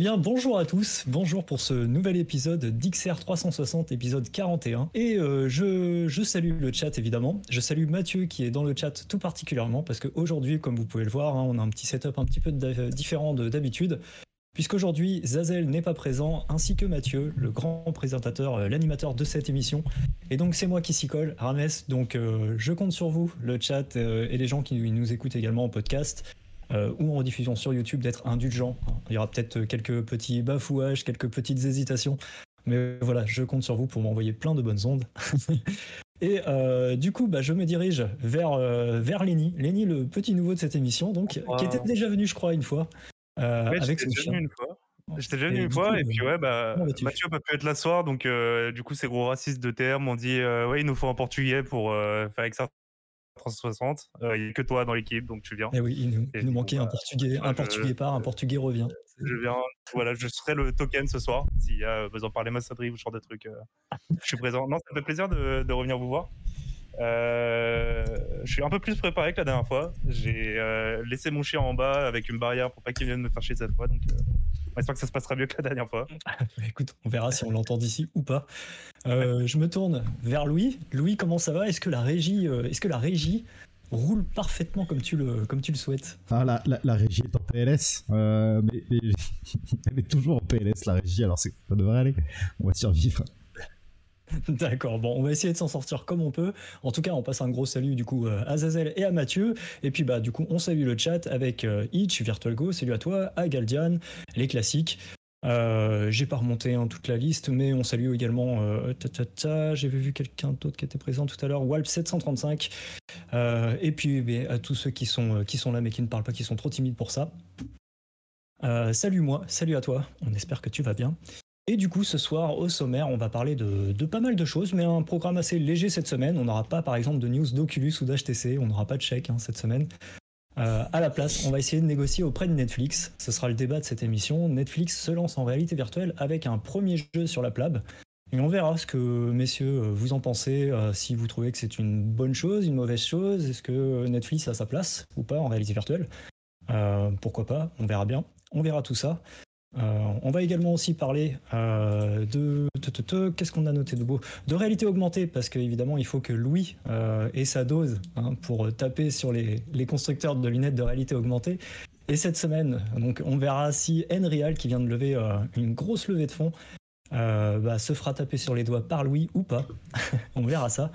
Bonjour à tous, bonjour pour ce nouvel épisode d'XR 360, épisode 41. Et euh, je, salue le chat évidemment. Je salue Mathieu qui est dans le chat tout particulièrement parce qu'aujourd'hui, comme vous pouvez le voir, hein, on a un petit setup un petit peu différent d'habitude. Puisqu'aujourd'hui, Zazel n'est pas présent, ainsi que Mathieu, le grand présentateur, euh, l'animateur de cette émission. Et donc, c'est moi qui s'y colle, Rames. Donc, euh, je compte sur vous, le chat et les gens qui nous écoutent également en podcast euh, ou en diffusion sur YouTube d'être indulgent. Il y aura peut-être quelques petits bafouages, quelques petites hésitations, mais voilà, je compte sur vous pour m'envoyer plein de bonnes ondes. Et euh, du coup, bah, je me dirige vers, euh, vers Lenny. Lenny, le petit nouveau de cette émission, donc, qui était déjà venu, je crois, une fois. Euh, avec son chien. Une fois. J'étais déjà venu une fois, et puis ouais, bah, Mathieu n'a pas pu être là ce soir, donc du coup, ces gros racistes de terme m'ont dit ouais, il nous faut un portugais pour faire avec 360. Euh, il n'y a que toi dans l'équipe, donc tu viens. Et eh oui, il nous, manquait un bah, portugais, un portugais part, un portugais revient. Je viens, voilà, je serai le token ce soir. S'il y a besoin de parler massadrie ou ce genre de trucs, euh, je suis présent. Non, ça me fait plaisir de, revenir vous voir. Euh, je suis un peu plus préparé que la dernière fois. J'ai laissé mon chien en bas avec une barrière pour pas qu'il vienne me faire chier cette fois. Donc, J'espère que ça se passera mieux que la dernière fois. Écoute, on verra si on l'entend d'ici ou pas. Euh, je me tourne vers Louis. Louis, comment ça va? Est-ce que la régie, euh, est-ce que la régie roule parfaitement comme tu le, comme tu le souhaites? Ah, la, la, régie est en PLS, euh, mais, elle est toujours en PLS la régie, alors ça devrait aller. On va survivre. D'accord, bon, on va essayer de s'en sortir comme on peut. En tout cas, on passe un gros salut du coup à Zazel et à Mathieu. Et puis bah du coup, on salue le chat avec Itch, VirtualGo, salut à toi, à Galdian, les classiques. Euh, j'ai pas remonté hein, toute la liste, mais on salue également. Euh, J'ai vu quelqu'un d'autre qui était présent tout à l'heure, Walp 735. Euh, et puis à tous ceux qui sont, qui sont là mais qui ne parlent pas, qui sont trop timides pour ça. salut moi, salut à toi. On espère que tu vas bien. Et du coup, ce soir, au sommaire, on va parler de, pas mal de choses, mais un programme assez léger cette semaine. On n'aura pas, par exemple, de news d'Oculus ou d'HTC. On n'aura pas de chèque hein, cette semaine. Euh, à la place, on va essayer de négocier auprès de Netflix. Ce sera le débat de cette émission. Netflix se lance en réalité virtuelle avec un premier jeu sur la plab. Et on verra ce que, messieurs, euh, vous en pensez, euh, si vous trouvez que c'est une bonne chose, une mauvaise chose, est-ce que Netflix a sa place ou pas en réalité virtuelle? Pourquoi pas, on verra bien. On verra tout ça. Euh, on va également aussi parler euh, de, qu'est-ce qu'on a noté de beau? De réalité augmentée parce qu'évidemment il faut que Louis euh, ait sa dose hein, pour taper sur les, constructeurs de lunettes de réalité augmentée. Et cette semaine donc on verra si Enreal qui vient de lever une grosse levée de fonds bah, se fera taper sur les doigts par Louis ou pas. On verra ça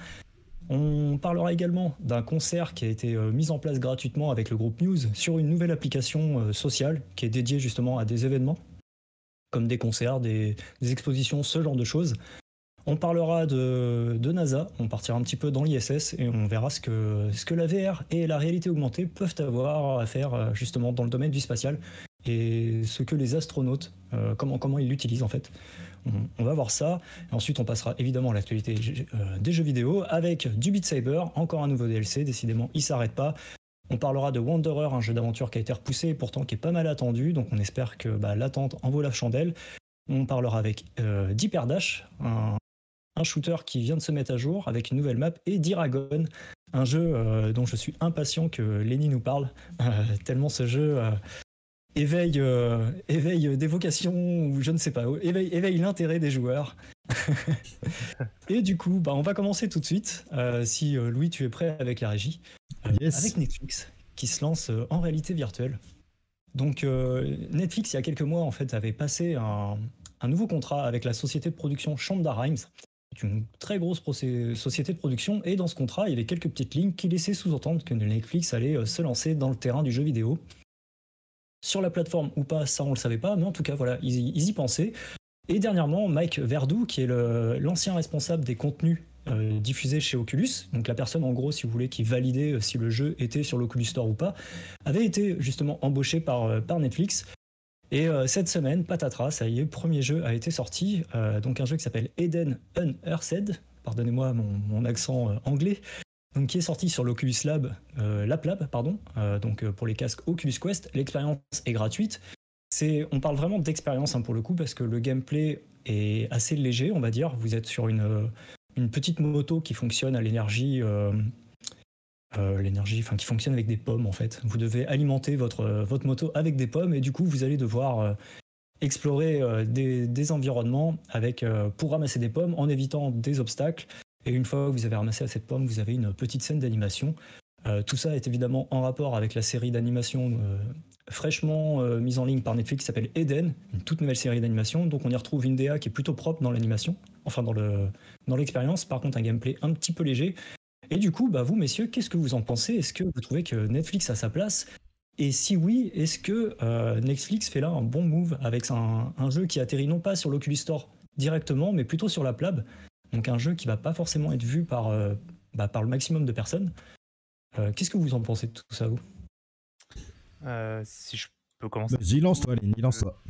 on parlera également d'un concert qui a été euh, mis en place gratuitement avec le groupe News sur une nouvelle application euh, sociale qui est dédiée justement à des événements, comme des concerts, des, expositions, ce genre de choses. On parlera de, NASA, on partira un petit peu dans l'ISS et on verra ce que, la VR et la réalité augmentée peuvent avoir à faire euh, justement dans le domaine du spatial et ce que les astronautes, comment, comment ils l'utilisent en fait on, va voir ça. ensuite, on passera évidemment à l'actualité euh, des jeux vidéo avec du Beat Saber, encore un nouveau DLC. Décidément, il s'arrête pas. On parlera de Wanderer, un jeu d'aventure qui a été repoussé et pourtant qui est pas mal attendu. Donc on espère que bah, l'attente en vaut la chandelle. On parlera avec euh, Dash, un, shooter qui vient de se mettre à jour avec une nouvelle map, et Diragon, un jeu euh, dont je suis impatient que Lenny nous parle, euh, tellement ce jeu éveille, euh, éveille des vocations ou je ne sais pas, éveille, éveille l'intérêt des joueurs. et du coup, bah, on va commencer tout de suite. Euh, si euh, Louis, tu es prêt avec la régie, avec Netflix qui se lance en réalité virtuelle. Donc Netflix, il y a quelques mois, en fait, avait passé un, un nouveau contrat avec la société de production Shonda Rhimes, une très grosse société de production, et dans ce contrat, il y avait quelques petites lignes qui laissaient sous-entendre que Netflix allait se lancer dans le terrain du jeu vidéo sur la plateforme ou pas, ça on le savait pas, mais en tout cas voilà, ils, y pensaient. Et dernièrement, Mike Verdoux, qui est l'ancien responsable des contenus euh, diffusés chez Oculus, donc la personne en gros, si vous voulez, qui validait euh, si le jeu était sur l'Oculus Store ou pas, avait été justement embauché par, euh, par Netflix. Et cette semaine, patatras, ça y est, premier jeu a été sorti, donc un jeu qui s'appelle Eden Unearthed, pardonnez-moi mon, accent anglais, qui est sorti sur l'Oculus Lab, euh, Lab, pardon, euh, donc euh, pour les casques Oculus Quest. L'expérience est gratuite. C'est, on parle vraiment d'expérience hein, pour le coup parce que le gameplay est assez léger, on va dire. Vous êtes sur une, une petite moto qui fonctionne à l'énergie, l'énergie, enfin qui fonctionne avec des pommes en fait. Vous devez alimenter votre moto avec des pommes et du coup vous allez devoir explorer des, environnements pour ramasser des pommes en évitant des obstacles. Et une fois que vous avez ramassé assez de pommes, vous avez une petite scène d'animation. tout ça est évidemment en rapport avec la série d'animation fraîchement mise en ligne par Netflix qui s'appelle Eden, une toute nouvelle série d'animation. Donc on y retrouve une DA qui est plutôt propre dans l'animation, enfin dans le dans l'expérience. Par contre un gameplay un petit peu léger. Et du coup, bah vous messieurs, qu'est-ce que vous en pensez? Est-ce que vous trouvez que Netflix a sa place? Et si oui, est-ce que euh, Netflix fait là un bon move avec un, jeu qui atterrit non pas sur l'Oculus Store directement, mais plutôt sur la plab? Donc un jeu qui va pas forcément être vu par, euh, bah, par le maximum de personnes. Euh, qu'est-ce que vous en pensez de tout ça, vous? Si je peux commencer. Vas-y, lance-toi, Aline, lance-toi.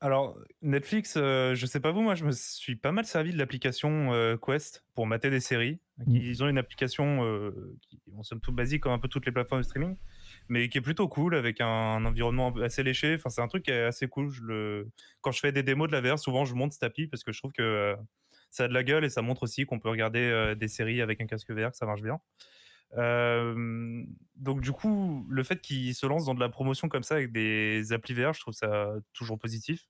alors, Netflix, je sais pas vous, moi je me suis pas mal servi de l'application Quest pour mater des séries. Mmh. Ils ont une application qui, en somme toute basique comme un peu toutes les plateformes de streaming, mais qui est plutôt cool avec un, environnement assez léché. Enfin, c'est un truc qui est assez cool. Quand je fais des démos de la VR, souvent je monte cet appli parce que je trouve que ça a de la gueule et ça montre aussi qu'on peut regarder des séries avec un casque VR, que ça marche bien donc du coup, le fait qu'ils se lancent dans de la promotion comme ça avec des applis VR, je trouve ça toujours positif.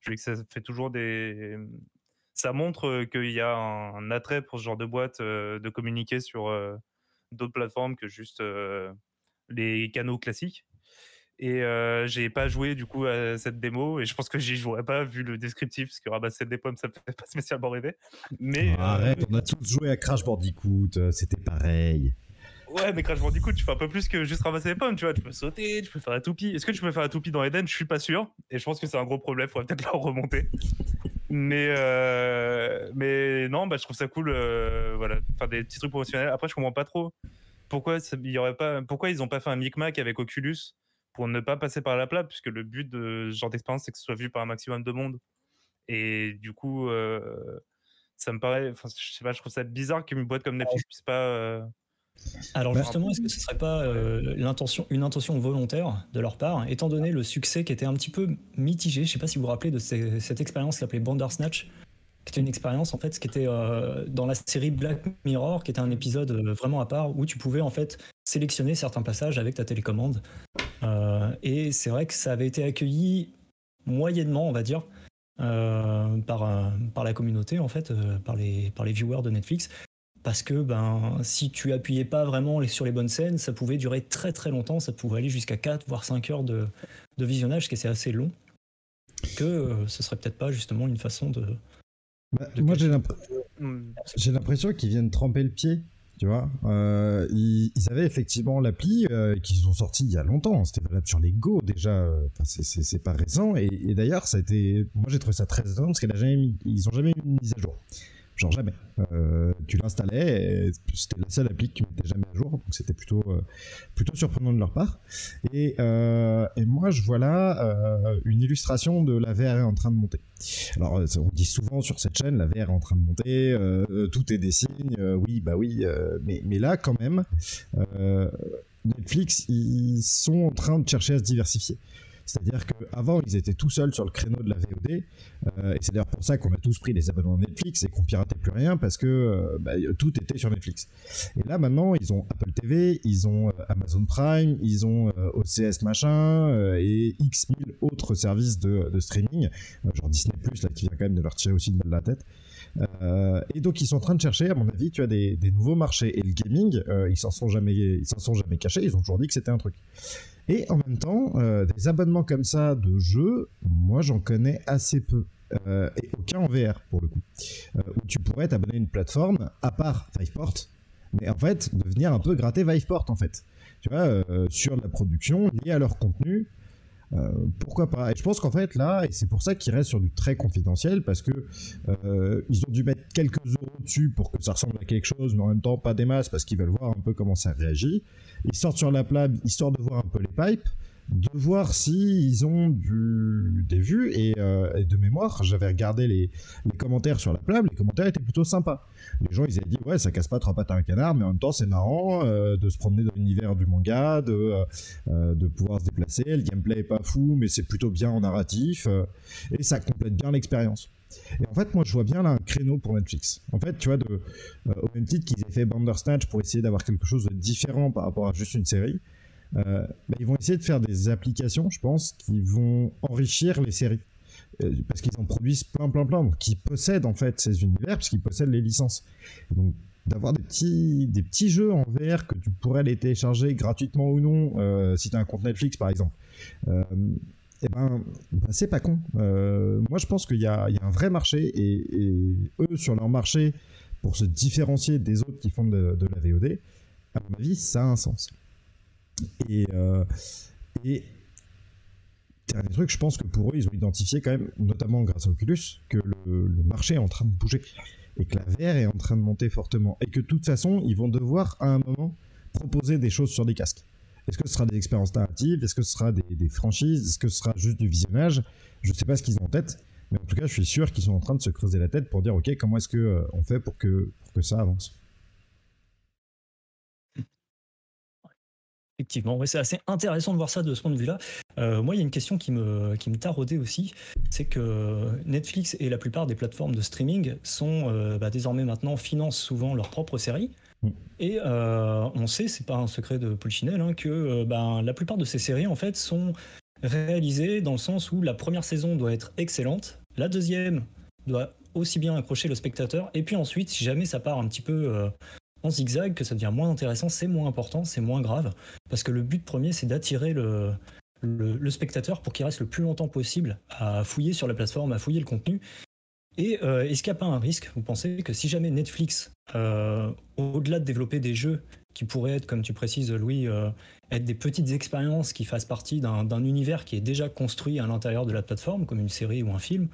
Je veux que ça fait toujours des, ça montre qu'il y a un, attrait pour ce genre de boîte de communiquer sur d'autres plateformes que juste les canaux classiques. Et j'ai pas joué du coup à cette démo et je pense que j'y jouerai pas vu le descriptif parce que ramasser des pommes ça me fait pas spécialement rêver. Mais arrête, on a tous joué à Crash Bandicoot, c'était pareil. Ouais, mais Crash Bandicoot, tu fais un peu plus que juste ramasser les pommes, tu vois. Tu peux sauter, tu peux faire la toupie. Est-ce que tu peux faire la toupie dans Eden? Je suis pas sûr. Et je pense que c'est un gros problème. Faudrait peut-être la remonter. mais, euh... mais non, bah, je trouve ça cool. Euh... Voilà, faire des petits trucs professionnels. Après, je comprends pas trop pourquoi, il y aurait pas... pourquoi ils ont pas fait un micmac avec Oculus pour ne pas passer par la plate, puisque le but de ce genre d'expérience, c'est que ce soit vu par un maximum de monde. Et du coup, euh... ça me paraît. Enfin, je sais pas, je trouve ça bizarre qu'une boîte comme Netflix puisse pas euh, alors bah, justement, est-ce que ce serait pas euh, l'intention, une intention volontaire de leur part, étant donné le succès qui était un petit peu mitigé? Je sais pas si vous vous rappelez de cette expérience appelée Bandersnatch, qui était une expérience en fait qui était euh, dans la série Black Mirror, qui était un épisode euh, vraiment à part où tu pouvais en fait sélectionner certains passages avec ta télécommande. et c'est vrai que ça avait été accueilli moyennement, on va dire. par, par la communauté en fait, par, les, par les viewers de Netflix parce que ben, si tu appuyais pas vraiment sur les bonnes scènes, ça pouvait durer très très longtemps, ça pouvait aller jusqu'à 4 voire 5 heures de, visionnage, ce qui est assez long, que euh, ce serait peut-être pas justement une façon de... Bah, moi j'ai l'impression qu'ils viennent tremper le pied, tu vois. Euh, ils, avaient effectivement l'appli euh, qu'ils ont sorti il y a longtemps, c'était valable sur les Go déjà, c'est pas récent, et, d'ailleurs ça a été... Moi j'ai trouvé ça très étonnant parce qu'ils n'ont jamais eu une mise à jour genre jamais. Euh, tu l'installais, c'était la seule appli qui mettait jamais à jour, donc c'était plutôt, euh, surprenant de leur part. Et, euh, moi, je vois là une illustration de la VR est en train de monter. Alors, on dit souvent sur cette chaîne, la VR est en train de monter, tout est des signes, oui, bah oui, mais, mais là, quand même, Netflix, ils sont en train de chercher à se diversifier. C'est-à-dire qu'avant, ils étaient tout seuls sur le créneau de la VOD. Euh, et c'est d'ailleurs pour ça qu'on a tous pris les abonnements Netflix et qu'on piratait plus rien parce que euh, bah, tout était sur Netflix. Et là, maintenant, ils ont Apple TV, ils ont euh, Amazon Prime, ils ont OCS machin et X mille autres services de, streaming, genre Disney Plus, là, qui vient quand même de leur tirer aussi de la tête. Et donc ils sont en train de chercher, à mon avis, tu as des, nouveaux marchés. Et le gaming, ils s'en sont jamais, ils s'en sont jamais cachés. Ils ont toujours dit que c'était un truc. Et en même temps, euh, des abonnements comme ça de jeux, moi j'en connais assez peu. Euh, et aucun en VR pour le coup. Euh, où tu pourrais t'abonner à une plateforme, à part Viveport, mais en fait, de venir un peu gratter Viveport en fait. Tu vois, sur la production liée à leur contenu, euh, pourquoi pas? Et je pense qu'en fait là, et c'est pour ça qu'ils restent sur du très confidentiel, parce que euh, ils ont dû mettre quelques euros dessus pour que ça ressemble à quelque chose, mais en même temps pas des masses parce qu'ils veulent voir un peu comment ça réagit. Ils sortent sur la plab histoire de voir un peu les pipes de voir s'ils ont des vues. Euh, et, de mémoire, j'avais regardé les, commentaires sur la plage, les commentaires étaient plutôt sympas. Les gens, ils avaient dit, ouais, ça casse pas trois pattes à un canard, mais en même temps, c'est marrant euh, de se promener dans l'univers du manga, de, euh, de pouvoir se déplacer. Le gameplay est pas fou, mais c'est plutôt bien en narratif. et ça complète bien l'expérience. Et en fait, moi, je vois bien là un créneau pour Netflix. En fait, tu vois, de, au même titre qu'ils aient fait Bandersnatch pour essayer d'avoir quelque chose de différent par rapport à juste une série, bah, ils vont essayer de faire des applications, je pense, qui vont enrichir les séries. parce qu'ils en produisent plein, plein, plein, qui possèdent en fait ces univers, parce qu'ils possèdent les licences. donc, d'avoir des petits, des petits jeux en VR que tu pourrais les télécharger gratuitement ou non, si tu as un compte Netflix par exemple. Eh ben, ben, c'est pas con. moi, je pense qu'il y, a, un vrai marché et, eux, sur leur marché, pour se différencier des autres qui font de, la VOD, à mon avis, ça a un sens. Et, euh, et dernier truc, je pense que pour eux, ils ont identifié quand même, notamment grâce à Oculus, que le, marché est en train de bouger. Et que la VR est en train de monter fortement. Et que de toute façon, ils vont devoir à un moment proposer des choses sur des casques. Est-ce que ce sera des expériences narratives? Est-ce que ce sera des, franchises? Est-ce que ce sera juste du visionnage? Je ne sais pas ce qu'ils ont en tête, mais en tout cas, je suis sûr qu'ils sont en train de se creuser la tête pour dire, OK, comment est-ce qu'on euh, on fait que, pour que ça avance? Effectivement, c'est assez intéressant de voir ça de ce point de vue-là. Euh, moi, il y a une question qui me, qui me taraudait aussi, c'est que Netflix et la plupart des plateformes de streaming sont euh, bah, désormais maintenant financent souvent leurs propres séries. Mm. Et on sait, c'est pas un secret de Polichinelle, hein, que bah, la plupart de ces séries en fait sont réalisées dans le sens où la première saison doit être excellente, la deuxième doit aussi bien accrocher le spectateur. Et puis ensuite, si jamais ça part un petit peu euh, en zigzag, que ça devient moins intéressant, c'est moins important, c'est moins grave. Parce que le but premier, c'est d'attirer le, spectateur pour qu'il reste le plus longtemps possible à fouiller sur la plateforme, à fouiller le contenu. Et euh, est-ce qu'il n'y a pas un risque? Vous pensez que si jamais Netflix, euh, au-delà de développer des jeux qui pourraient être, comme tu précises Louis, être des petites expériences qui fassent partie d'un univers qui est déjà construit à l'intérieur de la plateforme, comme une série ou un film,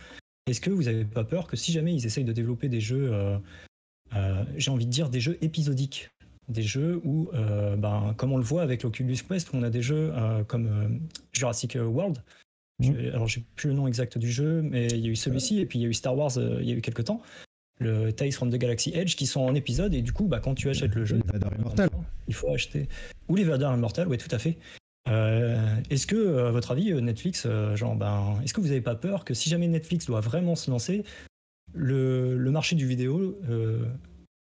est-ce que vous n'avez pas peur que si jamais ils essayent de développer des jeux, euh, euh, j'ai envie de dire des jeux épisodiques, des jeux où, euh, ben, comme on le voit avec l'Oculus Quest, où on a des jeux comme Jurassic World, mmh. alors j'ai plus le nom exact du jeu, mais il y a eu celui-ci, et puis il y a eu Star Wars il y a eu quelques temps, le Tales from the Galaxy Edge, qui sont en épisode, et du coup, bah, quand tu achètes le jeu, il faut acheter. Ou les Vader Immortal, oui, tout à fait. Euh, est-ce que, à votre avis, Netflix, euh, genre, ben, est-ce que vous n'avez pas peur que si jamais Netflix doit vraiment se lancer, le, marché du vidéo euh,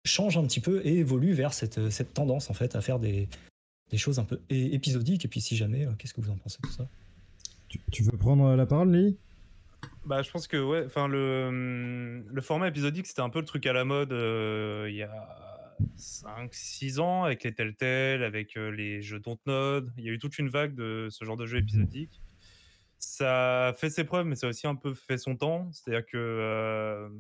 change un petit peu et évolue vers cette, cette tendance en fait à faire des, des choses un peu épisodiques Et puis, si jamais, qu'est-ce que vous en pensez de ça? Tu, veux prendre la parole, Lee? Bah, je pense que ouais, enfin le, le format épisodique c'était un peu le truc à la mode il y a 5-6 ans avec les Telltale, avec euh, les jeux Dontnod. Il y a eu toute une vague de ce genre de jeux épisodiques. Ça fait ses preuves, mais ça a aussi un peu fait son temps. C'est-à-dire que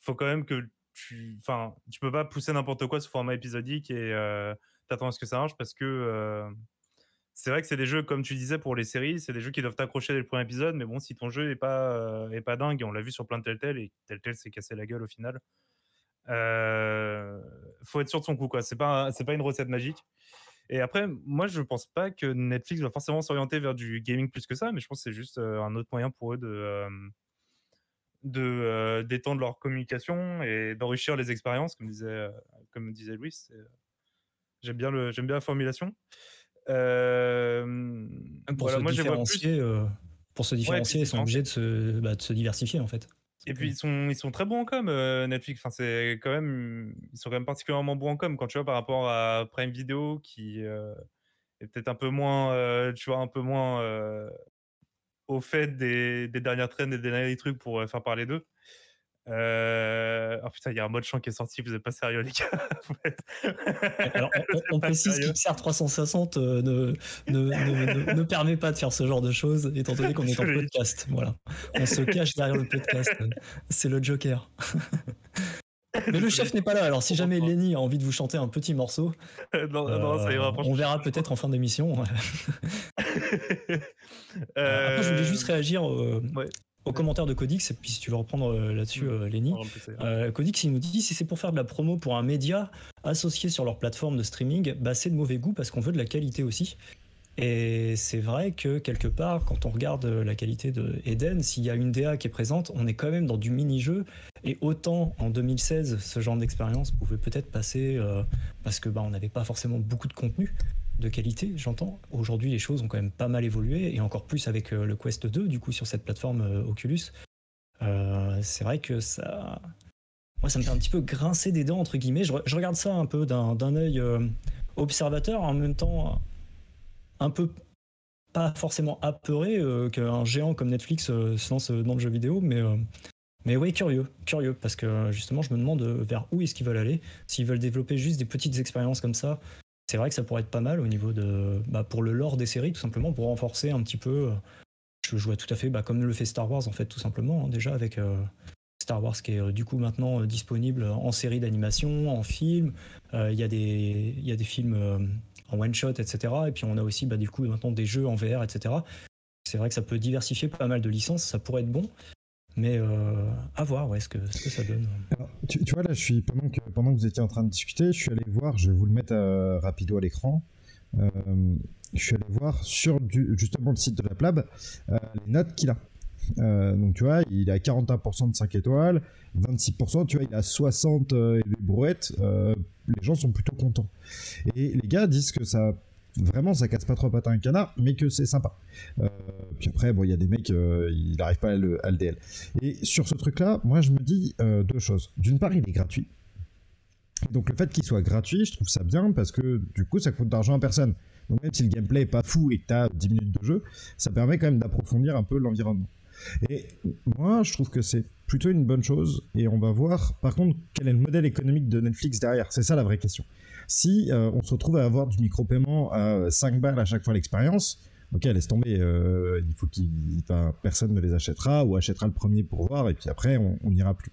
faut quand même que tu, enfin, tu peux pas pousser n'importe quoi sous format épisodique et euh, t'attends à ce que ça marche parce que c'est vrai que c'est des jeux, comme tu disais, pour les séries, c'est des jeux qui doivent t'accrocher dès le premier épisode. Mais bon, si ton jeu est pas, est pas dingue, et on l'a vu sur plein de Telltale, et Telltale s'est cassé la gueule au final, faut être sûr de son coup, quoi. C'est pas, c'est pas une recette magique. Et après, moi, je pense pas que Netflix va forcément s'orienter vers du gaming plus que ça, mais je pense que c'est juste euh, un autre moyen pour eux de, euh, de d'étendre leur communication et d'enrichir les expériences, comme disait, comme disait Louis. J'aime bien le, j'aime bien la formulation. pour, se moi, différencier, pour se différencier, ils sont obligés de se, bah, de se diversifier en fait. Et puis ils sont, ils sont très bons en com, euh, Netflix. Enfin, c'est quand même, ils sont quand même particulièrement bons en com quand tu vois par rapport à Prime Video qui euh, est peut-être un peu moins, euh, tu vois, un peu moins au fait des, des, dernières trends et des derniers trucs pour faire parler d'eux. Euh... Oh putain, il y a un mode champ qui est sorti, vous êtes pas sérieux les gars. Alors, on, précise qu'XR 360 euh, ne, ne, ne, permet pas de faire ce genre de choses, étant donné qu'on est en podcast. Voilà. On se cache derrière le podcast. C'est le Joker. Mais le chef n'est pas là, alors si jamais Lenny a envie de vous chanter un petit morceau, non, non, ça ira, euh, on verra peut-être en fin d'émission. euh... Après, je voulais juste réagir euh, ouais au commentaire de Codix, et puis si tu veux reprendre euh, là-dessus, mmh. Lenny, euh, Codix, il nous dit si c'est pour faire de la promo pour un média associé sur leur plateforme de streaming, bah, c'est de mauvais goût parce qu'on veut de la qualité aussi. Et c'est vrai que quelque part, quand on regarde la qualité de Eden, s'il y a une DA qui est présente, on est quand même dans du mini-jeu. Et autant en 2016, ce genre d'expérience pouvait peut-être passer parce que bah, on n'avait pas forcément beaucoup de contenu de qualité, j'entends. Aujourd'hui, les choses ont quand même pas mal évolué, et encore plus avec euh, le Quest 2, du coup, sur cette plateforme euh, Oculus. Euh, c'est vrai que ça. Moi, ça me fait un petit peu grincer des dents, entre guillemets. Je, regarde ça un peu d'un œil observateur, en même temps. un peu pas forcément apeuré qu'un géant comme Netflix se lance dans le jeu vidéo, mais mais oui, curieux, curieux, parce que justement, je me demande vers où est-ce qu'ils veulent aller. S'ils veulent développer juste des petites expériences comme ça, c'est vrai que ça pourrait être pas mal au niveau de, bah, pour le lore des séries, tout simplement, pour renforcer un petit peu. Je, vois tout à fait, bah, comme le fait Star Wars en fait, tout simplement, hein, déjà avec Star Wars qui est euh, du coup maintenant euh, disponible en série d'animation, en film. Euh, il y, a des, y a des films en one-shot, etc. Et puis on a aussi bah, du coup maintenant des jeux en VR, etc. C'est vrai que ça peut diversifier pas mal de licences, ça pourrait être bon. Mais à voir ouais, ce, que, ça donne. tu, vois, là, pendant, que, pendant que vous étiez en train de discuter, je suis allé voir, je vais vous le mettre rapido à l'écran. je suis allé voir sur justement le site de la Plab les notes qu'il a. Euh, donc tu vois, il a 41% de 5 étoiles, 26%, tu vois, il a 60 euh, brouettes, euh, les gens sont plutôt contents. Et les gars disent que ça vraiment ça casse pas trop patin un canard mais que c'est sympa puis après bon il y a des mecs ils n'arrivent pas à le, à DL et sur ce truc là moi je me dis deux choses d'une part il est gratuit donc le fait qu'il soit gratuit je trouve ça bien parce que du coup ça coûte d'argent à personne donc même si le gameplay est pas fou et que tu as 10 minutes de jeu ça permet quand même d'approfondir un peu l'environnement et moi, je trouve que c'est plutôt une bonne chose. Et on va voir, par contre, quel est le modèle économique de Netflix derrière. C'est ça la vraie question. Si euh, on se retrouve à avoir du micro-paiement à 5 balles à chaque fois l'expérience, ok, laisse tomber. Euh, il faut qu'il, personne ne les achètera ou achètera le premier pour voir, et puis après, on n'ira plus.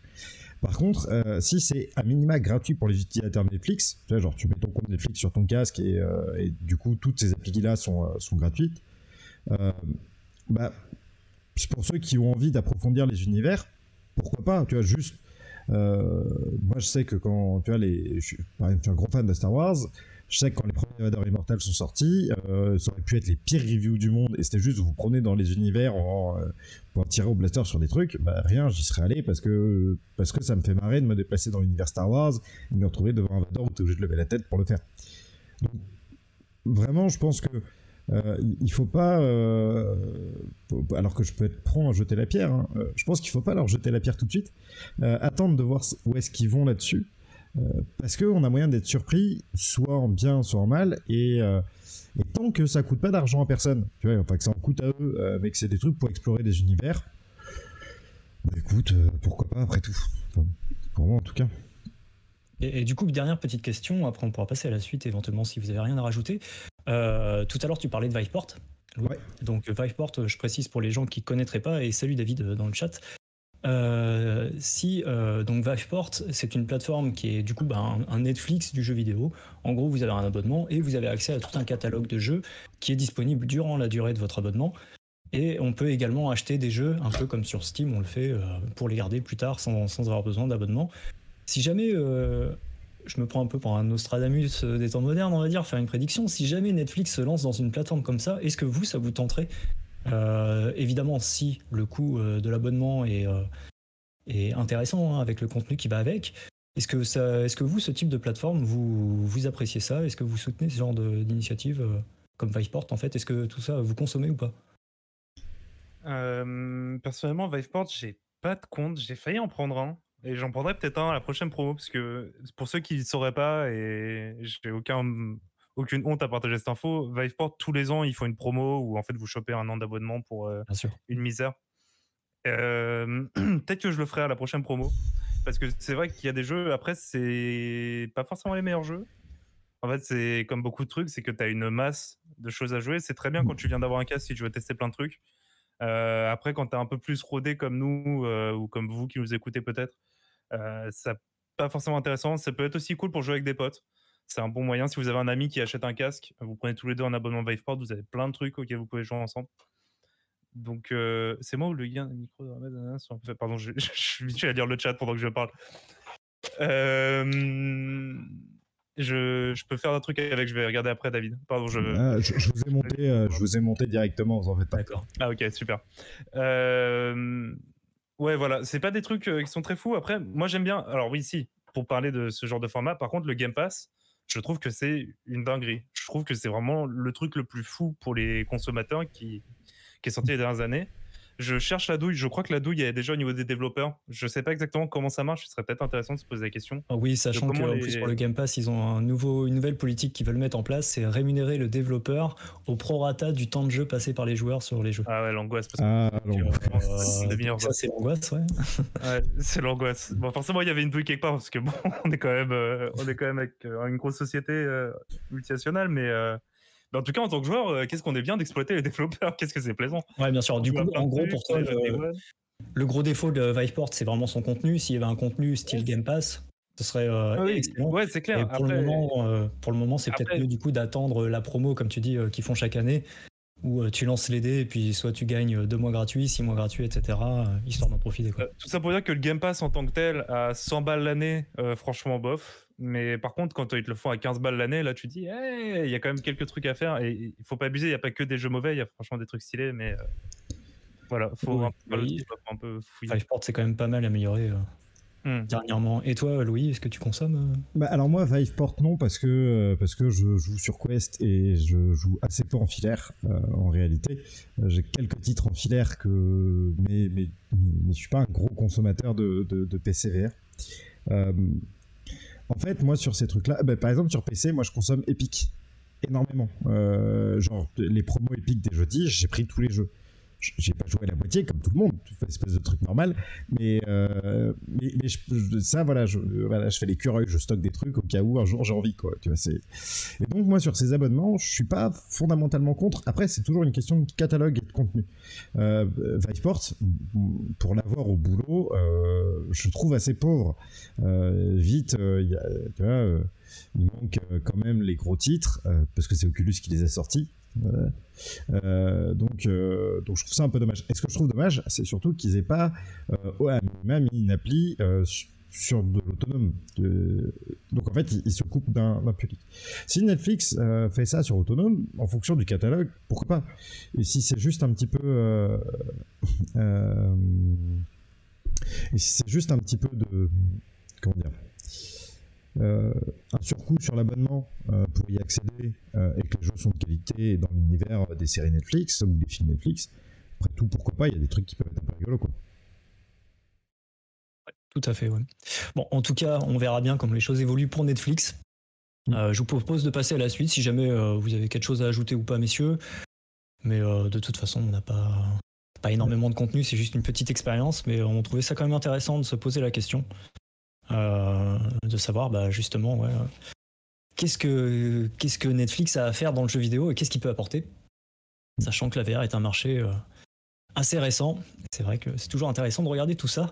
Par contre, euh, si c'est à minima gratuit pour les utilisateurs Netflix, tu vois, genre tu mets ton compte Netflix sur ton casque et, du coup toutes ces applis là sont, sont gratuites, bah pour ceux qui ont envie d'approfondir les univers, pourquoi pas Tu vois, juste. Euh, moi, je sais que quand. Tu vois, les, je, suis, un gros fan de Star Wars. Je sais que quand les premiers Vader Immortels sont sortis, euh, ça aurait pu être les pires reviews du monde et c'était juste vous prenez dans les univers en, euh, pour tirer au blaster sur des trucs. Bah, rien, j'y serais allé parce que, parce que ça me fait marrer de me déplacer dans l'univers Star Wars et de me retrouver devant un Vader où tu es obligé de lever la tête pour le faire. Donc, vraiment, je pense que euh, il faut pas, euh, alors que je peux être prompt à jeter la pierre, hein, euh, je pense qu'il faut pas leur jeter la pierre tout de suite, attendre de voir où est-ce qu'ils vont là-dessus, parce qu'on a moyen d'être surpris, soit en bien, soit en mal, et, tant que ça coûte pas d'argent à personne, tu enfin que ça en coûte à eux, mais que c'est des trucs pour explorer des univers, bah écoute, pourquoi pas après tout, pour moi en tout cas. Et, du coup, dernière petite question, après on pourra passer à la suite éventuellement si vous avez rien à rajouter. Euh, tout à l'heure, tu parlais de Viveport. Ouais. Donc Viveport, je précise pour les gens qui ne connaîtraient pas, et salut David euh, dans le chat. Euh, si donc Viveport, c'est une plateforme qui est du coup bah, un, Netflix du jeu vidéo. En gros, vous avez un abonnement et vous avez accès à tout un catalogue de jeux qui est disponible durant la durée de votre abonnement. Et on peut également acheter des jeux, un peu comme sur Steam, on le fait pour les garder plus tard sans, sans avoir besoin d'abonnement. Si jamais euh, je me prends un peu pour un Nostradamus euh, des temps modernes, on va dire, faire une prédiction, si jamais Netflix se lance dans une plateforme comme ça, est-ce que vous, ça vous tenterait euh, Évidemment, si le coût de l'abonnement est, intéressant hein, avec le contenu qui va avec. Est-ce que, vous, ce type de plateforme, vous, vous appréciez ça? Est-ce que vous soutenez ce genre d'initiative comme Viveport en fait? Est-ce que tout ça, vous consommez ou pas? Personnellement, Viveport, j'ai pas de compte. J'ai failli en prendre un. Et j'en prendrai peut-être un à la prochaine promo, parce que pour ceux qui ne sauraient pas, et j'ai aucun, aucune honte à partager cette info, Viveport, tous les ans, ils font une promo où en fait vous chopez un an d'abonnement pour euh, une misère. Euh, peut-être que je le ferai à la prochaine promo, parce que c'est vrai qu'il y a des jeux, après, c'est pas forcément les meilleurs jeux. En fait, c'est comme beaucoup de trucs, c'est que tu as une masse de choses à jouer. C'est très bien quand tu viens d'avoir un casque si tu veux tester plein de trucs. Euh, après, quand tu es un peu plus rodé comme nous, ou comme vous qui nous écoutez peut-être, ça pas forcément intéressant. Ça peut être aussi cool pour jouer avec des potes. C'est un bon moyen. Si vous avez un ami qui achète un casque, vous prenez tous les deux un abonnement Viveport, vous avez plein de trucs auxquels vous pouvez jouer ensemble. Donc, euh, c'est moi ou le lien micro Pardon, je, je, suis habitué à lire le chat pendant que je parle. Euh, je, je, peux faire un truc avec, je vais regarder après, David. Pardon, je, ah, je, vous, ai monté, je vous ai monté directement, vous en faites pas. D'accord. Ah, ok, super. Euh, Ouais, voilà, c'est pas des trucs qui sont très fous. Après, moi j'aime bien. Alors oui, si, pour parler de ce genre de format, par contre, le Game Pass, je trouve que c'est une dinguerie. Je trouve que c'est vraiment le truc le plus fou pour les consommateurs qui, qui est sorti les dernières années. Je cherche la douille. Je crois que la douille est déjà au niveau des développeurs. Je sais pas exactement comment ça marche. Ce serait peut-être intéressant de se poser la question. Ah oui, sachant que plus pour le Game Pass, ils ont un nouveau, une nouvelle politique qu'ils veulent mettre en place, c'est rémunérer le développeur au prorata du temps de jeu passé par les joueurs sur les jeux. Ah ouais, l'angoisse. Ah, euh, ça c'est l'angoisse, ouais. ouais c'est l'angoisse. Bon, forcément, il y avait une douille quelque part parce que bon, on est quand même, euh, on est quand même avec euh, une grosse société multinationale, mais en tout cas, en tant que joueur, euh, qu'est-ce qu'on est bien d'exploiter les développeurs? Qu'est-ce que c'est plaisant? Ouais, bien sûr. Du coup, en gros, pour toi, le, gros défaut de Viveport, c'est vraiment son contenu. S'il y avait un contenu style Game Pass, ce serait euh, ah excellent. Ouais, c'est clair. pour, le moment, euh, pour le moment, c'est peut-être mieux du coup d'attendre la promo, comme tu dis, qu'ils font chaque année, où tu lances les dés et puis soit tu gagnes deux mois gratuits, six mois gratuits, etc., histoire d'en profiter. tout ça pour dire que le Game Pass en tant que tel, à 100 balles l'année, franchement, bof. Mais par contre, quand ils te le font à 15 balles l'année, là, tu dis, il y a quand même quelques trucs à faire. Et il faut pas abuser, il n'y a pas que des jeux mauvais, il y a franchement des trucs stylés, mais euh, voilà, faut un, peu, un peu fouiller. Viveport, c'est quand même pas mal amélioré. Euh, hmm. Dernièrement. Et toi, Louis, est-ce que tu consommes euh? Bah, Alors moi, Viveport, non, parce que, parce que je joue sur Quest et je joue assez peu en filaire, en réalité. J'ai quelques titres en filaire, que... mais, mais, mais, je suis pas un gros consommateur de, de, de PCVR. En fait, moi, sur ces trucs-là, bah, par exemple, sur PC, moi, je consomme Epic énormément. Euh, genre, les promos Epic des jeudis, j'ai pris tous les jeux j'ai pas joué à la moitié comme tout le monde, une espèce de truc normal, mais, euh, mais, ça voilà je, voilà, je fais les cureuils, je stocke des trucs au cas où un jour j'ai envie quoi. Tu vois, c'est... Et donc moi sur ces abonnements, je suis pas fondamentalement contre. Après c'est toujours une question de catalogue et de contenu. Euh, Viveport, pour l'avoir au boulot, euh, je trouve assez pauvre. Euh, vite, il manque quand même les gros titres parce que c'est Oculus qui les a sortis. Euh, donc, euh, donc je trouve ça un peu dommage. Et ce que je trouve dommage, c'est surtout qu'ils aient pas euh, même une appli sur de l'autonome. Donc en fait, ils, se coupent d'un public. Si Netflix fait ça sur autonome, en fonction du catalogue, pourquoi pas? Et si c'est juste un petit peu... et si c'est juste un petit peu de... Comment dire euh, un surcoût sur l'abonnement euh, pour y accéder euh, et que les jeux sont de qualité dans l'univers des séries Netflix ou des films Netflix. Après tout, pourquoi pas, il y a des trucs qui peuvent être un peu rigolos. Quoi. tout à fait, ouais. Bon, en tout cas, on verra bien comment les choses évoluent pour Netflix. Mm. je vous propose de passer à la suite si jamais vous avez quelque chose à ajouter ou pas, messieurs. Mais de toute façon, on n'a pas, pas énormément de contenu, c'est juste une petite expérience, mais on trouvait ça quand même intéressant de se poser la question. Euh, de savoir bah, justement qu'est-ce que qu'est-ce que Netflix a à faire dans le jeu vidéo et qu'est-ce qu'il peut apporter, sachant que la VR est un marché euh, assez récent. C'est vrai que c'est toujours intéressant de regarder tout ça.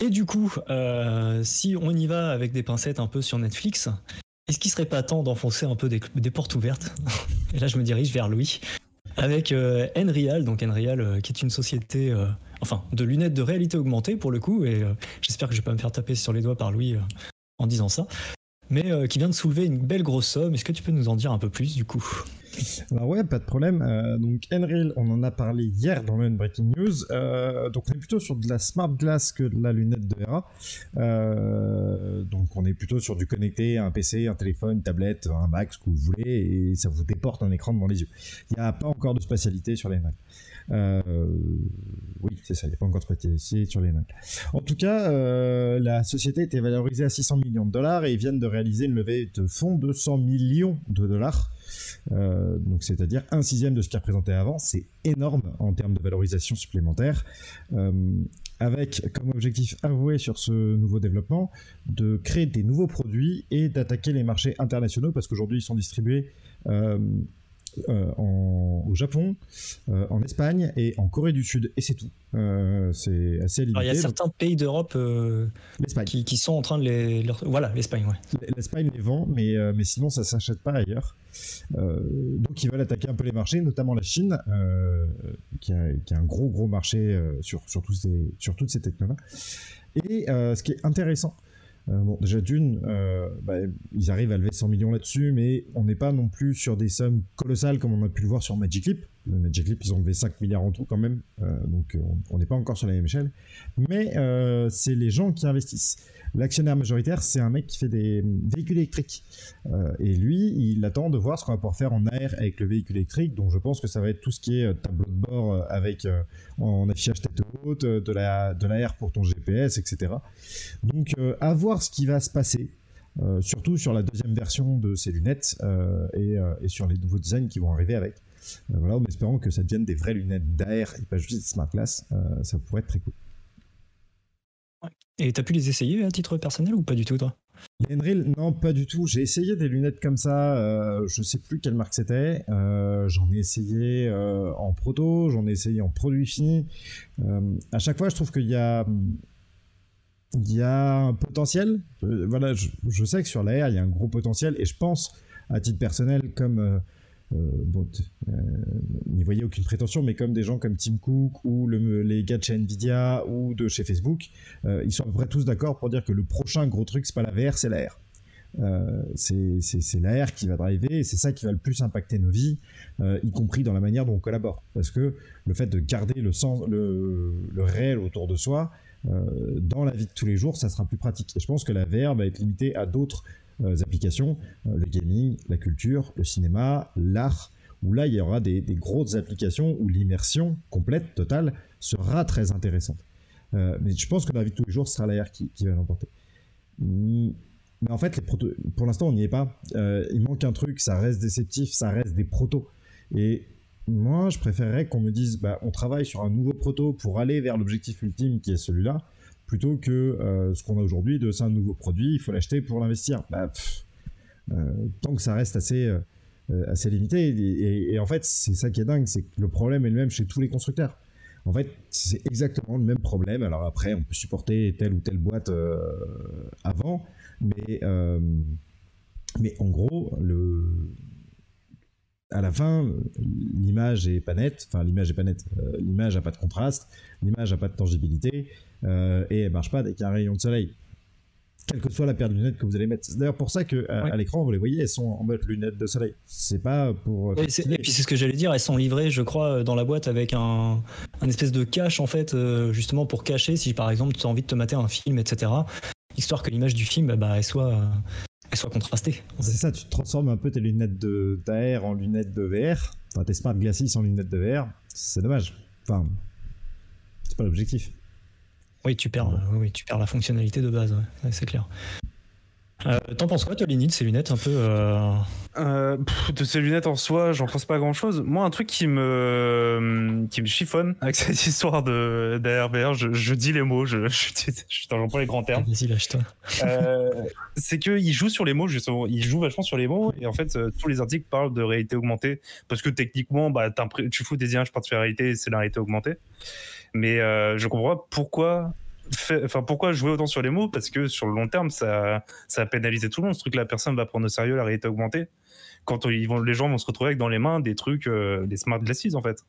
Et du coup, euh, si on y va avec des pincettes un peu sur Netflix, est-ce qu'il serait pas temps d'enfoncer un peu des, portes ouvertes Et là, je me dirige vers Louis avec Enreal, donc qui est une société enfin de lunettes de réalité augmentée pour le coup, et euh, j'espère que je vais pas me faire taper sur les doigts par Louis euh, en disant ça, mais euh, qui vient de soulever une belle grosse somme. Est-ce que tu peux nous en dire un peu plus du coup? Alors ouais, pas de problème. donc Enreal, on en a parlé hier dans le Breaking News. donc on est plutôt sur de la smart glass que de la lunette de RA. donc on est plutôt sur du connecté, un PC, un téléphone, une tablette, un Mac, ce que vous voulez, et ça vous déporte un écran devant les yeux. Il n'y a pas encore de spatialité sur les Macs. Euh, oui, c'est ça, il n'y a pas encore sur les notes. En tout cas, euh, la société était valorisée à 600 millions de dollars et ils viennent de réaliser une levée de fonds de 100 millions de dollars. Euh, donc c'est-à-dire un sixième de ce qui représentait avant, c'est énorme en termes de valorisation supplémentaire, avec comme objectif avoué sur ce nouveau développement de créer des nouveaux produits et d'attaquer les marchés internationaux parce qu'aujourd'hui ils sont distribués en, au Japon, euh, en Espagne et en Corée du Sud, et c'est tout. Euh, c'est assez limité. il y a certains pays d'Europe qui, qui, sont en train de les. Voilà, l'Espagne, ouais. L'Espagne les vend, mais, mais sinon ça s'achète pas ailleurs. donc ils veulent attaquer un peu les marchés, notamment la Chine, qui a, qui, a, un gros gros marché sur, sur, tous ces, sur toutes ces technologies. Et ce qui est intéressant, euh, bon, déjà d'une, euh, bah, ils arrivent à lever 100 millions là-dessus, mais on n'est pas non plus sur des sommes colossales comme on a pu le voir sur Magic Leap. Le Magic Leap, ils ont levé 5 milliards en tout quand même, euh, donc on n'est pas encore sur la même échelle. Mais c'est les gens qui investissent. L'actionnaire majoritaire, c'est un mec qui fait des véhicules électriques. Euh, et lui, il attend de voir ce qu'on va pouvoir faire en AR avec le véhicule électrique. Donc je pense que ça va être tout ce qui est tableau de bord avec en affichage tête haute, de la de l'AR pour ton GPS, etc. Donc à voir ce qui va se passer. surtout sur la deuxième version de ces lunettes et, et, sur les nouveaux designs qui vont arriver avec. voilà, en espérant que ça devienne des vraies lunettes d'AR et pas juste des smart glass, ça pourrait être très cool. Et t'as pu les essayer à titre personnel ou pas du tout, toi? Les non, pas du tout. J'ai essayé des lunettes comme ça. Euh, je sais plus quelle marque c'était. Euh, j'en ai essayé euh, en proto, j'en ai essayé en produit fini. à chaque fois, je trouve qu'il y a il y a un potentiel. voilà, je, sais que sur l'AR, il y a un gros potentiel et je pense, à titre personnel, comme euh, bon, euh, n'y voyez aucune prétention, mais comme des gens comme Tim Cook ou les gars de chez Nvidia ou de chez Facebook, euh, ils sont à peu près tous d'accord pour dire que le prochain gros truc, c'est pas la VR, c'est la R. c'est la R qui va driver et c'est ça qui va le plus impacter nos vies, y compris dans la manière dont on collabore. Parce que le fait de garder le, sens, le, le réel autour de soi, dans la vie de tous les jours, ça sera plus pratique. Et je pense que la VR va être limitée à d'autres euh, applications, euh, le gaming, la culture, le cinéma, l'art, où là il y aura des, grosses applications où l'immersion complète, totale, sera très intéressante. Euh, mais je pense que dans la vie de tous les jours, ce sera l'AR qui, va l'emporter. Mais en fait, pour l'instant, on n'y est pas. il manque un truc, ça reste déceptif, ça reste des protos. Et moi, je préférerais qu'on me dise, bah, on travaille sur un nouveau proto pour aller vers l'objectif ultime qui est celui-là, plutôt que euh, ce qu'on a aujourd'hui de c'est un nouveau produit, il faut l'acheter pour l'investir. Bah, euh, tant que ça reste assez, euh, assez limité. Et, en fait, c'est ça qui est dingue, c'est que le problème est le même chez tous les constructeurs. En fait, c'est exactement le même problème. Alors après, on peut supporter telle ou telle boîte avant, mais, mais en gros, le, à la fin, l'image est pas nette. Enfin, l'image est pas nette. l'image a pas de contraste, l'image a pas de tangibilité. Euh, et elle marche pas avec un rayon de soleil. Quelle que soit la paire de lunettes que vous allez mettre. C'est d'ailleurs pour ça que à, l'écran, vous les voyez, elles sont en mode lunettes de soleil. C'est pas pour. Et, et puis c'est ce que j'allais dire, elles sont livrées, je crois, dans la boîte avec un, un espèce de cache en fait, euh, justement pour cacher si par exemple tu as envie de te mater un film, etc. Histoire que l'image du film, bah, elle soit elle soit contrastée. C'est ça, tu transformes un peu tes lunettes d'AR en lunettes de VR, enfin tes smart glasses en lunettes de VR, c'est dommage. Enfin, c'est pas l'objectif. Oui, tu perds, oui, tu perds la fonctionnalité de base, c'est clair. Euh, T'en penses quoi, toi, Lini, de ces lunettes un peu euh... Euh, De ces lunettes en soi, j'en pense pas grand chose. Moi, un truc qui me, qui me chiffonne avec cette histoire de d'ARVR, je, je, dis les mots, je, je, j'emploie les grands termes. Vas-y, lâche-toi. C'est qu'il joue sur les mots, justement. Il joue vachement sur les mots, et en fait, tous les articles parlent de réalité augmentée, parce que techniquement, bah, tu fous des images par de réalité, c'est la réalité augmentée. Mais je comprends pas pourquoi enfin pourquoi jouer autant sur les mots? Parce que sur le long terme ça ça a pénalisé tout le monde ce truc là personne va prendre au sérieux la réalité augmentée. Quand ils vont les gens vont se retrouver avec dans les mains des trucs euh, des smart glasses en fait.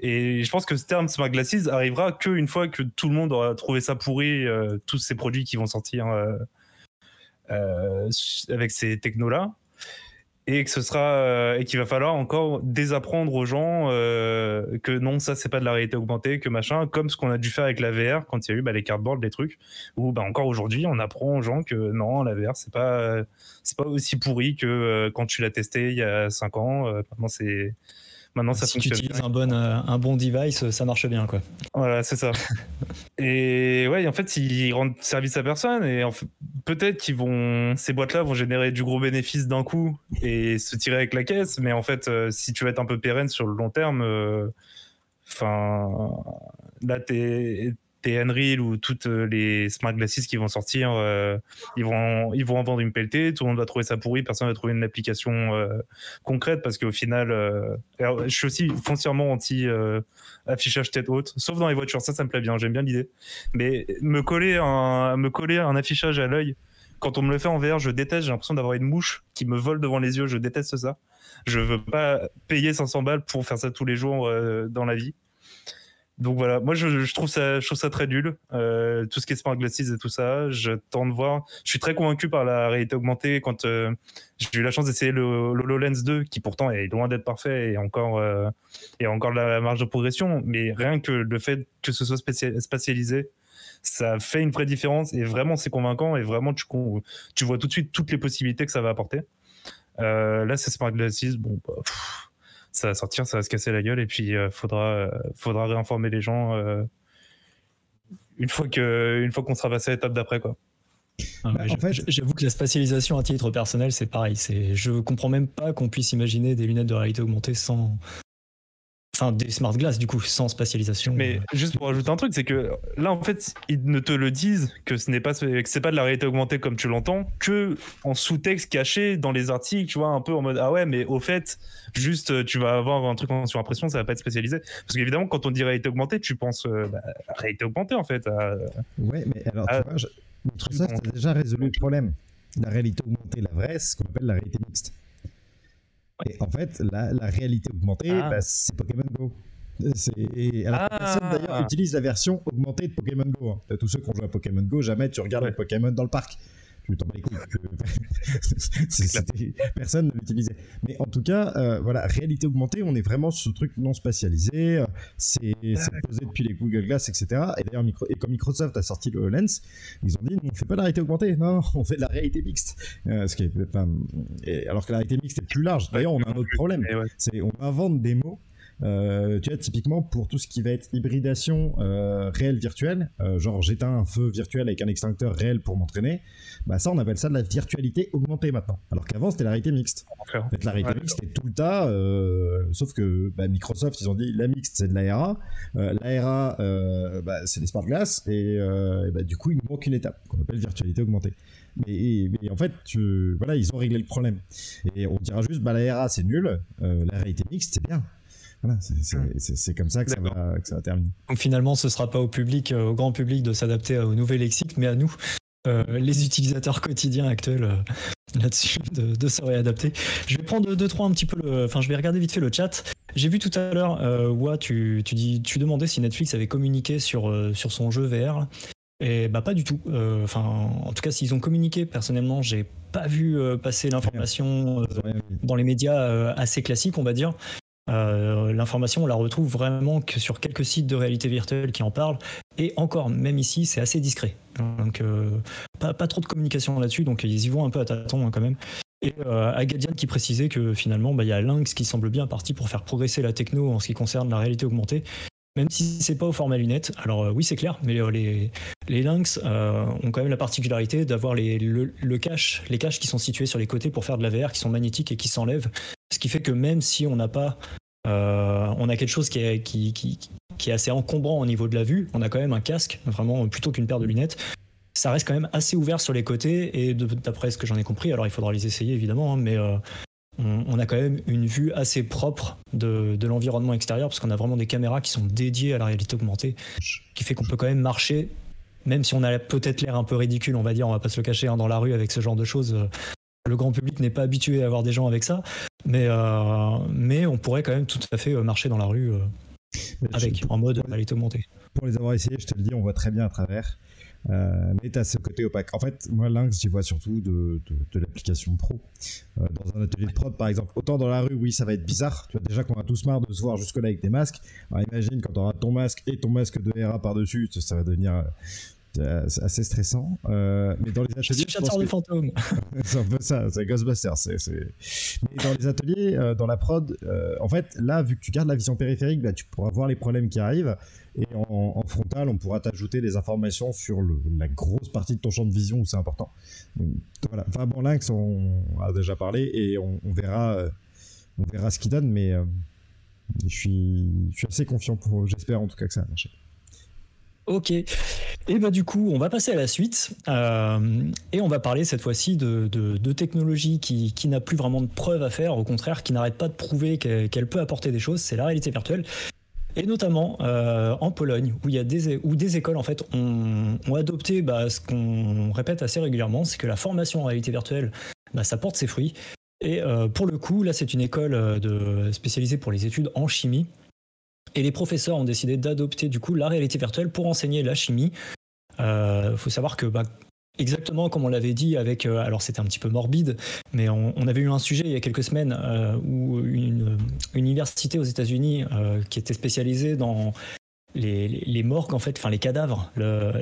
Et je pense que ce terme smart glasses arrivera qu'une fois que tout le monde aura trouvé ça pourri euh, tous ces produits qui vont sortir avec ces technos là et que ce sera euh, et qu'il va falloir encore désapprendre aux gens euh, que non ça c'est pas de la réalité augmentée que machin comme ce qu'on a dû faire avec la VR quand il y a eu bah, les cardboards les trucs où bah, encore aujourd'hui on apprend aux gens que non la VR c'est pas c'est pas aussi pourri que euh, quand tu l'as testé il y a 5 ans maintenant c'est Maintenant, ça si tu utilises un bon, euh, un bon device, ça marche bien, quoi. Voilà, c'est ça. et ouais, en fait, ils rendent service à personne et en fait, peut-être qu'ils vont, ces boîtes-là vont générer du gros bénéfice d'un coup et se tirer avec la caisse. Mais en fait, euh, si tu veux être un peu pérenne sur le long terme, euh, enfin, là, t'es tes Unreal ou toutes euh, les smart glasses qui vont sortir, euh, ils, vont, ils vont en vendre une pelletée, tout le monde va trouver ça pourri, personne va trouver une application euh, concrète parce qu'au final, je suis aussi foncièrement anti affichage tête haute, sauf dans les voitures, ça, ça me plaît bien, j'aime bien l'idée. Mais me coller un, me coller un affichage à l'œil, quand on me le fait en VR, je déteste, j'ai l'impression d'avoir une mouche qui me vole devant les yeux, je déteste ça. Je veux pas payer 500 balles pour faire ça tous les jours dans la vie donc voilà, moi je, trouve ça, je trouve ça très nul. Euh, tout ce qui est smart glasses et tout ça, je tente de voir. Je suis très convaincu par la réalité augmentée quand euh, j'ai eu la chance d'essayer le, HoloLens 2, qui pourtant est loin d'être parfait et encore, euh, et encore la marge de progression. Mais rien que le fait que ce soit spatialisé, ça fait une vraie différence et vraiment c'est convaincant et vraiment tu, tu vois tout de suite toutes les possibilités que ça va apporter. Euh, là, c'est Smart Glasses, bon, bah, ça va sortir, ça va se casser la gueule et puis euh, faudra, faudra réinformer les gens une fois que, une fois qu'on sera passé à l'étape d'après, quoi. Ah, bah, j'avoue que la spatialisation à titre personnel, c'est pareil. C'est, je comprends même pas qu'on puisse imaginer des lunettes de réalité augmentée sans, Enfin, des smart glass, du coup, sans spatialisation. Mais juste pour ajouter un truc, c'est que là, en fait, ils ne te le disent que ce n'est pas, que c'est pas de la réalité augmentée comme tu l'entends, que en sous-texte caché dans les articles, tu vois, un peu en mode ah ouais, mais au fait, juste tu vas avoir un truc en surimpression, ça va pas être spécialisé. Parce qu'évidemment, quand on dit réalité augmentée, tu penses euh, bah, réalité augmentée en fait. Ouais, mais alors, tu vois, je... Microsoft a déjà résolu le problème. La réalité augmentée, la vraie, c'est ce qu'on appelle la réalité mixte. Et en fait, la, la réalité augmentée, ah. bah, c'est Pokémon Go. Et alors, ah. personne d'ailleurs utilise la version augmentée de Pokémon Go. Hein. Tous ceux qui ont joué à Pokémon Go, jamais tu regardes les Pokémon dans le parc personne ne l'utilisait. Mais en tout cas, euh, voilà, réalité augmentée, on est vraiment sur ce truc non spatialisé. Euh, c'est posé depuis les Google Glass, etc. Et d'ailleurs, et comme Microsoft a sorti le Lens, ils ont dit on fait pas de la réalité augmentée, non, on fait de la réalité mixte. Euh, ce qui est, et alors que la réalité mixte est plus large. D'ailleurs, on a un autre problème. C'est on invente des mots euh, tu vois, typiquement pour tout ce qui va être hybridation euh, réelle virtuelle, euh, genre j'éteins un feu virtuel avec un extincteur réel pour m'entraîner, bah ça on appelle ça de la virtualité augmentée maintenant. Alors qu'avant c'était la réalité mixte. En fait, la réalité mixte c'était tout le tas, sauf que bah, Microsoft ils ont dit la mixte c'est de l'ARA, l'ARA bah, c'est des smart glass et, bah, du coup il nous manque une étape qu'on appelle virtualité augmentée. Mais, mais, en fait, tu, voilà, ils ont réglé le problème. Et on dira juste, bah, la c'est nul, la réalité mixte, c'est bien. Voilà, c'est comme ça que ça, va, que ça, va, terminer. Donc finalement, ce sera pas au public, euh, au grand public de s'adapter au nouvel lexique, mais à nous, euh, les utilisateurs quotidiens actuels euh, là-dessus, de, de, se réadapter. Je vais prendre deux, trois un petit peu le, enfin, je vais regarder vite fait le chat. J'ai vu tout à l'heure, euh, tu, tu, dis, tu demandais si Netflix avait communiqué sur, sur son jeu VR. Et bah pas du tout. Enfin, en tout cas, s'ils ont communiqué, personnellement, j'ai pas vu passer l'information dans les médias assez classiques, on va dire. Euh, l'information, on la retrouve vraiment que sur quelques sites de réalité virtuelle qui en parlent. Et encore, même ici, c'est assez discret. Donc, euh, pas, trop de communication là-dessus. Donc, ils y vont un peu à tâtons hein, quand même. Et euh, Agadian qui précisait que finalement, bah, il y a Lynx qui semble bien parti pour faire progresser la techno en ce qui concerne la réalité augmentée. Même si c'est pas au format lunettes. Alors oui, c'est clair, mais les, les Lynx ont quand même la particularité d'avoir les, le, cache, les caches qui sont situés sur les côtés pour faire de la VR, qui sont magnétiques et qui s'enlèvent. Ce qui fait que même si on n'a pas euh, on a quelque chose qui est, assez encombrant au niveau de la vue. On a quand même un casque, vraiment plutôt qu'une paire de lunettes. Ça reste quand même assez ouvert sur les côtés et d'après ce que j'en ai compris, alors il faudra les essayer évidemment, hein, mais euh, on, a quand même une vue assez propre de, l'environnement extérieur parce qu'on a vraiment des caméras qui sont dédiées à la réalité augmentée, qui fait qu'on peut quand même marcher, même si on a peut-être l'air un peu ridicule, on va dire, on va pas se le cacher hein, dans la rue avec ce genre de choses. Le grand public n'est pas habitué à avoir des gens avec ça, mais, euh, mais on pourrait quand même tout à fait euh, marcher dans la rue euh, avec, en mode réalité augmentée. Pour les avoir essayés, je te le dis, on voit très bien à travers. mais tu as ce côté opaque. En fait, moi, Lynx, j'y vois surtout de, de, l'application pro. dans un atelier de prod, par exemple. Autant dans la rue, oui, ça va être bizarre. Tu vois, déjà qu'on a tous marre de se voir jusque-là avec des masques. Alors, imagine quand tu auras ton masque et ton masque de RA par-dessus, ça va devenir c'est assez stressant. Euh, mais dans les ateliers. C'est fantômes. c'est un peu ça, c'est Ghostbusters. Mais dans les ateliers, euh, dans la prod, euh, en fait, là, vu que tu gardes la vision périphérique, bah, tu pourras voir les problèmes qui arrivent. Et en, frontal, on pourra t'ajouter des informations sur la grosse partie de ton champ de vision où c'est important. voilà. Enfin, bon, Lynx, on a déjà parlé et on, verra, on verra ce qu'il donne, mais je, suis, je suis assez confiant pour. J'espère en tout cas que ça va marcher. Ok. Et bah du coup, on va passer à la suite euh, et on va parler cette fois-ci de, de, technologie qui, qui n'a plus vraiment de preuves à faire, au contraire, qui n'arrête pas de prouver qu'elle peut apporter des choses. C'est la réalité virtuelle. Et notamment euh, en Pologne, où il y a des écoles en fait ont, adopté bah, ce qu'on répète assez régulièrement, c'est que la formation en réalité virtuelle, bah, ça porte ses fruits. Et euh, pour le coup, là, c'est une école spécialisée pour les études en chimie et les professeurs ont décidé d'adopter du coup la réalité virtuelle pour enseigner la chimie. Il euh, faut savoir que bah, exactement comme on l'avait dit avec, euh, alors c'était un petit peu morbide, mais on, avait eu un sujet il y a quelques semaines euh, où une, université aux États-Unis qui était spécialisée dans les, morgues, en fait, enfin les cadavres. Le,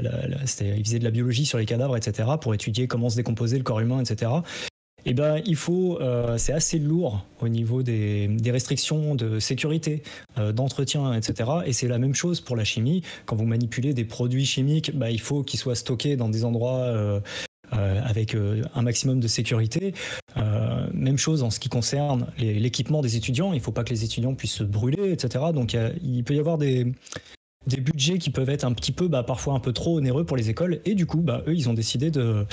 ils faisaient de la biologie sur les cadavres, etc., pour étudier comment se décomposait le corps humain, etc. Eh ben, il faut, euh, c'est assez lourd au niveau des, restrictions de sécurité, euh, d'entretien, etc. Et c'est la même chose pour la chimie. Quand vous manipulez des produits chimiques, bah, il faut qu'ils soient stockés dans des endroits euh, avec un maximum de sécurité. même chose en ce qui concerne l'équipement des étudiants. Il ne faut pas que les étudiants puissent se brûler, etc. Donc il peut y avoir des, des budgets qui peuvent être un petit peu, bah, parfois un peu trop onéreux pour les écoles. Et du coup, bah, eux, ils ont décidé de,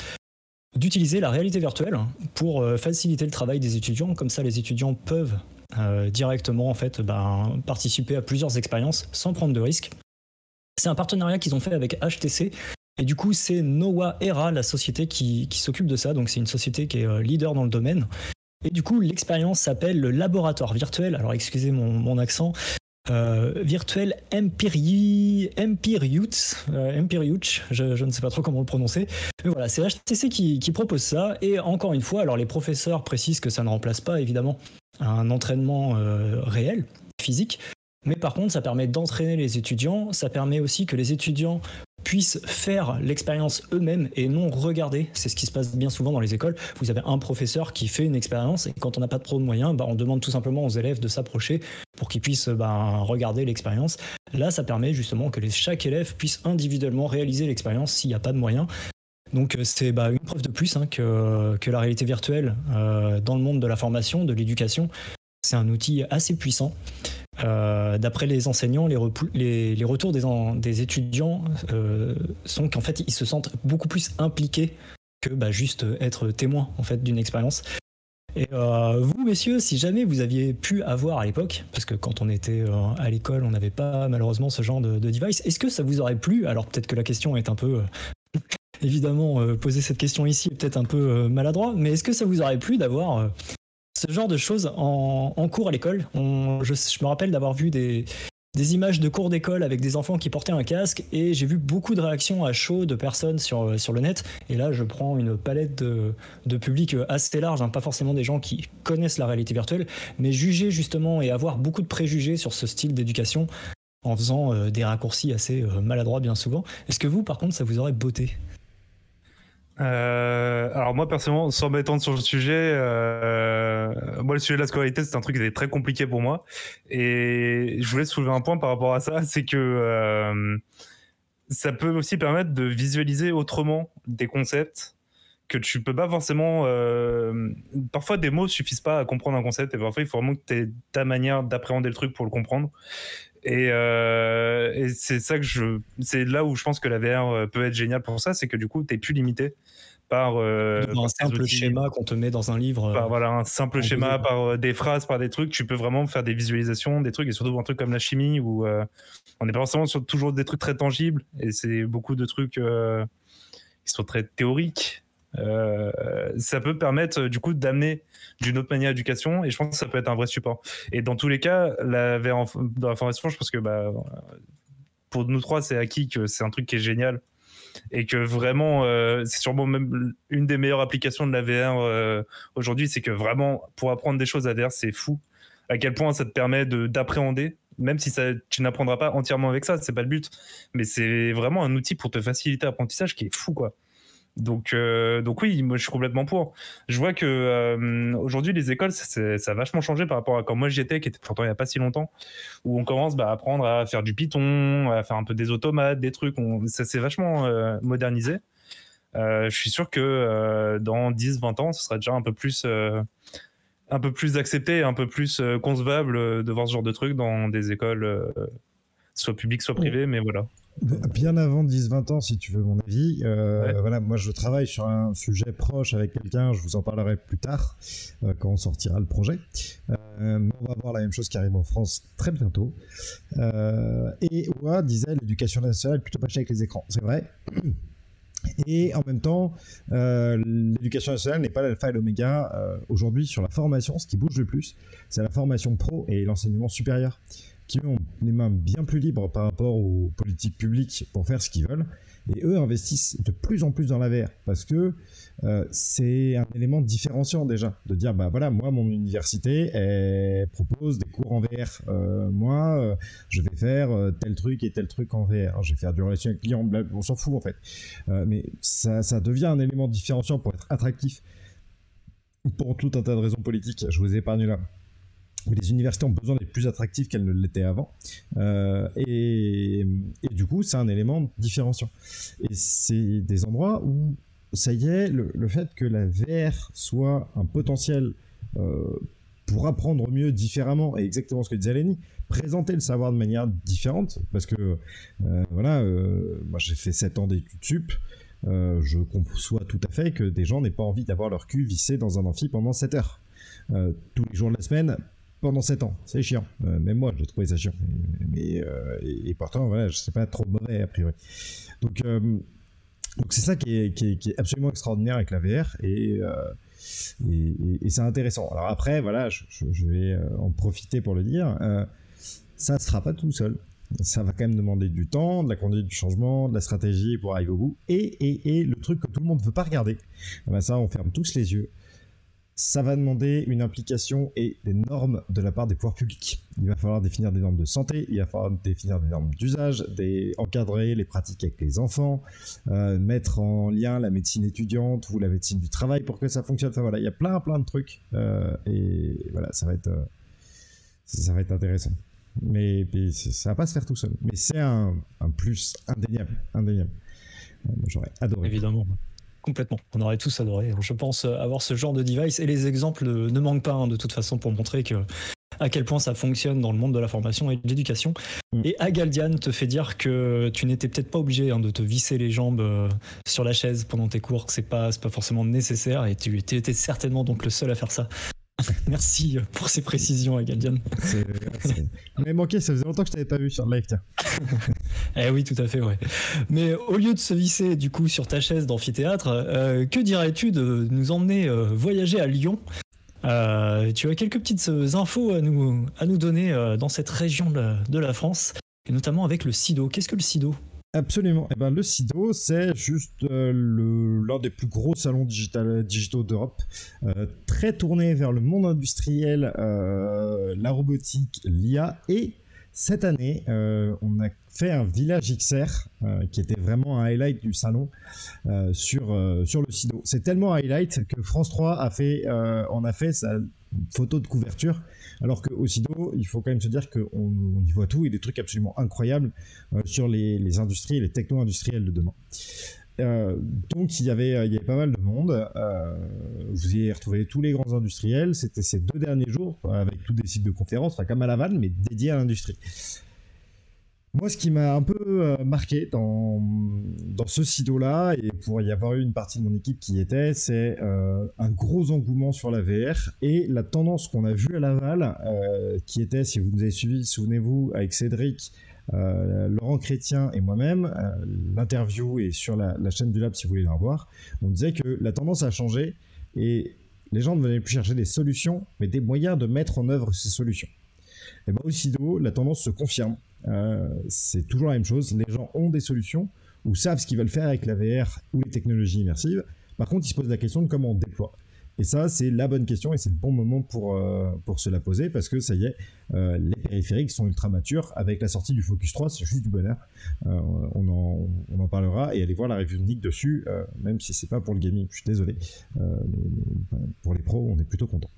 d'utiliser la réalité virtuelle pour euh, faciliter le travail des étudiants. Comme ça, les étudiants peuvent euh, directement en fait, ben, participer à plusieurs expériences sans prendre de risques. C'est un partenariat qu'ils ont fait avec HTC. Et du coup, c'est Noah Era, la société qui, s'occupe de ça. Donc, c'est une société qui est euh, leader dans le domaine. Et du coup, l'expérience s'appelle le laboratoire virtuel. Alors, excusez mon, mon accent. Euh, virtuel Empiriut, euh, je, ne sais pas trop comment le prononcer. Mais voilà, c'est HTC qui, propose ça. Et encore une fois, alors les professeurs précisent que ça ne remplace pas évidemment un entraînement euh, réel, physique. Mais par contre, ça permet d'entraîner les étudiants. Ça permet aussi que les étudiants puissent faire l'expérience eux-mêmes et non regarder. C'est ce qui se passe bien souvent dans les écoles. Vous avez un professeur qui fait une expérience et quand on n'a pas trop de moyens, bah, on demande tout simplement aux élèves de s'approcher pour qu'ils puissent bah, regarder l'expérience. Là, ça permet justement que chaque élève puisse individuellement réaliser l'expérience s'il n'y a pas de moyens. Donc euh, c'est bah, une preuve de plus hein, que, que, la réalité virtuelle euh, dans le monde de la formation, de l'éducation, c'est un outil assez puissant. Euh, d'après les enseignants, les, retours des, étudiants euh, sont qu'en fait, ils se sentent beaucoup plus impliqués que bah, juste être témoin en fait d'une expérience. Et euh, vous, messieurs, si jamais vous aviez pu avoir à l'époque, parce que quand on était à l'école, on n'avait pas malheureusement ce genre de, de device, est-ce que ça vous aurait plu? Alors peut-être que la question est un peu évidemment poser cette question ici est peut-être un peu maladroit, mais est-ce que ça vous aurait plu d'avoir ce genre de choses en, cours à l'école. Je, me rappelle d'avoir vu des, images de cours d'école avec des enfants qui portaient un casque et j'ai vu beaucoup de réactions à chaud de personnes sur, sur le net. Et là, je prends une palette de, de public assez large, hein, pas forcément des gens qui connaissent la réalité virtuelle, mais juger justement et avoir beaucoup de préjugés sur ce style d'éducation en faisant euh, des raccourcis assez euh, maladroits bien souvent. Est-ce que vous, par contre, ça vous aurait beauté euh, alors moi personnellement, sans m'étendre sur le sujet, euh, moi le sujet de la scolarité c'est un truc qui est très compliqué pour moi et je voulais soulever un point par rapport à ça, c'est que euh, ça peut aussi permettre de visualiser autrement des concepts que tu peux pas forcément. parfois des mots suffisent pas à comprendre un concept et parfois il faut vraiment que tu aies ta manière d'appréhender le truc pour le comprendre. Et, euh, et c'est ça que je, c'est là où je pense que la VR euh, peut être géniale pour ça, c'est que du coup, t'es plus limité par, euh, un simple schéma qu'on te met dans un livre. Par, voilà, un simple schéma, par des phrases, par des trucs. Tu peux vraiment faire des visualisations, des trucs, et surtout un truc comme la chimie où on n'est pas forcément sur toujours des trucs très tangibles, et c'est beaucoup de trucs qui sont très théoriques. Ça peut permettre du coup d'amener d'une autre manière d'éducation et je pense que ça peut être un vrai support. Et dans tous les cas, la VR dans la formation, je pense que bah, pour nous trois, c'est acquis que c'est un truc qui est génial et que vraiment, euh, c'est sûrement même une des meilleures applications de la VR euh, aujourd'hui, c'est que vraiment, pour apprendre des choses à VR, c'est fou à quel point ça te permet d'appréhender même si tu n'apprendras pas entièrement avec ça, c'est pas le but, mais c'est vraiment un outil pour te faciliter l'apprentissage qui est fou quoi. Donc, euh, donc oui, je suis complètement pour. Je vois que euh, aujourd'hui les écoles, ça, a vachement changé par rapport à quand moi j'y étais, qui était pourtant il n'y a pas si longtemps, où on commence bah, à apprendre à faire du Python, à faire un peu des automates, des trucs. ça s'est vachement euh, modernisé. je suis sûr que dans 10-20 ans, ce sera déjà un peu plus, un peu plus accepté, un peu plus concevable de voir ce genre de trucs dans des écoles, soit publiques, soit privées, mais voilà. Bien avant 10-20 ans, si tu veux mon avis. Euh, voilà, moi je travaille sur un sujet proche avec quelqu'un, je vous en parlerai plus tard euh, quand on sortira le projet. Euh, on va voir la même chose qui arrive en France très bientôt. et Oua disait l'éducation nationale plutôt fâchée avec les écrans. C'est vrai. Et en même temps, l'éducation nationale n'est pas l'alpha et l'oméga aujourd'hui sur la formation. Ce qui bouge le plus, c'est la formation pro et l'enseignement supérieur. Qui ont les mains bien plus libres par rapport aux politiques publiques pour faire ce qu'ils veulent. Et eux investissent de plus en plus dans la VR parce que euh, c'est un élément différenciant déjà de dire bah voilà moi mon université elle propose des cours en VR. Euh, moi euh, je vais faire tel truc et tel truc en VR. Je vais faire du relation avec client. On s'en fout en fait. mais ça, ça devient un élément différenciant pour être attractif pour tout un tas de raisons politiques. Je vous ai épargné là les universités ont besoin d'être plus attractives qu'elles ne l'étaient avant. Euh, et, du coup, c'est un élément différenciant. Et c'est des endroits où, ça y est, le, fait que la VR soit un potentiel euh, pour apprendre mieux différemment, et exactement ce que disait Lenny, présenter le savoir de manière différente, parce que, euh, voilà, moi j'ai fait 7 ans d'études sup, je conçois tout à fait que des gens n'aient pas envie d'avoir leur cul vissé dans un amphi pendant 7 heures. tous les jours de la semaine, pendant 7 ans. C'est chiant. Euh, même moi, j'ai trouvé ça chiant. Mais, euh, et, pourtant, voilà, je sais pas trop mauvais a priori. Donc, euh, c'est ça qui est, absolument extraordinaire avec la VR et, et, c'est intéressant. Alors après, voilà, je, vais en profiter pour le dire. ça ne sera pas tout seul. Ça va quand même demander du temps, de la conduite du changement, de la stratégie pour arriver au bout. Et, et, le truc que tout le monde ne veut pas regarder, eh ben ça, on ferme tous les yeux ça va demander une implication et des normes de la part des pouvoirs publics. Il va falloir définir des normes de santé, il va falloir définir des normes d'usage, encadrer les pratiques avec les enfants, euh, mettre en lien la médecine étudiante ou la médecine du travail pour que ça fonctionne. Enfin voilà, il y a plein plein de trucs euh, et voilà, ça va être euh, ça va être intéressant. Mais, ça va pas se faire tout seul. Mais c'est un, un, plus indéniable, indéniable. J'aurais adoré. Évidemment. Complètement. On aurait tous adoré. Je pense euh, avoir ce genre de device et les exemples ne manquent pas hein, de toute façon pour montrer que à quel point ça fonctionne dans le monde de la formation et de l'éducation. Mm. Et Agaldian te fait dire que tu n'étais peut-être pas obligé hein, de te visser les jambes euh, sur la chaise pendant tes cours, que c'est pas, pas forcément nécessaire et tu étais certainement donc le seul à faire ça. Merci pour ces précisions, Agaldian. Mais manqué, ça faisait longtemps que je t'avais pas vu sur le live, tiens. eh oui, tout à fait, ouais. Mais au lieu de se visser du coup sur ta chaise d'amphithéâtre, euh, que dirais-tu de nous emmener euh, voyager à Lyon? Euh, Tu as quelques petites infos à nous, à nous donner dans cette région de, de la France, et notamment avec le SIDO. Qu'est-ce que le SIDO? Absolument. Eh ben, le SIDO, c'est juste euh, l'un des plus gros salons digital, digitaux d'Europe, euh, très tourné vers le monde industriel, euh, la robotique, l'IA. Et cette année, on a fait un village XR, qui était vraiment un highlight du salon, sur, sur le SIDO. C'est tellement highlight que France 3 a fait, en a fait sa photo de couverture alors qu'au SIDO, il faut quand même se dire qu'on on y voit tout et des trucs absolument incroyables euh, sur les, industries et les techno-industriels de demain. Euh, donc il y, avait, il y avait pas mal de monde. Euh, vous y retrouvez tous les grands industriels. C'était ces deux derniers jours avec tous des sites de conférences, enfin comme à Laval, mais dédiés à l'industrie. Moi, ce qui m'a un peu euh, marqué dans, ce sido-là, et pour y avoir eu une partie de mon équipe qui y était, c'est euh, un gros engouement sur la VR et la tendance qu'on a vue à Laval, euh, qui était, si vous nous avez suivi, souvenez-vous, avec Cédric, Laurent Chrétien et moi-même, l'interview est sur la, chaîne du Lab si vous voulez la revoir, on disait que la tendance a changé et les gens ne venaient plus chercher des solutions, mais des moyens de mettre en œuvre ces solutions. Et bien au SIDO, la tendance se confirme. Euh, c'est toujours la même chose. Les gens ont des solutions ou savent ce qu'ils veulent faire avec la VR ou les technologies immersives. Par contre, ils se posent la question de comment on déploie. Et ça, c'est la bonne question et c'est le bon moment pour, euh, pour se la poser parce que ça y est, euh, les périphériques sont ultra matures. Avec la sortie du Focus 3, c'est juste du bonheur. on, en, on, en, parlera et allez voir la review Nick dessus, même si c'est pas pour le gaming, je suis désolé. pour les pros, on est plutôt content.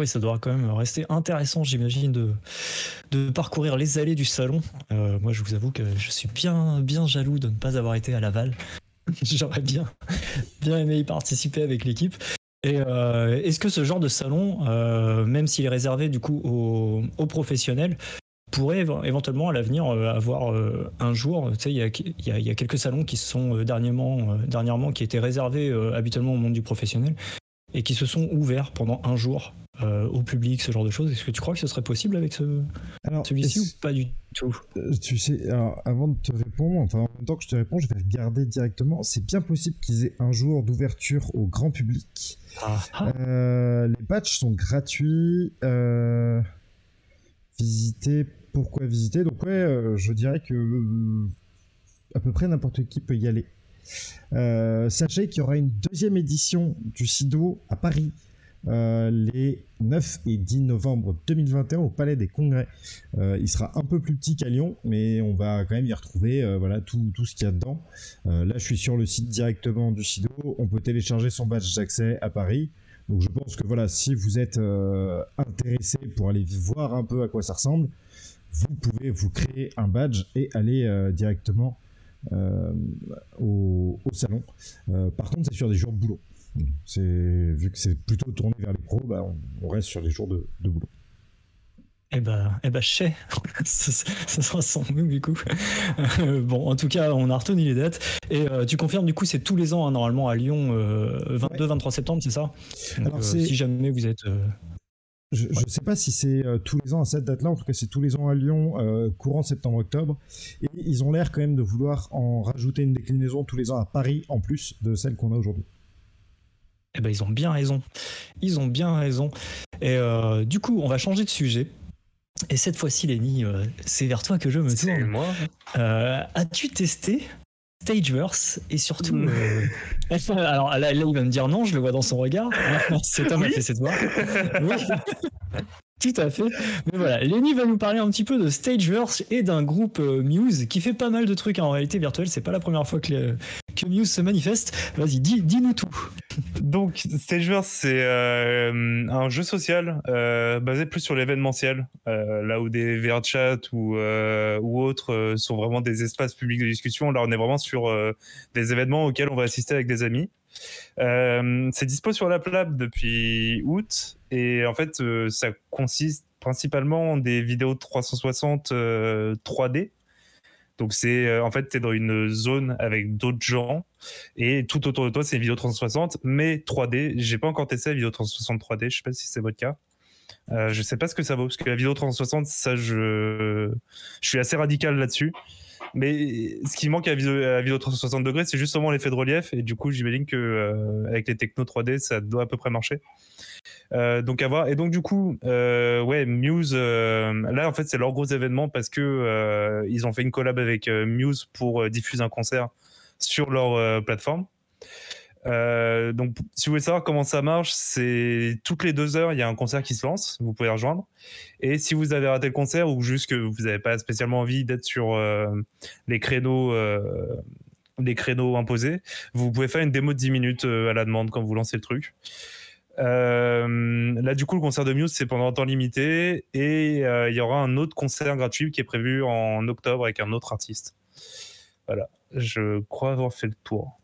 Oui, ça doit quand même rester intéressant, j'imagine, de, de parcourir les allées du salon. Euh, moi, je vous avoue que je suis bien, bien jaloux de ne pas avoir été à Laval. J'aurais bien, bien aimé y participer avec l'équipe. Et euh, est-ce que ce genre de salon, euh, même s'il est réservé du coup aux, professionnels, pourrait éventuellement à l'avenir avoir un jour, tu sais, il y, y a, quelques salons qui sont dernièrement, dernièrement qui étaient réservés habituellement au monde du professionnel et qui se sont ouverts pendant un jour euh, au public, ce genre de choses. Est-ce que tu crois que ce serait possible avec ce, celui-ci ou pas du tout? Euh, Tu sais, alors, avant de te répondre, enfin en même temps que je te réponds, je vais regarder directement. C'est bien possible qu'ils aient un jour d'ouverture au grand public. Ah, ah. Euh, les patchs sont gratuits. visiter, pourquoi visiter? Donc ouais, je dirais que à peu près n'importe qui peut y aller. Sachez qu'il y aura une deuxième édition du SIDO à Paris euh, les 9 et 10 novembre 2021 au Palais des Congrès. Euh, il sera un peu plus petit qu'à Lyon, mais on va quand même y retrouver euh, voilà, tout, tout ce qu'il y a dedans. là, je suis sur le site directement du SIDO. On peut télécharger son badge d'accès à Paris. Donc je pense que voilà, si vous êtes intéressé pour aller voir un peu à quoi ça ressemble, vous pouvez vous créer un badge et aller directement au, au, salon. par contre, c'est sur des jours de boulot. C'est vu que c'est plutôt tourné vers les pros, bah, on, reste sur les jours de, boulot. Eh ben, eh ben, je sais. ça, sera sans nous, du coup. Euh, bon, en tout cas, on a retenu les dates. Et euh, tu confirmes, du coup, c'est tous les ans, hein, normalement, à Lyon, 22-23 euh, septembre, c'est ça? Alors, Si jamais vous êtes. Je ne sais pas si c'est tous les ans à cette date-là, en tout cas c'est tous les ans à Lyon, courant septembre-octobre. Et ils ont l'air quand même de vouloir en rajouter une déclinaison tous les ans à Paris, en plus de celle qu'on a aujourd'hui. Eh ben, ils ont bien raison. Ils ont bien raison. Et euh, du coup, on va changer de sujet. Et cette fois-ci, Lenny, euh, c'est vers toi que je me tourne. moi. Euh, as-tu testé Stageverse et surtout. alors là, il va me dire non, je le vois dans son regard. C'est Tom oui. a fait cette voix. Oui. Tout à fait. Mais voilà, Lenny va nous parler un petit peu de Stageverse et d'un groupe Muse qui fait pas mal de trucs en réalité virtuelle. C'est pas la première fois que, que Muse se manifeste. Vas-y, dis-nous tout. Donc, Stageverse, c'est euh, un jeu social euh, basé plus sur l'événementiel, euh, là où des VR chat ou, ou autres sont vraiment des espaces publics de discussion. Là, on est vraiment sur des événements auxquels on va assister avec des amis. C'est dispo sur la plab depuis août et en fait, ça consiste principalement en des vidéos 360 3D donc c'est euh, en fait tu es dans une zone avec d'autres gens et tout autour de toi c'est une vidéo 360 mais 3D. J'ai pas encore testé la vidéo 360 3D, je sais pas si c'est votre cas. Euh, je sais pas ce que ça vaut parce que la vidéo 360 ça je je suis assez radical là-dessus. Mais ce qui manque à vidéo, 360 degrés, c'est justement l'effet de relief. Et du coup, j'imagine que euh, avec les techno 3D, ça doit à peu près marcher. Euh, donc à voir. Et donc du coup, euh, ouais, Muse. là, en fait, c'est leur gros événement parce que ils ont fait une collab avec Muse pour diffuser un concert sur leur plateforme. Euh, donc, si vous voulez savoir comment ça marche, c'est toutes les deux heures, il y a un concert qui se lance. Vous pouvez rejoindre. Et si vous avez raté le concert ou juste que vous n'avez pas spécialement envie d'être sur euh, les créneaux, euh, les créneaux imposés, vous pouvez faire une démo de 10 minutes à la demande quand vous lancez le truc. là, du coup, le concert de Muse, c'est pendant un temps limité et il y aura un autre concert gratuit qui est prévu en octobre avec un autre artiste. Voilà, je crois avoir fait le tour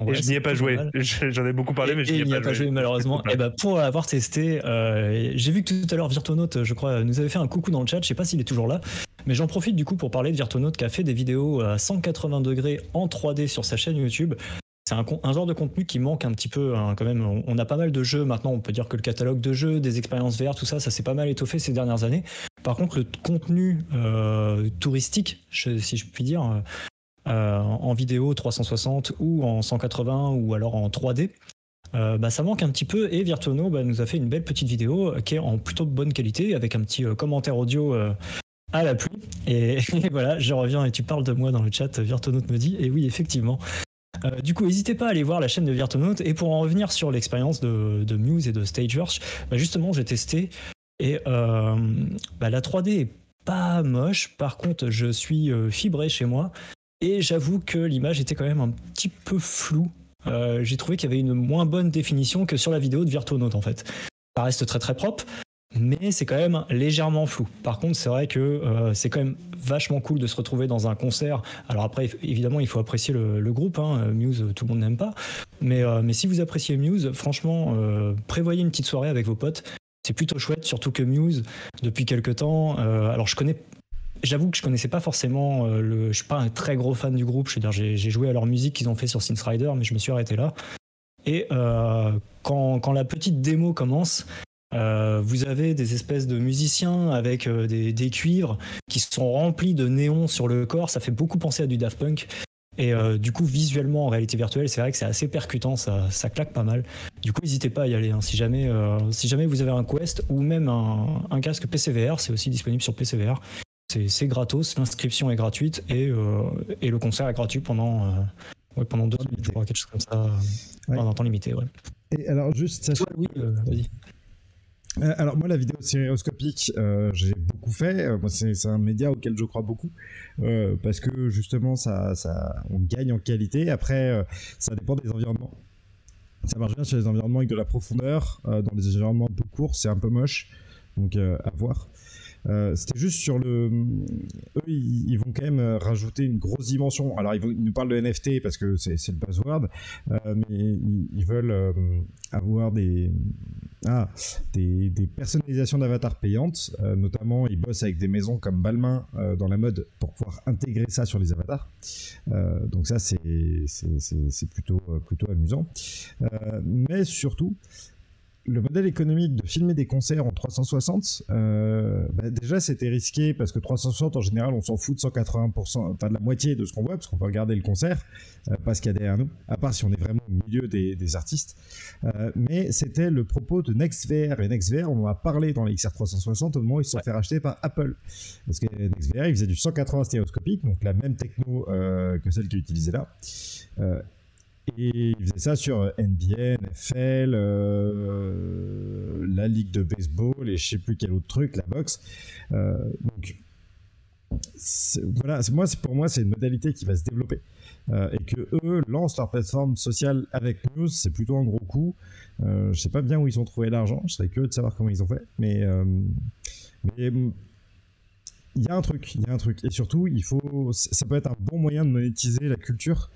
je n'y ai pas joué. J'en ai beaucoup parlé, mais je n'y ai, pas, joué. malheureusement. et bah, pour l'avoir testé, euh, j'ai vu que tout à l'heure Virtonaut, je crois, nous avait fait un coucou dans le chat. Je sais pas s'il est toujours là, mais j'en profite du coup pour parler de Virtonaut qui a fait des vidéos à 180 degrés en 3D sur sa chaîne YouTube. C'est un, un, genre de contenu qui manque un petit peu hein, quand même. On, a pas mal de jeux maintenant. On peut dire que le catalogue de jeux, des expériences VR, tout ça, ça s'est pas mal étoffé ces dernières années. Par contre, le contenu euh, touristique, si je puis dire, euh, en vidéo 360 ou en 180 ou alors en 3D. Euh, bah, ça manque un petit peu et Virtuono bah, nous a fait une belle petite vidéo qui est en plutôt bonne qualité avec un petit euh, commentaire audio à la pluie. Et, voilà, je reviens et tu parles de moi dans le chat, Virtuono me dit, et oui, effectivement. du coup, n'hésitez pas à aller voir la chaîne de Virtuonaut. Et pour en revenir sur l'expérience de, Muse et de Stageverse, bah justement, j'ai testé. Et bah la 3D est pas moche. Par contre, je suis fibré chez moi. Et j'avoue que l'image était quand même un petit peu floue. Euh, j'ai trouvé qu'il y avait une moins bonne définition que sur la vidéo de Virtuonaut en fait. Ça reste très très propre, mais c'est quand même légèrement flou. Par contre, c'est vrai que euh, c'est quand même vachement cool de se retrouver dans un concert. Alors après, évidemment, il faut apprécier le, groupe. Hein. Muse, tout le monde n'aime pas. Mais, euh, mais si vous appréciez Muse, franchement, prévoyez une petite soirée avec vos potes. C'est plutôt chouette, surtout que Muse, depuis quelques temps, alors je connais J'avoue que je connaissais pas forcément euh, le. Je suis pas un très gros fan du groupe. Je veux dire, j'ai joué à leur musique qu'ils ont fait sur Synth Rider, mais je me suis arrêté là. Et euh, quand, quand, la petite démo commence, euh, vous avez des espèces de musiciens avec des, des, cuivres qui sont remplis de néons sur le corps. Ça fait beaucoup penser à du Daft Punk. Et du coup, visuellement, en réalité virtuelle, c'est vrai que c'est assez percutant, ça, ça claque pas mal. Du coup, n'hésitez pas à y aller. Hein. Si, jamais, si jamais vous avez un Quest ou même un, un casque PCVR, c'est aussi disponible sur PCVR. C'est gratos, l'inscription est gratuite et, et, le concert est gratuit pendant, pendant deux minutes, je crois, quelque chose comme ça, pendant un temps limité. Ouais. Et alors, juste, ça. oui, vas-y. Euh, alors moi la vidéo stéréoscopique euh, j'ai beaucoup fait euh, c'est un média auquel je crois beaucoup parce que justement ça, ça on gagne en qualité après ça dépend des environnements ça marche bien sur les environnements avec de la profondeur dans les environnements un peu courts c'est un peu moche donc à voir euh, c'était juste sur le. Eux, ils, vont quand même euh, rajouter une grosse dimension. Alors, ils, nous parlent de NFT parce que c'est le buzzword, euh, mais ils, veulent avoir des. Ah, des, personnalisations d'avatars payantes. notamment, ils bossent avec des maisons comme Balmain dans la mode pour pouvoir intégrer ça sur les avatars. donc, ça, c'est plutôt, plutôt amusant. mais surtout, le modèle économique de filmer des concerts en 360, euh, bah, déjà c'était risqué parce que 360 en général on s'en fout de 180%, enfin de la moitié de ce qu'on voit parce qu'on peut regarder le concert, euh, parce qu'il y a derrière nous, à part si on est vraiment au milieu des, artistes. Euh, mais c'était le propos de NextVR et NextVR, on en a parlé dans les XR 360 au moment où ils se sont fait racheter par Apple. Parce que NextVR il faisait du 180 stéréoscopique, donc la même techno que celle qui est utilisée là. Et il faisait ça sur NBA, NFL, euh, la ligue de baseball et je sais plus quel autre truc, la boxe. Euh, donc voilà, moi, pour moi, c'est une modalité qui va se développer. Euh, et que eux lancent leur plateforme sociale avec News, c'est plutôt un gros coup. je sais pas bien où ils ont trouvé l'argent, je serais curieux de savoir comment ils ont fait. Mais, mais il y a un truc, il y a un truc. Et surtout, il faut, ça peut être un bon moyen de monétiser la culture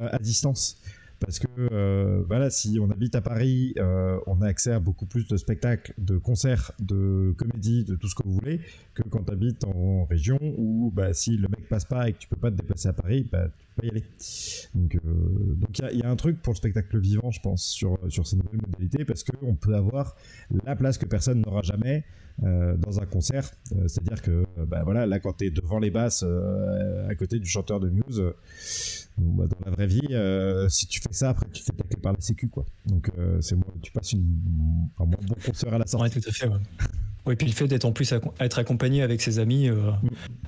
à distance. Parce que euh, voilà, si on habite à Paris, euh, on a accès à beaucoup plus de spectacles, de concerts, de comédies, de tout ce que vous voulez, que quand tu habites en région où bah, si le mec passe pas et que tu peux pas te déplacer à Paris, bah, tu peux pas y aller. Donc il y, a un truc pour le spectacle vivant, je pense, sur, sur ces nouvelles modalités, parce qu'on peut avoir la place que personne n'aura jamais euh, dans un concert. Euh, c'est-à-dire que bah, voilà, là, quand tu es devant les basses, euh, à côté du chanteur de Muse, bah, dans la vraie vie, si tu fais ça, après tu fais tacler par la sécu. Quoi. Donc c'est moi, tu passes une, un bon concert à la sortie. Ouais, tout à fait. Ouais. puis le fait d'être en plus être accompagné avec ses amis, mm.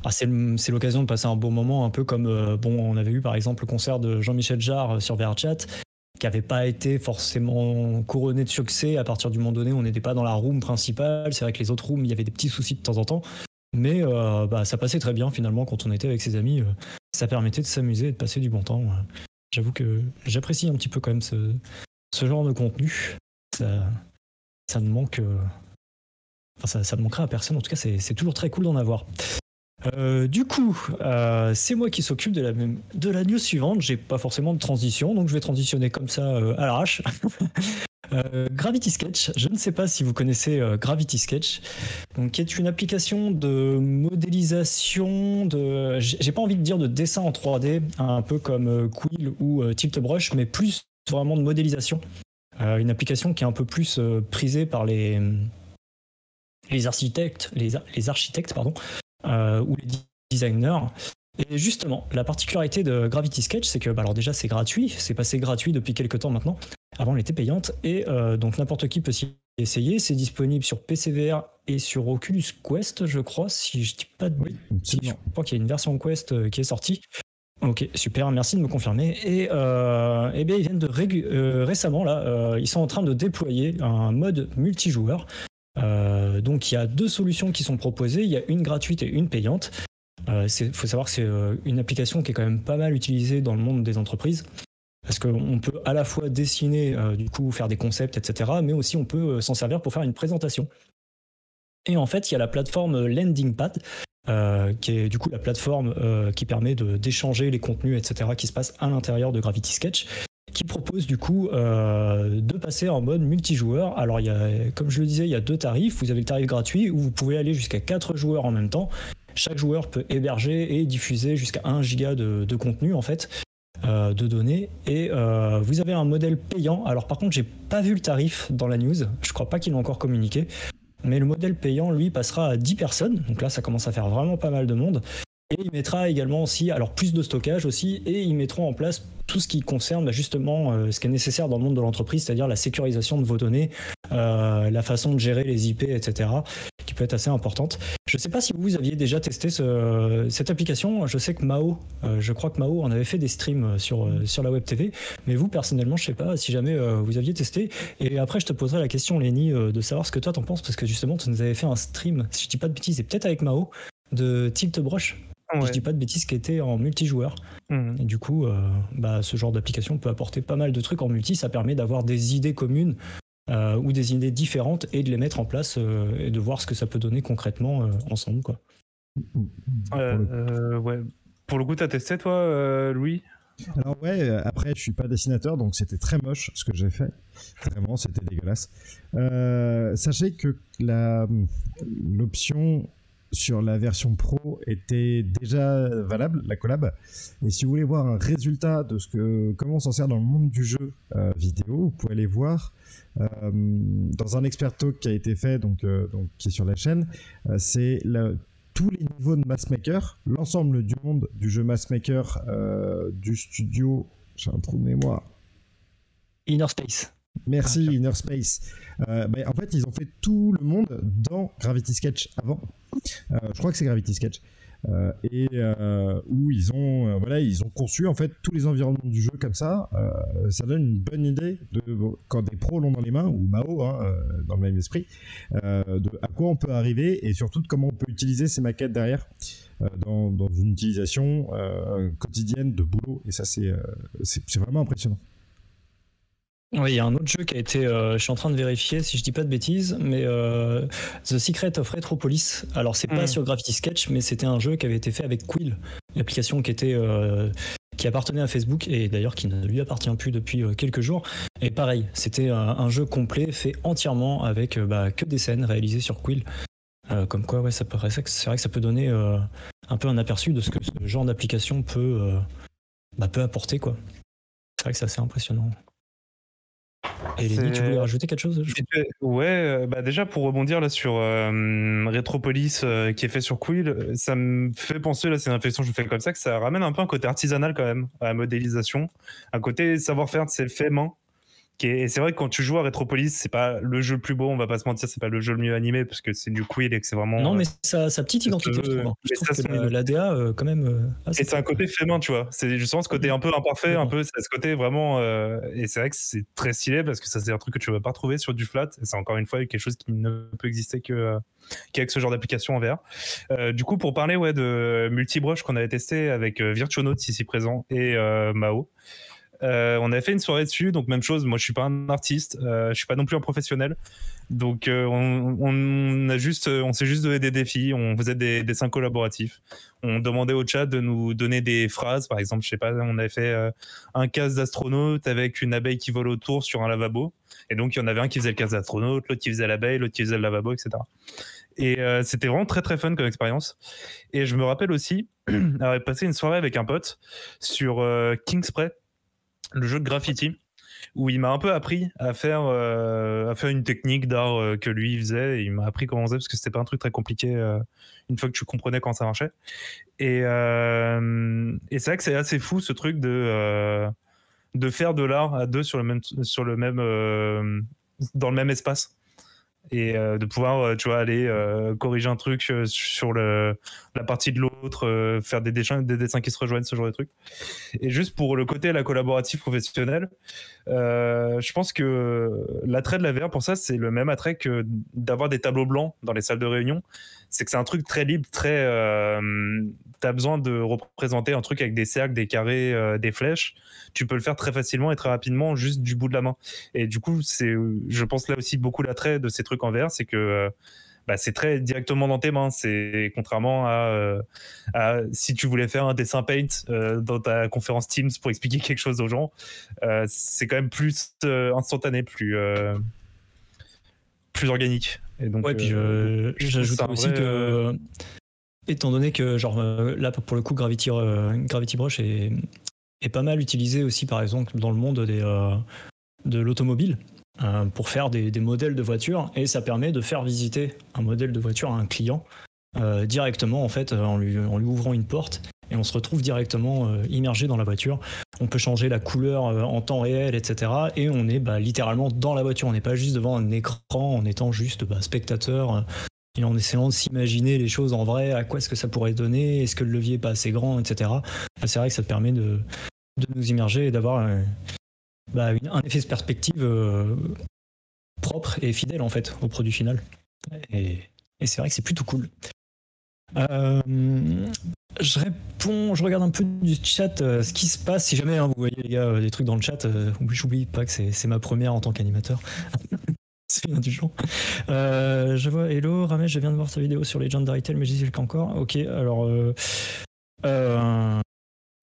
ah, c'est l'occasion de passer un bon moment, un peu comme bon, on avait eu par exemple le concert de Jean-Michel Jarre sur VRChat qui n'avait pas été forcément couronné de succès à partir du moment donné on n'était pas dans la room principale. C'est vrai que les autres rooms, il y avait des petits soucis de temps en temps. Mais euh, bah, ça passait très bien finalement quand on était avec ses amis. Euh, ça permettait de s'amuser et de passer du bon temps. J'avoue que j'apprécie un petit peu quand même ce, genre de contenu. Ça, ne manque. Euh, enfin, ça, ne manquera à personne. En tout cas, c'est toujours très cool d'en avoir. Du coup, c'est moi qui s'occupe de la, de la news suivante. J'ai pas forcément de transition, donc je vais transitionner comme ça à l'arrache. Gravity Sketch, je ne sais pas si vous connaissez Gravity Sketch, donc qui est une application de modélisation de, j'ai pas envie de dire de dessin en 3D, un peu comme Quill ou Tilt Brush, mais plus vraiment de modélisation. une application qui est un peu plus prisée par les les architectes, les, les architectes pardon, euh, ou les designers. Et justement, la particularité de Gravity Sketch, c'est que, bah alors déjà, c'est gratuit, c'est passé gratuit depuis quelques temps maintenant. Avant, elle était payante, et euh, donc n'importe qui peut s'y essayer. C'est disponible sur PCVR et sur Oculus Quest, je crois, si je dis pas de oui, Je crois qu'il y a une version Quest euh, qui est sortie. Ok, super, merci de me confirmer. Et, euh, eh bien, ils viennent de récemment, là, ils sont en train de déployer un mode multijoueur donc il y a deux solutions qui sont proposées, il y a une gratuite et une payante. Il faut savoir que c'est une application qui est quand même pas mal utilisée dans le monde des entreprises parce qu'on peut à la fois dessiner, du coup faire des concepts, etc., mais aussi on peut s'en servir pour faire une présentation. Et en fait, il y a la plateforme LendingPad, qui est du coup la plateforme qui permet d'échanger les contenus, etc., qui se passent à l'intérieur de Gravity Sketch qui propose du coup euh, de passer en mode multijoueur. Alors, comme je le disais, il y a deux tarifs. Vous avez le tarif gratuit où vous pouvez aller jusqu'à 4 joueurs en même temps. Chaque joueur peut héberger et diffuser jusqu'à 1 giga de, contenu en fait. Euh, de données et euh, vous avez un modèle payant. Alors par contre, j'ai pas vu le tarif dans la news. Je crois pas qu'il l'ont encore communiqué. Mais le modèle payant, lui, passera à 10 personnes. Donc là, ça commence à faire vraiment pas mal de monde. Et il mettra également aussi, alors plus de stockage aussi, et ils mettront en place tout ce qui concerne bah, justement euh, ce qui est nécessaire dans le monde de l'entreprise, c'est-à-dire la sécurisation de vos données, euh, la façon de gérer les IP, etc., qui peut être assez importante. Je ne sais pas si vous aviez déjà testé cette application. Je sais que Mao, euh, je crois que Mao en avait fait des streams sur, sur la web TV, mais vous personnellement, je ne sais pas si jamais vous aviez testé. Et après, je te poserai la question, Lenny, de savoir ce que toi t'en penses, parce que justement, tu nous avais fait un stream, si je dis pas de bêtises, et peut-être avec Mao, de Tilt Brush je dis pas de bêtises, qui était en multijoueur. Et du coup, euh, bah, ce genre d'application peut apporter pas mal de trucs en multi. Ça permet d'avoir des idées communes euh, ou des idées différentes et de les mettre en place euh, et de voir ce que ça peut donner concrètement ensemble. Quoi. ouais. Pour le coup, tu as testé toi, Louis? Alors ouais, après je suis pas dessinateur, donc c'était très moche ce que j'ai fait. Vraiment, c'était dégueulasse. sachez que l'option sur la version pro était déjà valable, la collab. Et si vous voulez voir un résultat de ce que comment on s'en sert dans le monde du jeu euh, vidéo, vous pouvez aller voir euh, dans un expert talk qui a été fait, donc, euh, donc qui est sur la chaîne. c'est tous les niveaux de Massmaker, l'ensemble du monde du jeu Massmaker du studio. J'ai un trou de mémoire. Inner Space. Merci Inner Space. Ben, en fait, ils ont fait tout le monde dans Gravity Sketch avant. Euh, je crois que c'est Gravity Sketch. Euh, et euh, où ils ont voilà ils ont conçu en fait tous les environnements du jeu comme ça ça donne une bonne idée de quand des pros l'ont dans les mains ou Mao hein, dans le même esprit de à quoi on peut arriver et surtout de comment on peut utiliser ces maquettes derrière dans, dans, une utilisation quotidienne de boulot et ça c'est c'est vraiment impressionnant oui, il y a un autre jeu qui a été. Euh, je suis en train de vérifier si je dis pas de bêtises, mais euh, The Secret of Retropolis. Alors, c'est pas hmm. sur Gravity Sketch, mais c'était un jeu qui avait été fait avec Quill, l'application qui était. Euh, qui appartenait à Facebook et d'ailleurs qui ne lui appartient plus depuis quelques jours. Et pareil, c'était un, jeu complet fait entièrement avec bah, que des scènes réalisées sur Quill. comme quoi, ouais, ça c'est vrai que ça peut donner un peu un aperçu de ce que ce genre d'application peut, bah, peut apporter. quoi. C'est vrai que c'est assez impressionnant. Et tu voulais rajouter quelque chose Ouais, euh, bah déjà pour rebondir là sur euh, Retropolis euh, qui est fait sur Quill, ça me fait penser, là c'est une réflexion que je fais comme ça, que ça ramène un peu un côté artisanal quand même à la modélisation, un côté savoir-faire de ses faits main et c'est vrai que quand tu joues à Retropolis, c'est pas le jeu le plus beau, on va pas se mentir, c'est pas le jeu le mieux animé parce que c'est du quill et que c'est vraiment. Non, mais sa, sa petite identité, je trouve. Hein. Je trouve que l'ADA, euh, quand même. Euh, et c'est un côté fait main, tu vois. C'est justement ce côté un peu imparfait, un peu, c'est ce côté vraiment. Euh, et c'est vrai que c'est très stylé parce que ça, c'est un truc que tu vas pas retrouver sur du flat. Et c'est encore une fois quelque chose qui ne peut exister que qu'avec ce genre d'application en VR. du coup, pour parler ouais, de multibrush qu'on avait testé avec Virtuonaut ici présent et Mao. Euh, on avait fait une soirée dessus, donc même chose. Moi, je suis pas un artiste, euh, je suis pas non plus un professionnel. Donc, euh, on, a juste, on s'est juste donné des défis. On faisait des dessins collaboratifs. On demandait au chat de nous donner des phrases. Par exemple, je sais pas, on avait fait un casque d'astronaute avec une abeille qui vole autour sur un lavabo. Et donc, il y en avait un qui faisait le casque d'astronaute, l'autre qui faisait l'abeille, l'autre qui faisait le lavabo, etc. Et c'était vraiment très très fun comme expérience. Et je me rappelle aussi avoir passé une soirée avec un pote sur Kingspray le jeu de graffiti où il m'a un peu appris à faire euh, à faire une technique d'art euh, que lui faisait. Il m'a appris comment on faisait parce que c'était pas un truc très compliqué euh, une fois que tu comprenais quand ça marchait. Et, et c'est vrai que c'est assez fou ce truc de de faire de l'art à deux sur le même sur le même dans le même espace et euh, de pouvoir euh, tu vois aller euh, corriger un truc sur la partie de l'autre faire des dessins des dessins qui se rejoignent ce genre de trucs. Et juste pour le côté la collaborative professionnelle je pense que l'attrait de la VR pour ça c'est le même attrait que d'avoir des tableaux blancs dans les salles de réunion c'est que c'est un truc très libre très tu as besoin de représenter un truc avec des cercles des carrés des flèches tu peux le faire très facilement et très rapidement juste du bout de la main. Et du coup, c'est, je pense là aussi beaucoup l'attrait de ces trucs en VR, c'est que euh, bah, c'est très directement dans tes mains. C'est contrairement à, euh, si tu voulais faire un dessin paint euh, dans ta conférence Teams pour expliquer quelque chose aux gens, c'est quand même plus instantané, plus plus organique. Et donc, ouais, puis j'ajoute aussi que étant donné que genre là pour le coup Gravity Gravity Brush est est pas mal utilisé aussi, par exemple, dans le monde des, euh, de l'automobile euh, pour faire des, modèles de voitures. Et ça permet de faire visiter un modèle de voiture à un client directement en fait en lui, en lui ouvrant une porte et on se retrouve directement immergé dans la voiture. On peut changer la couleur en temps réel, etc. Et on est bah, littéralement dans la voiture. On n'est pas juste devant un écran en étant juste bah, spectateur et en essayant de s'imaginer les choses en vrai, à quoi est-ce que ça pourrait donner, est-ce que le levier est pas assez grand, etc. c'est vrai que ça permet de, nous immerger et d'avoir bah, un effet de perspective euh, propre et fidèle en fait au produit final. Et, c'est vrai que c'est plutôt cool. Euh, je réponds, je regarde un peu du chat euh, ce qui se passe. Si jamais hein, vous voyez gars des trucs dans le chat, j'oublie pas que c'est ma première en tant qu'animateur. c'est bien du genre. je vois Hello, Ramesh, je viens de voir sa vidéo sur Legendary Tale, mais j'y suis encore. Ok, alors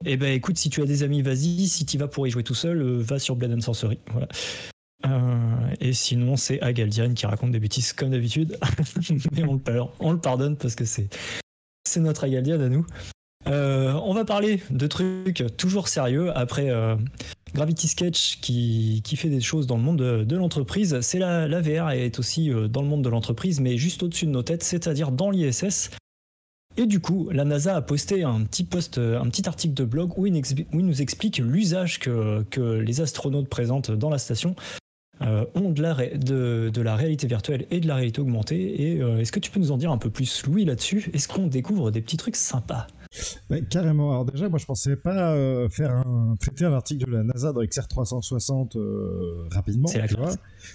eh ben écoute, si tu as des amis, vas-y. Si tu vas pour y jouer tout seul, euh, va sur Blood and Sorcery. Voilà. Euh, et sinon, c'est Agaldian qui raconte des bêtises comme d'habitude. Mais on le pardonne parce que c'est, c'est notre à nous. Euh, on va parler de trucs toujours sérieux après Gravity Sketch qui, fait des choses dans le monde de, l'entreprise. C'est la, la VR est aussi dans le monde de l'entreprise, mais juste au-dessus de nos têtes, c'est-à-dire dans l'ISS. Et du coup, la NASA a posté un petit post, un petit article de blog où il, nous explique l'usage que, les astronautes présentent dans la station euh, ont de la, de, la, réalité virtuelle et de la réalité augmentée. Et euh, est-ce que tu peux nous en dire un peu plus, Louis, là-dessus? Est-ce qu'on découvre des petits trucs sympas? Carrément. Alors déjà, moi je pensais pas euh, faire un traiter un article de la NASA dans XR 360 rapidement. C'est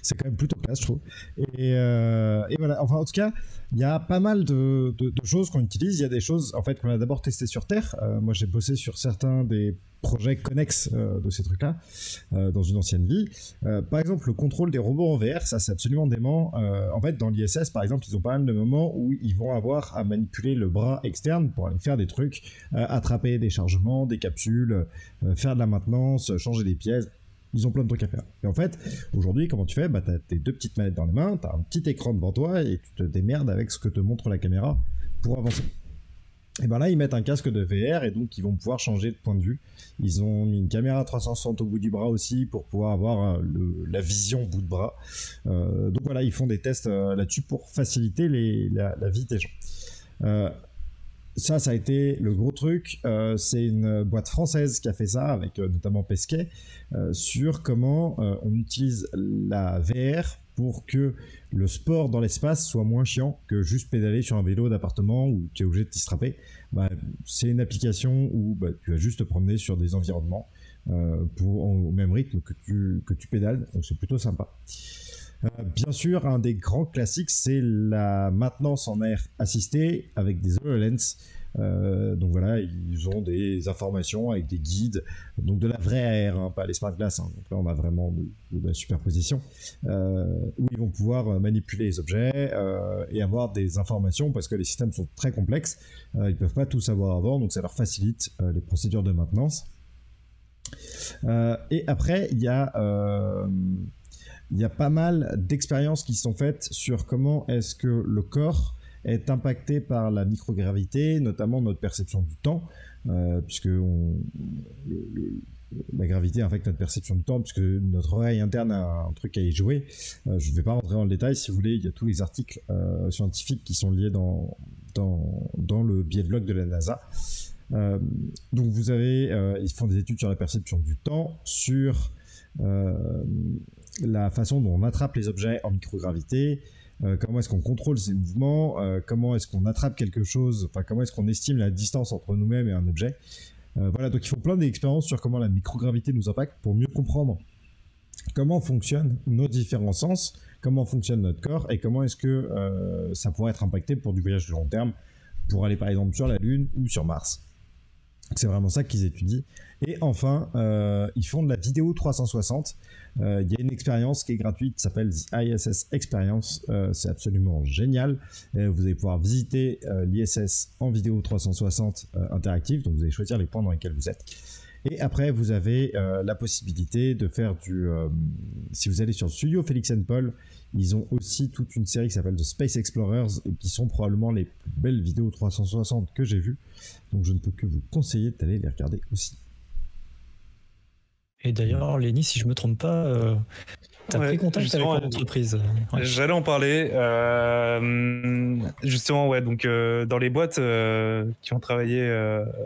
C'est quand même plutôt classe, je trouve. Et, et, voilà. Enfin, en tout cas, il y a pas mal de, choses qu'on utilise. Il y a des choses en fait qu'on a d'abord testé sur Terre. Euh, moi, j'ai bossé sur certains des projets connexes euh, de ces trucs-là euh, dans une ancienne vie. par exemple, le contrôle des robots en VR, ça c'est absolument dément. en fait, dans l'ISS, par exemple, ils ont pas mal de moments où ils vont avoir à manipuler le bras externe pour aller faire des trucs, attraper des chargements, des capsules, faire de la maintenance, changer des pièces ils ont plein de trucs à faire. Et en fait, aujourd'hui, comment tu fais? Bah, Tu as tes deux petites manettes dans les mains, tu as un petit écran devant toi et tu te démerdes avec ce que te montre la caméra pour avancer. Et ben là, ils mettent un casque de VR et donc ils vont pouvoir changer de point de vue. Ils ont mis une caméra 360 au bout du bras aussi pour pouvoir avoir euh, la vision au bout de bras. Euh, donc voilà, ils font des tests euh, là-dessus pour faciliter la, vie des gens ça, ça a été le gros truc. C'est une boîte française qui a fait ça, avec notamment Pesquet, sur comment on utilise la VR pour que le sport dans l'espace soit moins chiant que juste pédaler sur un vélo d'appartement où tu es obligé de t'y strapper. Bah, c'est une application où bah, tu vas juste te promener sur des environnements pour, au même rythme que tu, que tu pédales, donc c'est plutôt sympa. Euh, bien sûr, un des grands classiques, c'est la maintenance en air assistée avec des HoloLens. Euh, donc voilà, ils ont des informations avec des guides, donc de la vraie AR, hein, pas les smart glass. Hein. Donc là, on a vraiment de, la superposition euh, où ils vont pouvoir manipuler les objets et avoir des informations parce que les systèmes sont très complexes. ils peuvent pas tout savoir avant, donc ça leur facilite les procédures de maintenance. et après, il y a il y a pas mal d'expériences qui sont faites sur comment est-ce que le corps est impacté par la microgravité, notamment notre perception du temps, euh, puisque la gravité affecte notre perception du temps, puisque notre oreille interne a un truc à y jouer. Euh, je ne vais pas rentrer dans le détail, si vous voulez, il y a tous les articles euh, scientifiques qui sont liés dans, dans, le biais de de la NASA. donc vous avez, ils font des études sur la perception du temps, sur la façon dont on attrape les objets en microgravité, euh, comment est-ce qu'on contrôle ces mouvements, euh, comment est-ce qu'on attrape quelque chose, enfin comment est-ce qu'on estime la distance entre nous-mêmes et un objet. Euh, voilà, donc ils font plein d'expériences sur comment la microgravité nous impacte pour mieux comprendre comment fonctionnent nos différents sens, comment fonctionne notre corps et comment est-ce que ça pourrait être impacté pour du voyage de long terme, pour aller par exemple sur la Lune ou sur Mars. C'est vraiment ça qu'ils étudient. Et enfin, ils font de la vidéo 360. Euh, il y a une expérience qui est gratuite, s'appelle The ISS Experience. Euh, c'est absolument génial. vous allez pouvoir visiter euh, l'ISS en vidéo 360 interactive. Donc vous allez choisir les points dans lesquels vous êtes. Et après, vous avez la possibilité de faire du. si vous allez sur le studio Félix Paul, ils ont aussi toute une série qui s'appelle The Space Explorers et qui sont probablement les plus belles vidéos 360 que j'ai vues. Donc je ne peux que vous conseiller d'aller les regarder aussi. Et d'ailleurs, Lenny, si je me trompe pas, euh, t'as pris contact avec l'entreprise. J'allais en parler. justement, ouais, donc dans les boîtes qui ont travaillé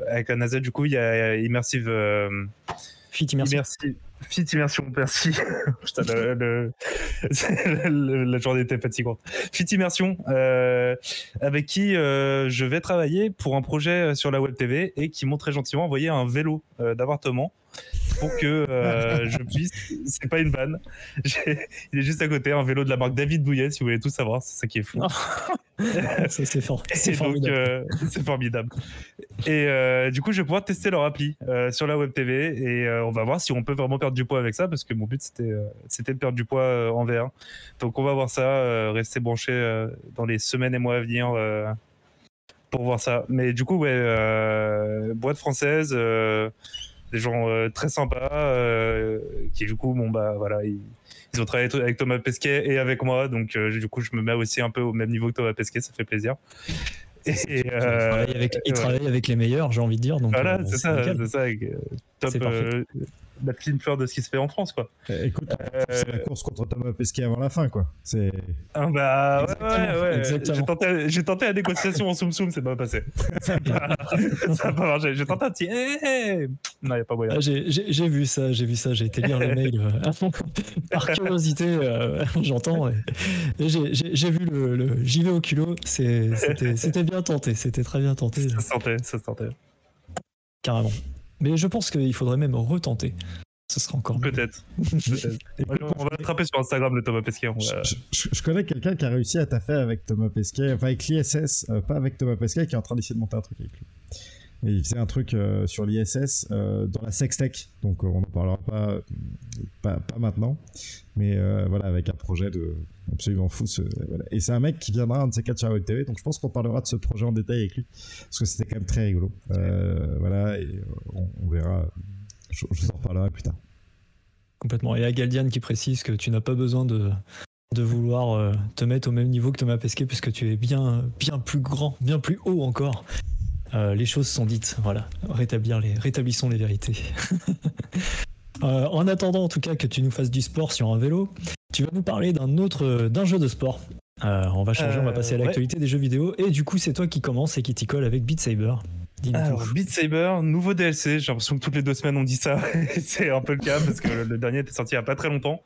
avec la NASA, du coup, il y a Immersive. Fit Immersive. Fit Immersion, merci. Putain, le, la journée était fatigante. Fit Immersion, euh, avec qui euh, je vais travailler pour un projet sur la Web TV et qui m'ont très gentiment envoyé un vélo euh, d'appartement pour que euh, je puisse. C'est pas une vanne. Il est juste à côté, un vélo de la marque David Bouillet, si vous voulez tout savoir. C'est ça qui est fou. c'est fort. C'est formidable. Euh, c'est formidable. Et euh, du coup, je vais pouvoir tester leur appli sur la Web TV et on va voir si on peut vraiment perdre du poids avec ça parce que mon but c'était c'était de perdre du poids en VR. Donc on va voir ça, rester branché dans les semaines et mois à venir pour voir ça. Mais du coup, ouais, boîte française des gens euh, très sympas euh, qui du coup bon bah voilà ils, ont travaillé avec Thomas Pesquet et avec moi. Donc euh, du coup je me mets aussi un peu au même niveau que Thomas Pesquet ça fait plaisir. Et, travaille avec, il travaille avec, les meilleurs j'ai envie de dire donc voilà c'est ça c'est ça top la petite fleur de ce qui se fait en France, quoi. Écoute, c'est la course contre Thomas Pesquet avant la fin, quoi. C'est. Ah bah ouais, ouais, J'ai tenté, j'ai tenté la négociation en soum soum, c'est pas passé. ça n'a pas marché. J'ai tenté un petit. Non, y a pas moyen. Ah, j'ai vu ça, j'ai vu ça. J'ai été lire les mails euh, par curiosité. Euh, j'entends. J'ai vu le, le j'y vais au culot. C'était bien tenté. C'était très bien tenté. Ça se tentait, ça se tentait. Carrément. Mais je pense qu'il faudrait même retenter. Ce sera encore Peut-être. on va l'attraper sur Instagram le Thomas Pesquet. Je, connais quelqu'un qui a réussi à taffer avec Thomas Pesquet, enfin avec l'ISS, euh, pas avec Thomas Pesquet, qui est en train d'essayer de monter un truc avec lui. Et il faisait un truc euh, sur l'ISS euh, dans la sextech, donc on n'en parlera pas, pas, pas, maintenant, mais voilà, avec un projet de absolument fou. Et c'est un mec qui viendra un de ces quatre sur TV, donc je pense qu'on parlera de ce projet en détail avec lui, parce que c'était quand même très rigolo. voilà, et on, verra, je, je, vous en reparlerai plus tard. Complètement. Et Agaldian qui précise que tu n'as pas besoin de, de vouloir te mettre au même niveau que Thomas Pesquet, puisque tu es bien, bien plus grand, bien plus haut encore. Euh, les choses sont dites. Voilà, rétablir les, rétablissons les vérités. Euh, en attendant, en tout cas, que tu nous fasses du sport sur un vélo, tu vas nous parler d'un autre, d'un jeu de sport. Euh, on va changer, on va passer à l'actualité des jeux vidéo. Et du coup, c'est toi qui commence et qui t'y colle avec Beat Saber. Alors, Beat Saber, nouveau DLC. J'ai l'impression que toutes les deux semaines on dit ça. c'est un peu le cas parce que le dernier était sorti il n'y a pas très longtemps.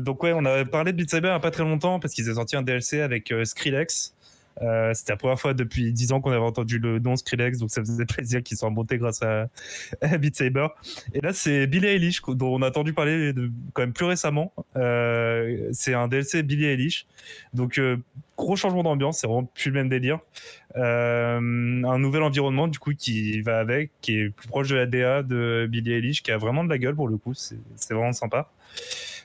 donc, ouais, on avait parlé de Beat Saber il n'y a pas très longtemps parce qu'ils ont sorti un DLC avec Skrillex. Euh, c'était la première fois depuis 10 ans qu'on avait entendu le nom Skrillex, donc ça faisait plaisir qu'ils soient montés grâce à, Beat Saber. Et là, c'est Billie Eilish, dont on a entendu parler de, quand même plus récemment. Euh, c'est un DLC Billie Eilish. Donc, euh, gros changement d'ambiance, c'est vraiment plus le même délire. un nouvel environnement, du coup, qui va avec, qui est plus proche de la DA de Billie Eilish, qui a vraiment de la gueule pour le coup, c'est vraiment sympa.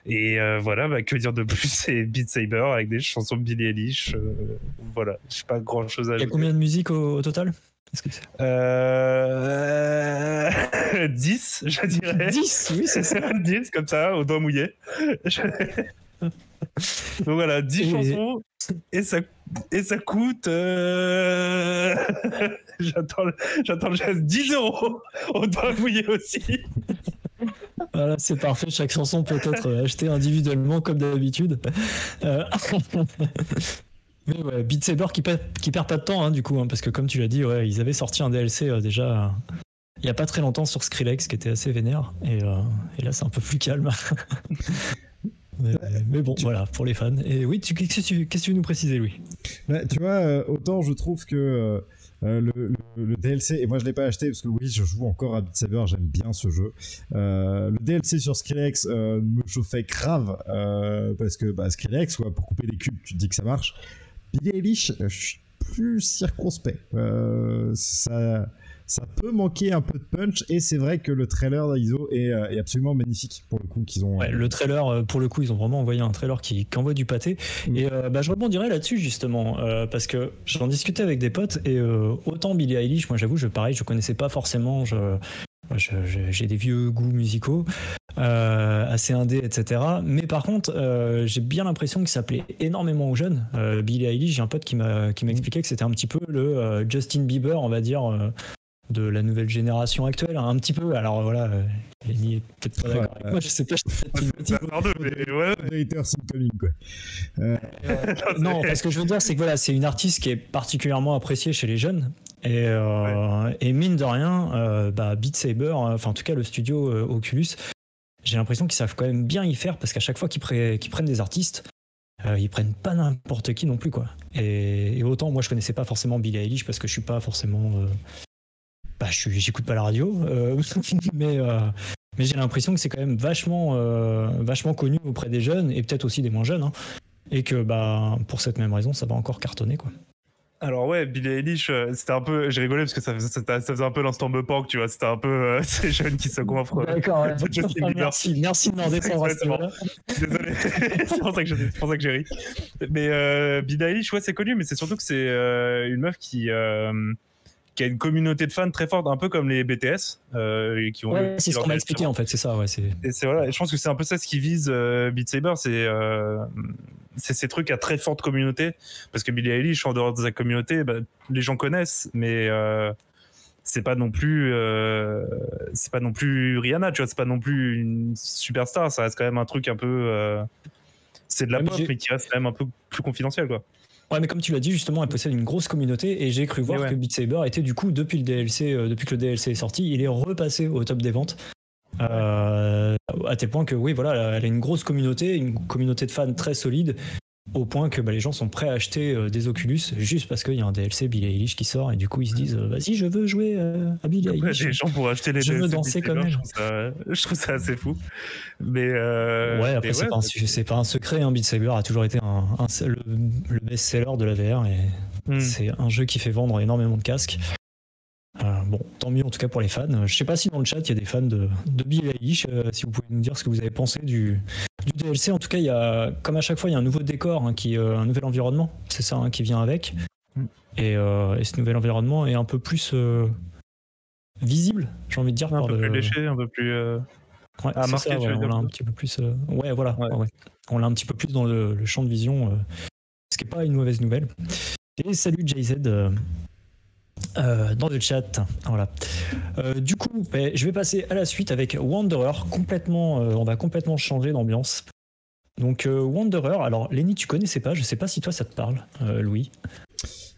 Et euh, voilà, bah, que dire de plus? C'est Beat Saber avec des chansons de Billie Eilish. Euh, voilà, je pas grand chose à Il y a combien de musique au, total? Euh... 10, je dirais. 10, oui, c'est ça. 10, comme ça, au doigt mouillé. Donc voilà, 10 chansons et ça, et ça coûte. Euh... j'attends, j'attends le geste 10 euros au doigt mouillé aussi. Voilà, c'est parfait. Chaque chanson peut être achetée individuellement comme d'habitude. Euh, mais ouais, Beat Saber qui, perd, pas de temps, hein, du coup, hein, parce que comme tu l'as dit, ouais, ils avaient sorti un DLC euh, déjà il n'y a pas très longtemps sur Skrillex qui était assez vénère. Et, euh, là, c'est un peu plus calme. mais, bon, voilà, pour les fans. Et oui, qu'est-ce que tu veux nous préciser, Louis? Bah, Tu vois, autant je trouve que euh, le, DLC, et moi je l'ai pas acheté parce que oui, je joue encore à Beat Saber, j'aime bien ce jeu. Euh, le DLC sur Skrillex euh, me chauffait grave parce que bah, Skrillex, pour couper des cubes, tu te dis que ça marche. Billy Eilish, je suis plus circonspect. ça ça peut manquer un peu de punch et c'est vrai que le trailer est, euh, est, absolument magnifique pour le coup qu'ils ont. Ouais, le trailer, euh, pour le coup, ils ont vraiment envoyé un trailer qui, envoie du pâté. Mm. Et euh, bah, je rebondirai là-dessus justement parce que j'en discutais avec des potes et autant Billie Eilish, moi j'avoue, je pareil, je connaissais pas forcément. Je, j'ai des vieux goûts musicaux, assez indé, etc. Mais par contre, j'ai bien l'impression que ça plaît énormément aux jeunes. Billie Eilish, j'ai un pote qui m'a qui m'expliquait que c'était un petit peu le Justin Bieber, on va dire, de la nouvelle génération actuelle, un petit peu. Alors voilà, euh, Lenny est peut-être pas d'accord avec moi, je sais pas, je C'est un deux, mais ouais. Haters incoming, quoi. Euh, non, parce que je veux dire, c'est que voilà, c'est une artiste qui est particulièrement appréciée chez les jeunes. Et, euh, et mine de rien, euh, bah, Beat Saber, enfin en tout cas le studio euh, Oculus, j'ai l'impression qu'ils savent quand même bien y faire parce qu'à chaque fois qu'ils pre- qu'ils prennent des artistes, euh, ils prennent pas n'importe qui non plus quoi. Et, et autant moi je connaissais pas forcément Billie Eilish parce que je suis pas forcément, euh, bah je suis- j'écoute pas la radio, euh, mais euh, mais j'ai l'impression que c'est quand même vachement euh, vachement connu auprès des jeunes et peut-être aussi des moins jeunes, hein, et que bah pour cette même raison ça va encore cartonner quoi. Alors ouais, Billie Eilish, c'était un peu, j'ai rigolé parce que ça faisait, ça faisait un peu l'instant punk, tu vois, c'était un peu euh, ces jeunes qui se coiffrent. D'accord, ouais. Justin Bieber. merci, merci de m'en descendre. Désolé, c'est pour ça que j'ai c'est pour ça que j'ai ri. Mais euh, Billie Eilish, ouais, c'est connu, mais c'est surtout que c'est euh, une meuf qui euh, qui a une communauté de fans très forte, un peu comme les BTS, euh, qui ont. Ouais, c'est ce qu'on m'a donnent expliqué en fait, c'est ça, ouais, c'est. Et c'est voilà, je pense que c'est un peu ça ce qui vise euh, Beat Saber, c'est euh, c'est ces trucs à très forte communauté, parce que Billie Eilish en dehors de sa communauté, bah, les gens connaissent, mais euh, c'est pas non plus euh, c'est pas non plus Rihanna, tu vois, c'est pas non plus une superstar, ça reste quand même un truc un peu euh, c'est de la Ouais, mais pop, j'ai- mais qui reste quand même un peu plus confidentiel, quoi. Ouais, mais comme tu l'as dit, justement, elle possède une grosse communauté et j'ai cru voir ouais. que Beat Saber était du coup, depuis le DLC, euh, depuis que le DLC est sorti, il est repassé au top des ventes. Euh, à tel point que, oui, voilà, elle a une grosse communauté, une communauté de fans très solide, au point que bah, les gens sont prêts à acheter euh, des Oculus juste parce qu'il y a un DLC Billie Eilish qui sort et du coup ils se disent euh, vas-y, je veux jouer euh, à Billie Après, Eilish. les gens pour acheter les Je veux danser Saber, elle. Je trouve, ça, je trouve ça assez fou. Mais euh, ouais, après, c'est ouais, pas, un pas secret, hein, Beat Saber a toujours été un, un- le, le best-seller de la VR et hmm. C'est un jeu qui fait vendre énormément de casques. Bon, tant mieux en tout cas pour les fans. Je sais pas si dans le chat il y a des fans de, de Billie Eilish. euh, si vous pouvez nous dire ce que vous avez pensé du, du DLC. En tout cas, il y a, comme à chaque fois, il y a un nouveau décor, hein, qui, euh, un nouvel environnement. C'est ça hein, qui vient avec. Et, euh, et ce nouvel environnement est un peu plus visible, j'ai envie de dire. un peu le- plus léché, un peu plus. euh, Ouais, Ah, marqué, ça, ouais, on l'a un petit peu plus. euh, Ouais, voilà. Ouais. On l'a un petit peu plus dans le, le champ de vision, euh, ce qui n'est pas une mauvaise nouvelle. Et salut JZ euh, dans le chat. Voilà. Euh, du coup, ben, je vais passer à la suite avec Wanderer. Complètement, euh, on va complètement changer d'ambiance. Donc euh, Wanderer, alors Lenny, tu connaissais pas, je sais pas si toi ça te parle, euh, Louis.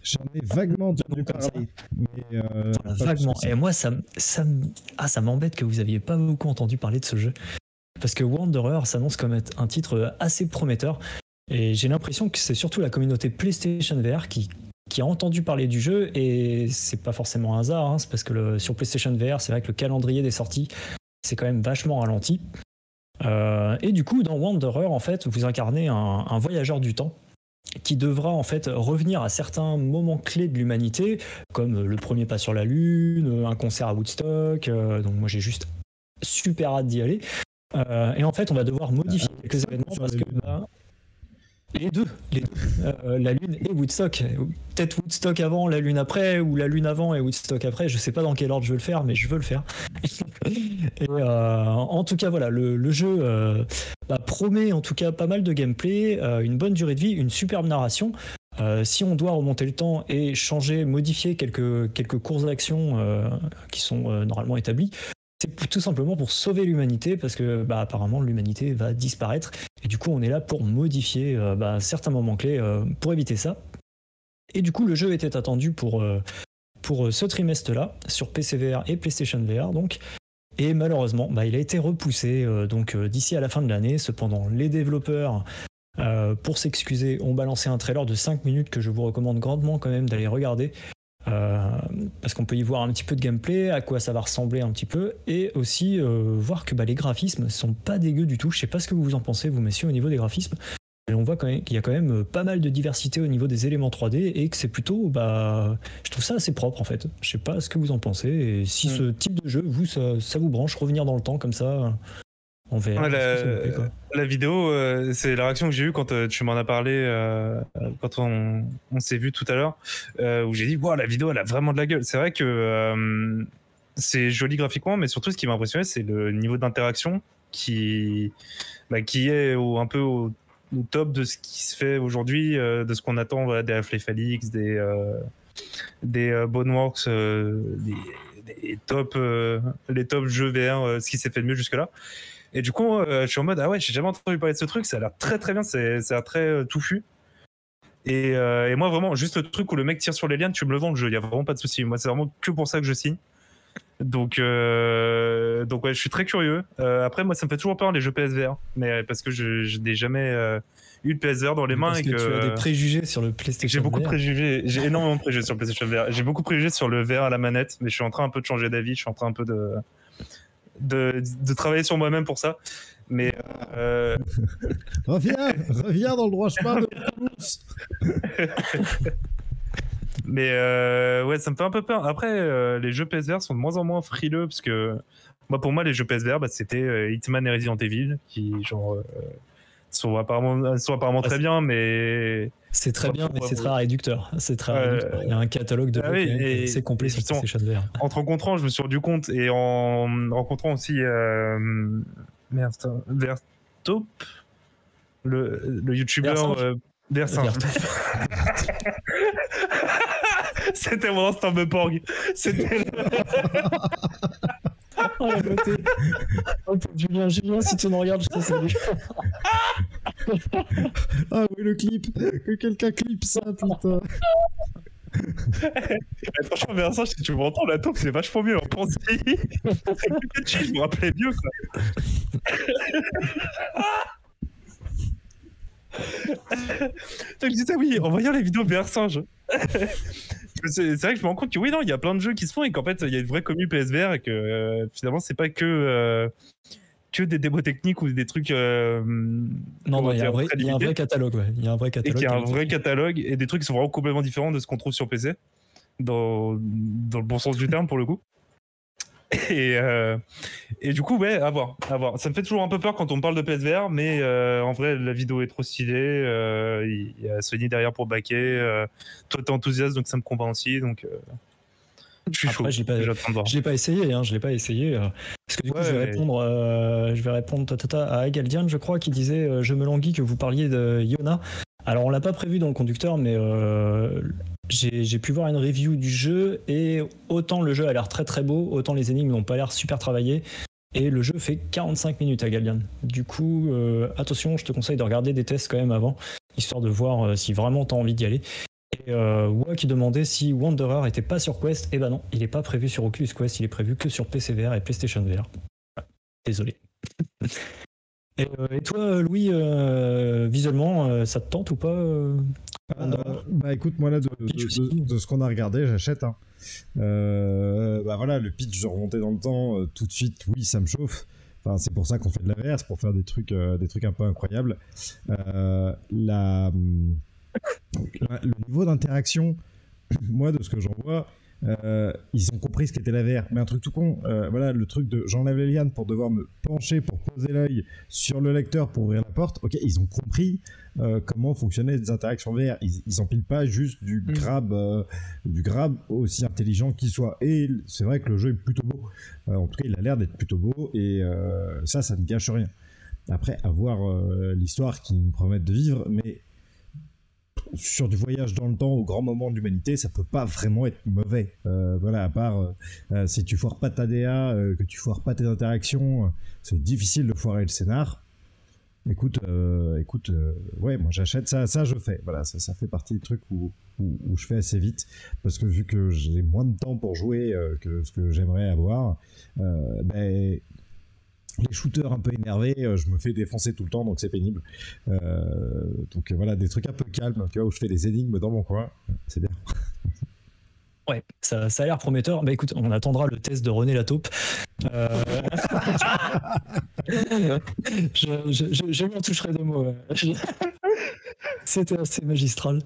J'en ai vaguement entendu parler. Mais euh, Voilà, vaguement. Et moi, ça, ça, ah, ça m'embête que vous aviez pas beaucoup entendu parler de ce jeu. Parce que Wanderer s'annonce comme être un titre assez prometteur. Et j'ai l'impression que c'est surtout la communauté PlayStation VR qui, qui a entendu parler du jeu. Et c'est pas forcément un hasard. hein, c'est parce que le- sur PlayStation VR, c'est vrai que le calendrier des sorties, c'est quand même vachement ralenti. Euh, et du coup, dans Wanderer, en fait, vous incarnez un, un voyageur du temps qui devra en fait revenir à certains moments clés de l'humanité, comme le premier pas sur la Lune, un concert à Woodstock. euh, donc moi j'ai juste super hâte d'y aller. Euh, et en fait, on va devoir modifier quelques événements parce que bah, les deux, les deux. Euh, la Lune et Woodstock. Peut-être Woodstock avant, la Lune après, ou la Lune avant et Woodstock après. Je sais pas dans quel ordre je veux le faire, mais je veux le faire. euh, en tout cas, voilà, le, jeu euh, bah, promet en tout cas pas mal de gameplay, une bonne durée de vie, une superbe narration. Si on doit remonter le temps et changer, modifier quelques, quelques courses d'action qui sont normalement établies, c'est tout simplement pour sauver l'humanité parce que bah, apparemment l'humanité va disparaître et du coup on est là pour modifier euh, bah, certains moments clés euh, pour éviter ça. Et du coup le jeu était attendu pour, euh, ce trimestre-là sur PC VR et PlayStation VR donc. Et malheureusement, bah, il a été repoussé donc d'ici à la fin de l'année. Cependant, les développeurs pour s'excuser, ont balancé un trailer de 5 minutes que je vous recommande grandement quand même d'aller regarder. Euh, parce qu'on peut y voir un petit peu de gameplay, à quoi ça va ressembler un petit peu, et aussi euh, voir que bah, les graphismes sont pas dégueux du tout. Je sais pas ce que vous en pensez, vous messieurs, au niveau des graphismes. Et on voit qu'il y a quand même euh, pas mal de diversité au niveau des éléments 3D et que c'est plutôt, bah, je trouve ça assez propre en fait. Je sais pas ce que vous en pensez et si Mm. ce type de jeu, vous, ça, ça vous branche, revenir dans le temps comme ça, Ouais, ça vous la, vidéo, euh, c'est la réaction que j'ai eue quand euh, tu m'en as parlé, euh, quand on, on s'est vu tout à l'heure, où j'ai dit, wow, la vidéo, elle a vraiment de la gueule. C'est vrai que c'est joli graphiquement, mais surtout, ce qui m'a impressionné, c'est le niveau d'interaction qui, bah, qui est au- un peu au, au top de ce qui se fait aujourd'hui, de ce qu'on attend voilà, des Half-Life des, des Boneworks, des, les top, les top jeux VR, ce qui s'est fait de mieux jusque-là. Et du coup, je suis en mode, ah ouais, j'ai jamais entendu parler de ce truc, ça a l'air très très bien, c'est, ça a l'air très touffu. Et, et, moi, vraiment, juste le truc où le mec tire sur les liens, tu me le vends le jeu, il y a vraiment pas de souci. Moi, c'est vraiment que pour ça que je signe. Donc, euh, donc ouais, je suis très curieux. Euh, après, moi, ça me fait toujours peur les jeux PSVR, mais parce que je, n'ai jamais euh, eu de PSVR dans les mains et que, tu as des préjugés sur le PlayStation. J'ai beaucoup VR. de préjugés. J'ai énormément de préjugés sur le PlayStation VR. J'ai beaucoup de préjugés sur le VR à la manette, mais je suis en train un peu de changer d'avis. Je suis en train un peu de de, de travailler sur moi-même pour ça. Mais euh... reviens, reviens dans le droit chemin de Mais euh, ouais, ça me fait un peu peur. Après, euh, les jeux PSVR sont de moins en moins frileux parce que moi, pour moi, les jeux PSVR, bah, c'était Hitman et Resident Evil qui, genre, sont apparemment, sont apparemment très bien, mais. C'est très bien, mais c'est très réducteur. C'est très réducteur. Il y a un catalogue de ah oui, assez complet sur PlayStation VR. En te rencontrant, je me suis rendu compte et en rencontrant aussi. merde, Vertop, le, le youtubeur. Versinge. C'était mon instant me porg. C'était. oh la. Oh, Julien, Julien, si tu nous regardes, je te salue. ah oui, le clip. Que quelqu'un clip ça, putain. Eh, franchement, Versinge, si tu m'entends la taupe, c'est vachement mieux en chill, je me rappelais mieux, quoi. Donc je disais oui, en voyant les vidéos singe. C'est vrai que je me rends compte que oui, non, il y a plein de jeux qui se font et qu'en fait, il y a une vraie commu PSVR et que euh, finalement, c'est pas que, euh, que des démos techniques ou des trucs. Euh, non, il y, a un vrai, il y a un vrai catalogue. Ouais. Il y a un vrai catalogue. Et qu'il y a un vrai catalogue et des trucs qui sont vraiment complètement différents de ce qu'on trouve sur PC. Dans, dans le bon sens du terme, pour le coup. Et, euh, et du coup, ouais, à voir, à voir. Ça me fait toujours un peu peur quand on parle de PSVR, mais euh, en vrai, la vidéo est trop stylée. Euh, il y a Sony derrière pour. Euh, toi, t'es enthousiaste, donc ça me convainc aussi. Donc, je suis Après, chaud. Je l'ai pas, je l'ai pas essayé, hein, je l'ai pas essayé. parce que du coup, je vais répondre, je vais répondre à Agaldian, je crois, qui disait Je me languis que vous parliez de Yona. Alors, on l'a pas prévu dans le conducteur, mais j'ai pu voir une review du jeu et autant le jeu a l'air très très beau, autant les énigmes n'ont pas l'air super travaillées. Et le jeu fait 45 minutes à Gallian. Du coup, euh, attention, je te conseille de regarder des tests quand même avant, histoire de voir euh, si vraiment tu as envie d'y aller. Et euh, Wa qui demandait si Wanderer était pas sur Quest, eh ben non, il est pas prévu sur Oculus Quest, il est prévu que sur PC VR et PlayStation VR. Voilà. Désolé. et, euh, et toi, Louis, visuellement, ça te tente ou pas euh, bah écoute, moi là, de, de- Pitch de- aussi. de ce qu'on a regardé, j'achète. Hein. Euh, bah voilà, le pitch de remonter dans le temps, euh, tout de suite, oui, ça me chauffe. Enfin, c'est pour ça qu'on fait de la VR, c'est pour faire des trucs, des trucs un peu incroyables. La- le niveau d'interaction, moi, de ce que j'en vois, euh, ils ont compris ce qu'était la VR. Mais un truc tout con, euh, voilà, le truc de j'enlève les lianes pour devoir me pencher pour poser l'œil sur le lecteur pour ouvrir la porte. Ok, ils ont compris euh, comment fonctionnaient les interactions VR. Ils, ils empilent pas juste du Mm. grab, du grab aussi intelligent qu'il soit. Et c'est vrai que le jeu est plutôt beau. En tout cas, il a l'air d'être plutôt beau et ça, ça ne gâche rien. Après, à voir euh, l'histoire qu'ils nous promettent de vivre, mais sur du voyage dans le temps au grand moment de l'humanité, ça peut pas vraiment être mauvais. Euh, voilà, à part euh, euh, si tu foires pas ta DA, que tu foires pas tes interactions, c'est difficile de foirer le scénar. Écoute, écoute, ouais, moi j'achète ça, ça je fais. Voilà, ça, fait partie des trucs où, où, où je fais assez vite parce que vu que j'ai moins de temps pour jouer que ce que j'aimerais avoir, ben les shooters un peu énervés, euh, je me fais défoncer tout le temps, donc c'est pénible. Euh, donc voilà, des trucs un peu calmes, tu vois, où je fais des énigmes dans mon coin, c'est bien. Ouais, ça, a l'air prometteur. Bah écoute, on attendra le test de René Lataupe. Euh... je, m'en toucherai deux mots. C'était assez magistral.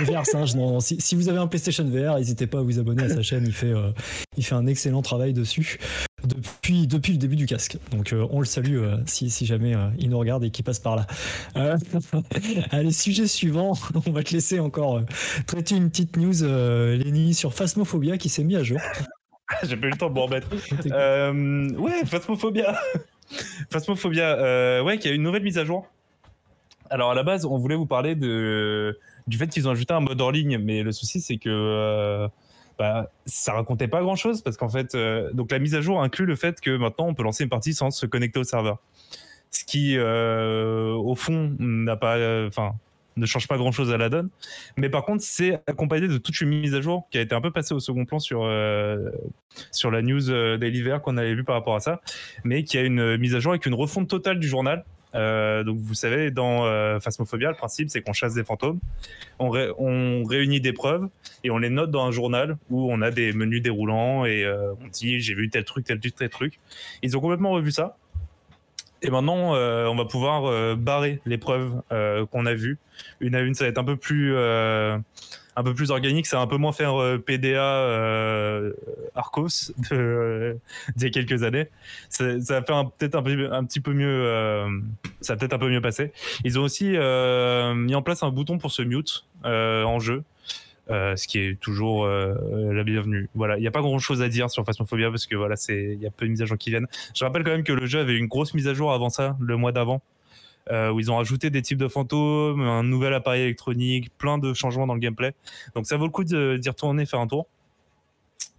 VR singe, non. Si, vous avez un PlayStation VR, n'hésitez pas à vous abonner à sa chaîne. Il fait, euh, il fait un excellent travail dessus depuis, depuis le début du casque. Donc euh, on le salue euh, si, si jamais euh, il nous regarde et qu'il passe par là. Allez, sujet suivant. On va te laisser encore traiter une petite news, Lenny, sur Phasmophobia qui s'est mis à jour. J'ai pas eu le temps de m'en remettre. Ouais, Phasmophobia. Phasmophobia, ouais, qui a une nouvelle mise à jour. Alors à la base, on voulait vous parler de du fait qu'ils ont ajouté un mode hors ligne, mais le souci c'est que bah, ça racontait pas grand chose parce qu'en fait, euh, donc la mise à jour inclut le fait que maintenant on peut lancer une partie sans se connecter au serveur. Ce qui, euh, au fond, n'a pas, enfin, ne change pas grand chose à la donne. Mais par contre, c'est accompagné de toute une mise à jour qui a été un peu passée au second plan sur, sur la news de l'hiver qu'on avait vu par rapport à ça, mais qui a une mise à jour avec une refonte totale du journal euh, donc vous savez, dans euh, Phasmophobia, le principe c'est qu'on chasse des fantômes, on, réunit des preuves et on les note dans un journal où on a des menus déroulants et euh, on dit j'ai vu tel truc, tel truc, tel truc. Ils ont complètement revu ça. Et maintenant, euh, on va pouvoir barrer les preuves qu'on a vues. Une à une, ça va être un peu plus un peu plus organique, ça va un peu moins faire euh, PDA euh, Arcos d'il y a quelques années. Ça, ça va faire peut-être un, petit peu mieux, euh, ça peut-être un peu mieux passer. Ils ont aussi mis en place un bouton pour se mute en jeu. ce qui est toujours la bienvenue. Voilà, il n'y a pas grand chose à dire sur Phasmophobia parce que voilà, il y a peu de mises à jour qui viennent. Je rappelle quand même que le jeu avait une grosse mise à jour avant ça, le mois d'avant, euh, où ils ont rajouté des types de fantômes, un nouvel appareil électronique, plein de changements dans le gameplay. Donc ça vaut le coup d'y retourner, faire un tour.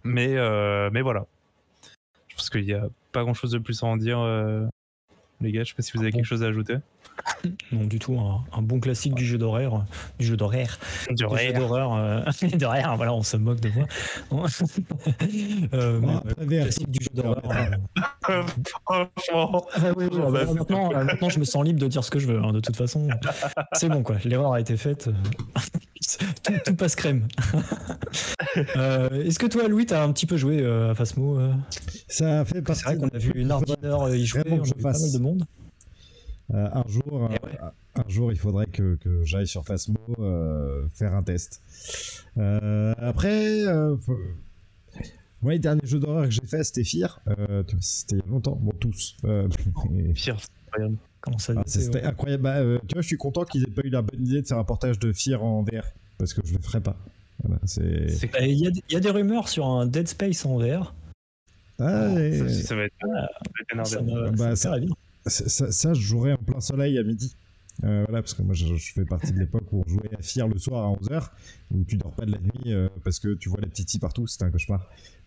Mais, euh, mais voilà. Je pense qu'il n'y a pas grand chose de plus à en dire. Euh, les gars, je sais pas si vous avez quelque chose à ajouter. Non, du tout. Un, bon classique du jeu d'horaire. Du jeu d'horaire. Du jeu d'horreur. Euh, voilà, on se moque de moi. euh, classique du jeu d'horreur. Franchement. Ah oui, oui, bah, maintenant, euh, maintenant, je me sens libre de dire ce que je veux. Hein, de toute façon, c'est bon, quoi. L'erreur a été faite. tout, tout, passe crème. euh, Est-ce que toi, Louis, t'as un petit peu joué euh, à Ça fait C'est vrai qu'on a vu une heure y jouer, on a vu pas mal de monde. Euh, un jour, euh, un jour, il faudrait que, que j'aille sur Phasmo euh, faire un test. après, moi, les derniers jeux d'horreur que j'ai fait, c'était Fear. c'était il y a longtemps. Bon, tous. Fear, Comment ça ah, C'était incroyable. Bah, tu vois, je suis content qu'ils aient pas eu la bonne idée de faire un portage de Fear en VR. Parce que je le ferais pas. Il y, y, a des rumeurs sur un Dead Space en VR. Ah, ça, va être, ah, ça, bah, ça, ça, je jouerais en plein soleil à midi. Euh, voilà, parce que moi je, fais partie de l'époque où on jouait à Fire le soir à 11h, où tu dors pas de la nuit euh, parce que tu vois les petits partout, c'était un cauchemar.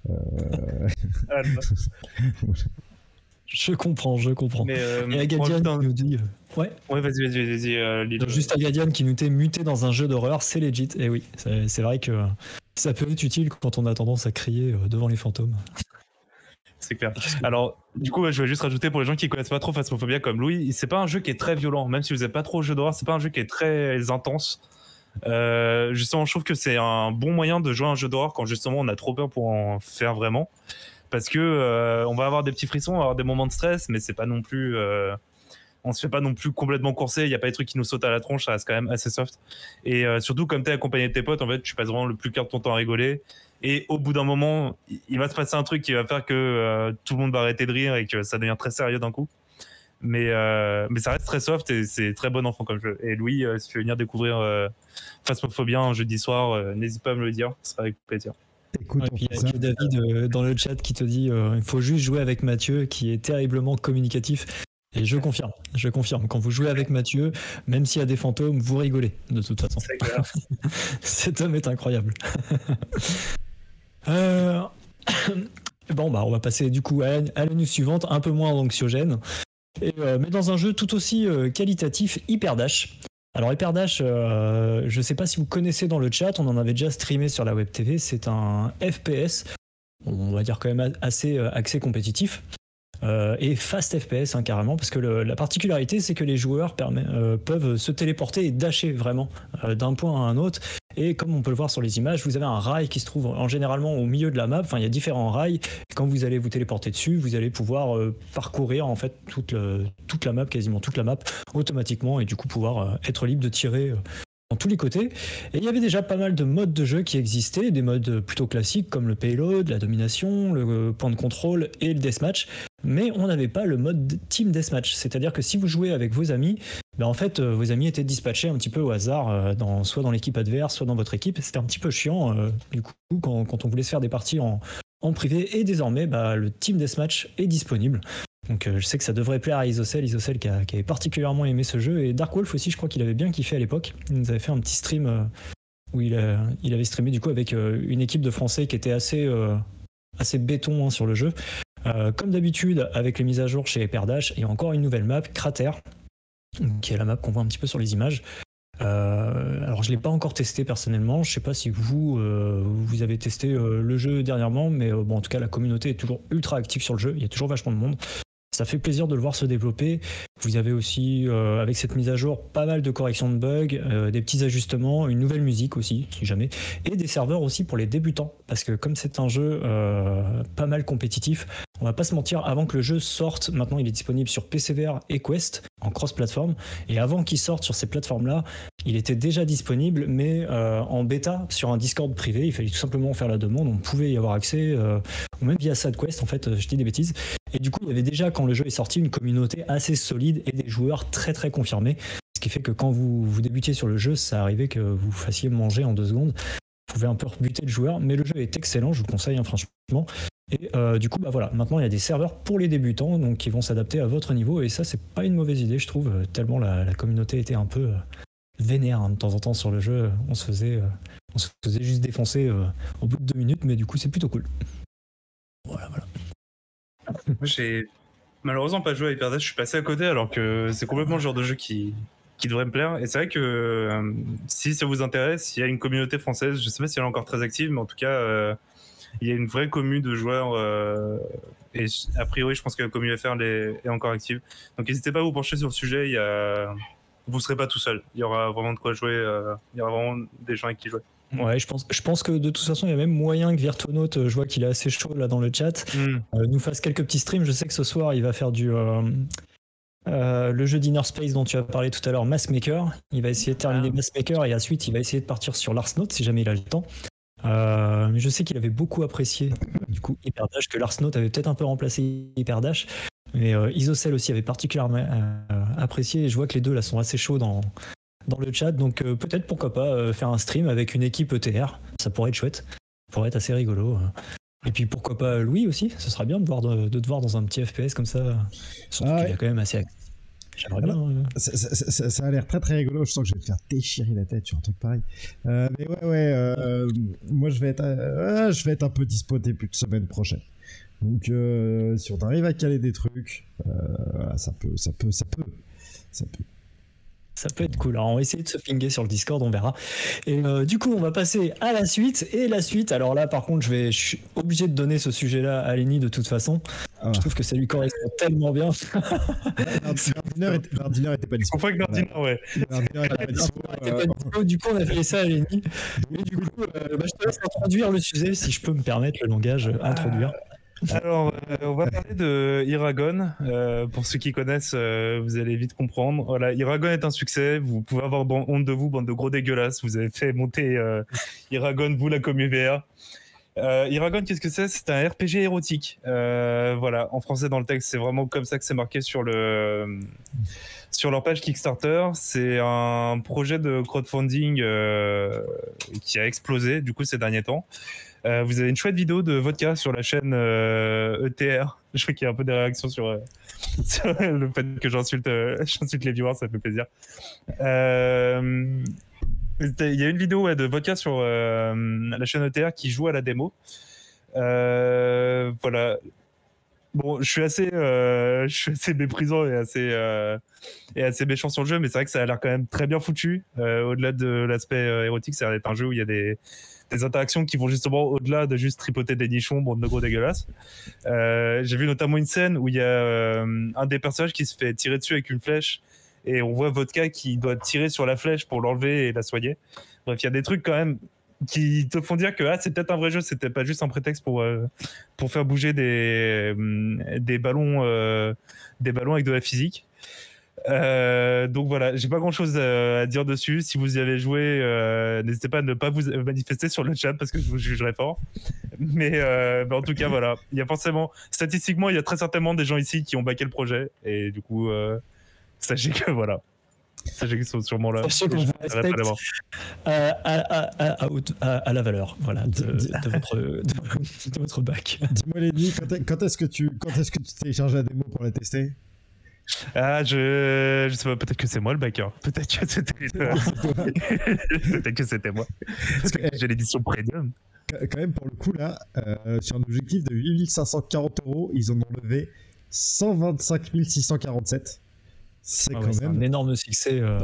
Euh... Ah, je comprends, je comprends. Mais Et Agadian nous dit. Ouais. Ouais, vas-y, vas-y, vas-y. Juste Agadian qui nous dit muté dans un jeu d'horreur, c'est legit. Et oui, c'est vrai que ça peut être utile quand on a tendance à crier devant les fantômes. C'est clair. Alors, du coup, je vais juste rajouter pour les gens qui connaissent pas trop Phasmophobia comme Louis, c'est pas un jeu qui est très violent, même si vous n'êtes pas trop au jeu d'horreur, c'est pas un jeu qui est très intense. Euh, justement, je trouve que c'est un bon moyen de jouer un jeu d'horreur quand justement on a trop peur pour en faire vraiment, parce que euh, on va avoir des petits frissons, on va avoir des moments de stress, mais c'est pas non plus, euh, on se fait pas non plus complètement courser. Il y a pas des trucs qui nous sautent à la tronche, ça reste quand même assez soft. Et surtout comme tu es accompagné de tes potes, en fait, tu passes vraiment le plus clair de ton temps à rigoler. Et au bout d'un moment, il va se passer un truc qui va faire que euh, tout le monde va arrêter de rire et que ça devient très sérieux d'un coup. Mais, euh, mais ça reste très soft et c'est très bon enfant comme jeu. Et Louis, euh, si tu veux venir découvrir Phasmophobia un jeudi soir, n'hésite pas à me le dire, ce sera avec plaisir. Écoute, il y a David dans le chat qui te dit il faut juste jouer avec Mathieu qui est terriblement communicatif. Et je confirme, je confirme. Quand vous jouez avec Mathieu, même s'il y a des fantômes, vous rigolez de toute façon. Cet homme est incroyable. Euh, bon, bah, on va passer du coup à la, news suivante, un peu moins anxiogène, euh, mais dans un jeu tout aussi euh, qualitatif, Hyper Dash. Alors Hyper Dash, je sais pas si vous connaissez dans le chat, on en avait déjà streamé sur la web TV, c'est un FPS, on va dire quand même assez axé compétitif. Et fast FPS hein, carrément, parce que la particularité c'est que les joueurs peuvent se téléporter et dasher vraiment d'un point à un autre. Et comme on peut le voir sur les images, vous avez un rail qui se trouve en généralement au milieu de la map. Enfin, il y a différents rails. Quand vous allez vous téléporter dessus, vous allez pouvoir parcourir en fait toute, toute la map, quasiment toute la map, automatiquement, et du coup pouvoir être libre de tirer tous les côtés. Et il y avait déjà pas mal de modes de jeu qui existaient, des modes plutôt classiques comme le payload, la domination, le point de contrôle et le deathmatch. Mais on n'avait pas le mode team deathmatch, c'est-à-dire que si vous jouez avec vos amis, ben en fait euh, vos amis étaient dispatchés un petit peu au hasard, euh, dans, soit dans l'équipe adverse, soit dans votre équipe. C'était un petit peu chiant euh, du coup quand, on voulait se faire des parties en, en privé. Et désormais, bah, le team deathmatch est disponible. Donc euh, je sais que ça devrait plaire à Isocel, Isocel qui, avait particulièrement aimé ce jeu, et Dark Wolf aussi, je crois qu'il avait bien kiffé à l'époque. Il nous avait fait un petit stream, euh, où il, il avait streamé du coup avec une équipe de Français qui était assez, assez béton hein, sur le jeu. comme d'habitude, avec les mises à jour chez y a encore une nouvelle map, Crater, qui est la map qu'on voit un petit peu sur les images. Euh, alors je l'ai pas encore testé personnellement. Je sais pas si vous euh, vous avez testé euh, le jeu dernièrement, mais bon en tout cas la communauté est toujours ultra active sur le jeu. Il y a toujours vachement de monde. Ça fait plaisir de le voir se développer. Vous avez aussi, avec cette mise à jour, pas mal de corrections de bugs, des petits ajustements, une nouvelle musique aussi, si jamais, et des serveurs aussi pour les débutants. Parce que comme c'est un jeu pas mal compétitif, on va pas se mentir, avant que le jeu sorte, maintenant il est disponible sur PCVR et Quest en cross-platform. Et avant qu'il sorte sur ces plateformes-là, il était déjà disponible, mais euh, en bêta sur un Discord privé. Il fallait tout simplement faire la demande. On pouvait y avoir accès, euh, ou même via SideQuest, en fait, je dis des bêtises. Et du coup, il y avait déjà, quand le jeu est sorti, une communauté assez solide et des joueurs très très confirmés. Ce qui fait que quand vous, vous débutiez sur le jeu, ça arrivait que vous fassiez manger en deux secondes. Vous pouvez un peu rebuter le joueur, mais le jeu est excellent, je vous conseille hein, franchement. Et euh, du coup, bah voilà, maintenant il y a des serveurs pour les débutants, donc qui vont s'adapter à votre niveau. Et ça, c'est pas une mauvaise idée, je trouve, euh, tellement la, communauté était un peu euh, vénère hein, de temps en temps sur le jeu. On se faisait, on se faisait juste défoncer au bout de deux minutes, mais du coup, c'est plutôt cool. Voilà, voilà. J'ai malheureusement pas joué à Hyperdash, je suis passé à côté, alors que c'est complètement le genre de jeu qui, qui devrait me plaire. Et c'est vrai que si ça vous intéresse, il y a une communauté française, je sais pas si elle est encore très active, mais en tout cas il y a une vraie commune de joueurs. Euh, et a priori, je pense que la commune FR est encore active. Donc n'hésitez pas à vous pencher sur le sujet. Il y a... Vous ne serez pas tout seul. Il y aura vraiment de quoi jouer. Euh, il y aura vraiment des gens avec qui jouer. Ouais, je pense, je pense que de toute façon, il y a même moyen que Virtuonaut, euh, je vois qu'il est assez chaud là dans le chat, hmm. nous fasse quelques petits streams. Je sais que ce soir, il va faire du. le jeu d'Inner Space dont tu as parlé tout à l'heure, Massmaker. Il va essayer de terminer ah. Massmaker et ensuite il va essayer de partir sur Lars Note si jamais il a le temps. Euh, je sais qu'il avait beaucoup apprécié du coup Hyperdash, que Lars Note avait peut-être un peu remplacé Hyperdash. Mais euh, Isocell aussi avait particulièrement euh, apprécié. Et je vois que les deux là sont assez chauds dans, dans le chat. Donc peut-être pourquoi pas faire un stream avec une équipe ETR. Ça pourrait être chouette. Ça pourrait être assez rigolo. Et puis pourquoi pas Louis aussi? Ce sera bien de, voir, de, te voir dans un petit FPS comme ça. Surtout ah qu'il a quand même assez J'aimerais bien. Euh. Ça, a l'air très très rigolo. Je sens que je vais te faire déchirer la tête sur un truc pareil. Euh, mais ouais, ouais. Euh, moi, je vais être, je vais être un peu dispo début de semaine prochaine. Donc, si on arrive à caler des trucs, ça peut, ça peut, ça peut, ça peut. Ça peut être cool. Alors, on va essayer de se pinguer sur le Discord, on verra. Et euh, du coup, on va passer à la suite. Et la suite, alors là, par contre, je, vais, je suis obligé de donner ce sujet-là à Lenny de toute façon. Ah. Je trouve que ça lui correspond tellement bien. Gardiner était pas dispo. Que Gardiner, ouais. Gardiner était pas dispo. Du coup, on a fait ça à Lenny. Mais du coup, euh, bah, je te laisse introduire le sujet, si je peux me permettre le langage euh, introduire. Alors, euh, on va parler de Iragon. Euh, pour ceux qui connaissent, euh, vous allez vite comprendre. Voilà, Iragon est un succès. Vous pouvez avoir honte de vous, bande de gros dégueulasses. Vous avez fait monter Iragon, vous, la commune VR. Iragon, qu'est-ce que c'est? C'est un RPG érotique. voilà, en français dans le texte, c'est vraiment comme ça que c'est marqué sur le sur leur page Kickstarter. C'est un projet de crowdfunding qui a explosé du coup ces derniers temps. Euh, vous avez une chouette vidéo de Vodka sur la chaîne ETR. Euh, e Je crois qu'il y a un peu des réactions sur, euh, le fait que j'insulte les viewers, ça fait plaisir. Il y a une vidéo de Vodka sur la chaîne ETR qui joue à la démo. voilà. Bon, je suis assez, je suis assez méprisant et assez, et assez méchant sur le jeu, mais c'est vrai que ça a l'air quand même très bien foutu. Au-delà de l'aspect érotique, c'est un jeu où il y a des, des interactions qui vont justement au-delà de juste tripoter des nichons, bon, de gros dégueulasses. Euh, j'ai vu notamment une scène où il y a euh, un des personnages qui se fait tirer dessus avec une flèche et on voit Vodka qui doit tirer sur la flèche pour l'enlever et la soigner. Bref, il y a des trucs quand même qui te font dire que ah, c'est peut-être un vrai jeu, c'était pas juste un prétexte pour, euh, pour faire bouger des, des, ballons, des ballons avec de la physique. Euh, donc voilà, j'ai pas grand chose à, dire dessus. Si vous y avez joué, euh, n'hésitez pas à ne pas vous manifester sur le chat parce que je vous jugerai fort. Mais, euh, en tout cas, voilà, il y a forcément, statistiquement, il y a très certainement des gens ici qui ont baqué le projet et du coup, sachez que voilà. Sachez qu'ils sont sûrement là. Sachez qu'on vous respecte à, à, à, la valeur voilà, de, de, votre, de, votre bac. Dis-moi, Lenny, quand est-ce que tu quand est-ce que tu télécharges la démo pour la tester? Ah, je, je sais pas, peut-être que c'est moi le backer. Peut-être que c'était peut-être que c'était moi. Parce que j'ai l'édition premium. Quand même, pour le coup, là, euh, sur un objectif de 8540 euros, ils en ont levé 125 647. C'est ah quand même un énorme succès. Euh...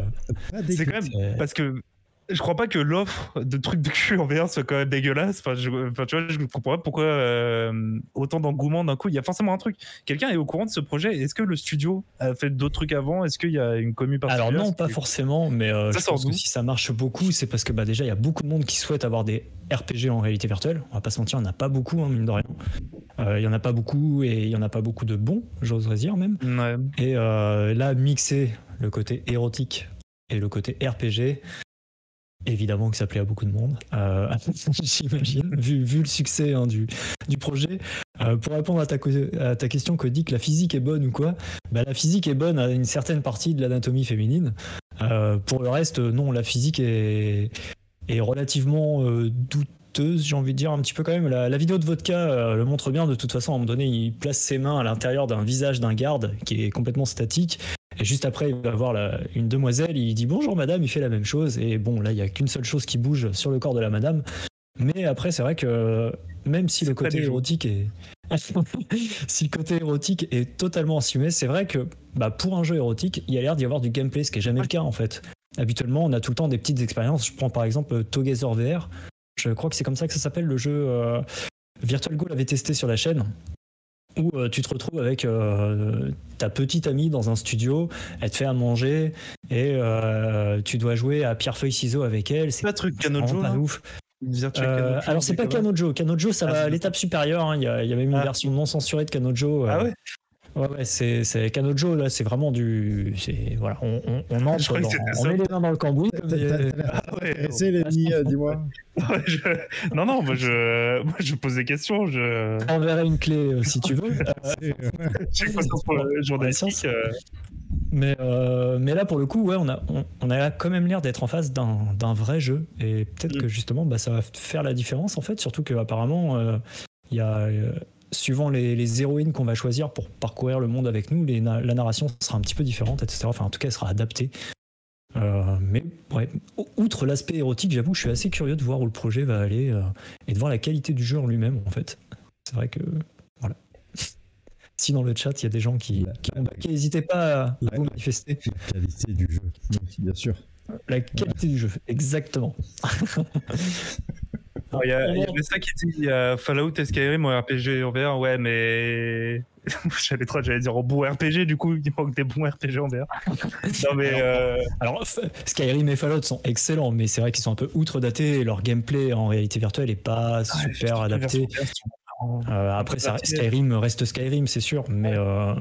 C'est quand même parce que je crois pas que l'offre de trucs de cul en VR soit quand même dégueulasse. Enfin, je, enfin, tu vois, je comprends pas pourquoi euh, autant d'engouement d'un coup. Il y a forcément un truc. Quelqu'un est au courant de ce projet. Est-ce que le studio a fait d'autres trucs avant? Est-ce qu'il y a une commune particulière? Alors non, pas forcément, mais euh, je pense que si ça marche beaucoup, c'est parce que bah, déjà il y a beaucoup de monde qui souhaite avoir des RPG en réalité virtuelle. On va pas se mentir, il n'y en a pas beaucoup, hein, mine de rien. Euh, il y en a pas beaucoup et il y en a pas beaucoup de bons, j'oserais dire même. Ouais. Et là, mixer le côté érotique et le côté RPG, Évidemment que ça plaît à beaucoup de monde, euh, j'imagine, vu, vu, le succès hein, du, projet. Euh, pour répondre à ta, question, Cody, que la physique est bonne ou quoi bah, La physique est bonne à une certaine partie de l'anatomie féminine. Euh, pour le reste, non, la physique est, est relativement douteuse, j'ai envie de dire un petit peu quand même. La, la vidéo de Vodka le montre bien, de toute façon, à un moment donné, il place ses mains à l'intérieur d'un visage d'un garde qui est complètement statique et juste après, il va voir une demoiselle, il dit bonjour madame, il fait la même chose. Et bon, là, il n'y a qu'une seule chose qui bouge sur le corps de la madame. Mais après, c'est vrai que même si le côté érotique est. si le côté érotique est totalement assumé, c'est vrai que bah, pour un jeu érotique, il y a l'air d'y avoir du gameplay, ce qui n'est jamais le cas en fait. Habituellement, on a tout le temps des petites expériences. Je prends par exemple Together VR. Je crois que c'est comme ça que ça s'appelle le jeu. Euh, Virtual Go l'avait testé sur la chaîne où euh, tu te retrouves avec euh, ta petite amie dans un studio, elle te fait à manger et euh, tu dois jouer à pierre feuille ciseaux avec elle. C'est pas truc Kanojo pas ouf. alors c'est pas Kanojo. Kanojo, ça ah, va à l'étape supérieure. Hein. Il y, a, y, a même une ah. version non censurée de Kanojo. Ah ouais. Ouais, ouais c'est, c'est Kanojo, là, c'est vraiment du. C'est, voilà, on, on, on entre dans, on met les mains dans le cambouis. Comme ah c'est l'ennemi, euh, dis-moi. Non, non, moi je, moi je pose des questions. Je enverrai une clé euh, si tu veux. J'ai conscience pour le journalistique. Euh. Mais, mais là, pour le coup, ouais, on a, on, a quand même l'air d'être en face d'un, d'un vrai jeu. Et peut-être mm. que justement, bah, ça va faire la différence, en fait. Surtout qu'apparemment, il y a suivant les, héroïnes qu'on va choisir pour parcourir le monde avec nous, la narration sera un petit peu différente, etc. Enfin, en tout cas, elle sera adaptée. Euh, mais ouais, outre l'aspect érotique, j'avoue, je suis assez curieux de voir où le projet va aller euh, et de voir la qualité du jeu en lui-même, en fait. C'est vrai que. Voilà. si dans le chat, il y a des gens qui, n'hésitez pas à, vous manifester. La qualité du jeu, bien sûr. La qualité du jeu, exactement. Il y, a, y avait ça qui dit Fallout et Skyrim en RPG en VR. Ouais, mais. j'allais trop, j'allais dire en bon RPG, du coup, il manque des bons RPG en VR. non, mais. Alors, euh, Skyrim et Fallout sont excellents, mais c'est vrai qu'ils sont un peu outre-datés et leur gameplay en réalité virtuelle est pas super adapté. Euh, après, ça, Skyrim reste Skyrim, c'est sûr, mais, euh,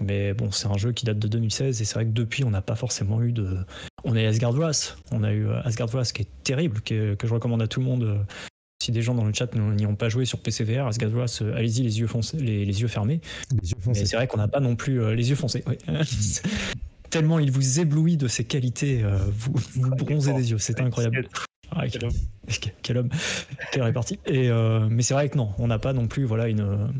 mais bon, c'est un jeu qui date de 2016 et c'est vrai que depuis, on n'a pas forcément eu de. On a Asgard Wrath, on a eu Asgard Wrath qui est terrible, que je recommande à tout le monde. Si des gens dans le chat n'y ont pas joué sur PC VR, Asgard Wrath, allez-y les yeux, foncés, les, yeux fermés. Les yeux foncés. c'est vrai qu'on n'a pas non plus les yeux foncés. Tellement il vous éblouit de ses qualités, vous, vous bronzez des yeux, c'est incroyable. Ah, quel, homme. quel homme, quelle répartie. Et, euh, mais c'est vrai que non, on n'a pas non plus voilà, une,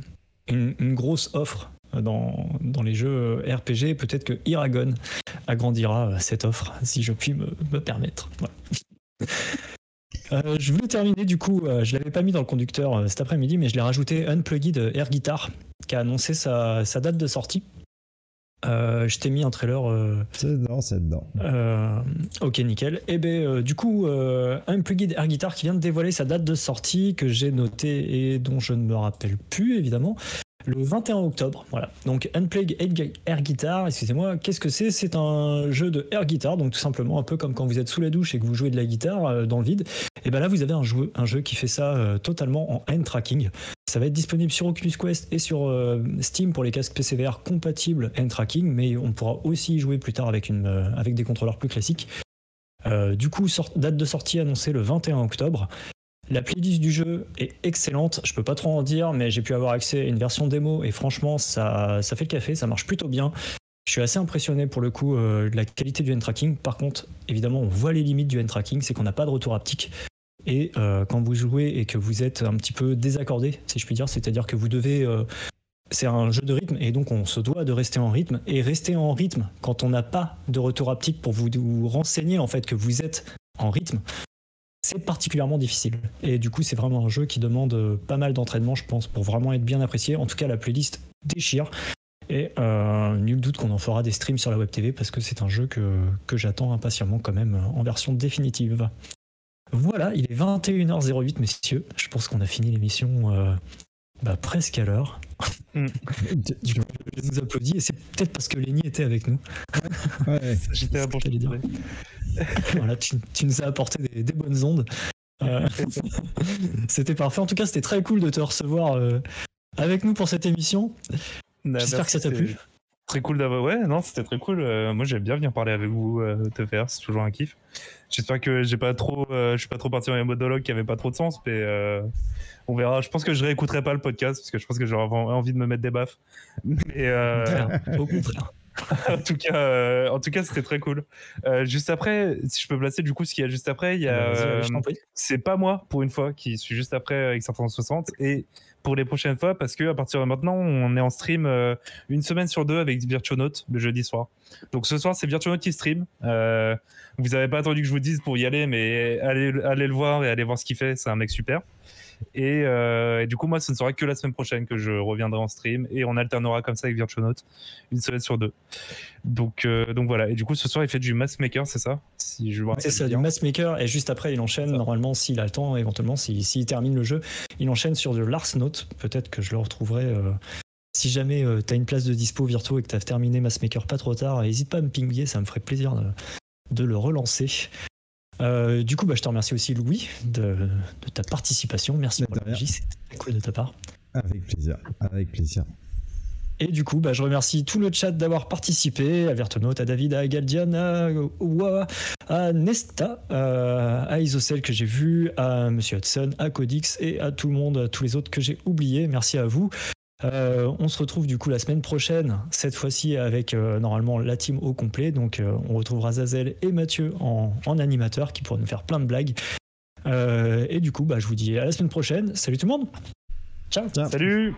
une, grosse offre dans, dans, les jeux RPG. Peut-être que Iragon agrandira cette offre, si je puis me, me permettre. Euh, je voulais terminer du coup, euh, je l'avais pas mis dans le conducteur cet après-midi, mais je l'ai rajouté Unplugged Air Guitar, qui a annoncé sa, sa date de sortie. Euh, je t'ai mis un trailer. Euh, c'est dedans, c'est dedans. Euh, ok, nickel. Et eh ben, du coup, Unplugged Air Guitar qui vient de dévoiler sa date de sortie que j'ai noté et dont je ne me rappelle plus évidemment le 21 octobre. Voilà. Donc Unplugged Air Guitar, excusez-moi, qu'est-ce que c'est? C'est un jeu de air guitar, donc tout simplement un peu comme quand vous êtes sous la douche et que vous jouez de la guitare euh, dans le vide. Et ben là, vous avez un jeu, qui fait ça euh, totalement en hand tracking. Ça va être disponible sur Oculus Quest et sur euh, Steam pour les casques PCVR compatibles hand tracking, mais on pourra aussi jouer plus tard avec des contrôleurs plus classiques. du coup, date de sortie annoncée le 21 octobre. La playlist du jeu est excellente, je peux pas trop en dire, mais j'ai pu avoir accès à une version démo et franchement, ça, fait le café, ça marche plutôt bien. Je suis assez impressionné pour le coup euh, de la qualité du hand tracking. Par contre, évidemment, on voit les limites du hand tracking, c'est qu'on n'a pas de retour haptique. Et euh, quand vous jouez et que vous êtes un petit peu désaccordé, si je puis dire, c'est-à-dire que vous devez euh, c'est un jeu de rythme et donc on se doit de rester en rythme et rester en rythme quand on n'a pas de retour haptique pour vous renseigner en fait que vous êtes en rythme c'est particulièrement difficile. Et du coup c'est vraiment un jeu qui demande euh, pas mal d'entraînement je pense pour vraiment être bien apprécié. En tout cas la playlist déchire. Et euh, nul doute qu'on en fera des streams sur la web TV parce que c'est un jeu que, j'attends impatiemment quand même en version définitive. Voilà il est 21h08 messieurs. Je pense qu'on a fini l'émission euh, bah, presque à l'heure. Mm. je nous applaudis et c'est peut-être parce que Lenny était avec nous. Ouais, j'étais là pour te dire. voilà, tu, nous as apporté des, bonnes ondes. Euh, c'était parfait. En tout cas, c'était très cool de te recevoir euh, avec nous pour cette émission. J'espère que ça t'a plu. Très cool d'avoir. Ouais, non, c'était très cool. Euh, moi, j'aime bien venir parler avec vous, te faire. C'est toujours un kiff. J'espère que j'ai pas trop, je suis pas trop parti dans les monologues qui avaient pas trop de sens, mais on verra. Je pense que je réécouterai pas le podcast parce que je pense que j'aurais envie de me mettre des baffes. Mais euh, au contraire. en tout cas, euh, en tout cas, c'était très cool. Euh, juste après, si je peux placer du coup ce qu'il y a juste après, il y a, c'est pas moi pour une fois qui suis juste après avec 560 et pour les prochaines fois parce que à partir de maintenant, on est en stream une semaine sur deux avec Virtuonaut le jeudi soir. Donc ce soir, c'est Virtuonaut qui stream. vous avez pas attendu que je vous dise pour y aller, mais allez, allez le voir et allez voir ce qu'il fait. C'est un mec super. Euh, et, du coup, moi, ce ne sera que la semaine prochaine que je reviendrai en stream et on alternera comme ça avec Virtual Note une semaine sur deux. Donc, euh, donc voilà. Et du coup, ce soir, il fait du Mass Maker, c'est ça? Si je C'est ça, du Mass Maker. Et juste après, il enchaîne, normalement, s'il a le temps, éventuellement, s'il termine le jeu, il enchaîne sur de Lars Note. Peut-être que je le retrouverai. Euh, si jamais tu as une place de dispo Virtuo et que tu as terminé Mass Maker pas trop tard, n'hésite pas à me pinguer, ça me ferait plaisir de, de le relancer. Euh, du coup, bah, je te remercie aussi, Louis, de, ta participation. Merci pour la magie, c'était cool de ta part. Avec plaisir, avec plaisir. Et du coup, bah, je remercie tout le chat d'avoir participé, à Vertonote, à David, à Galdian, à, à Nesta, à Isocel que j'ai vu, à Monsieur Hudson, à Codix et à tout le monde, à tous les autres que j'ai oubliés. Merci à vous. Euh, on se retrouve du coup la semaine prochaine, cette fois-ci avec euh, normalement la team au complet. Donc euh, on retrouvera Zazel et Mathieu en, animateur qui pourront nous faire plein de blagues. et du coup, bah, je vous dis à la semaine prochaine. Salut tout le monde. Ciao. Salut.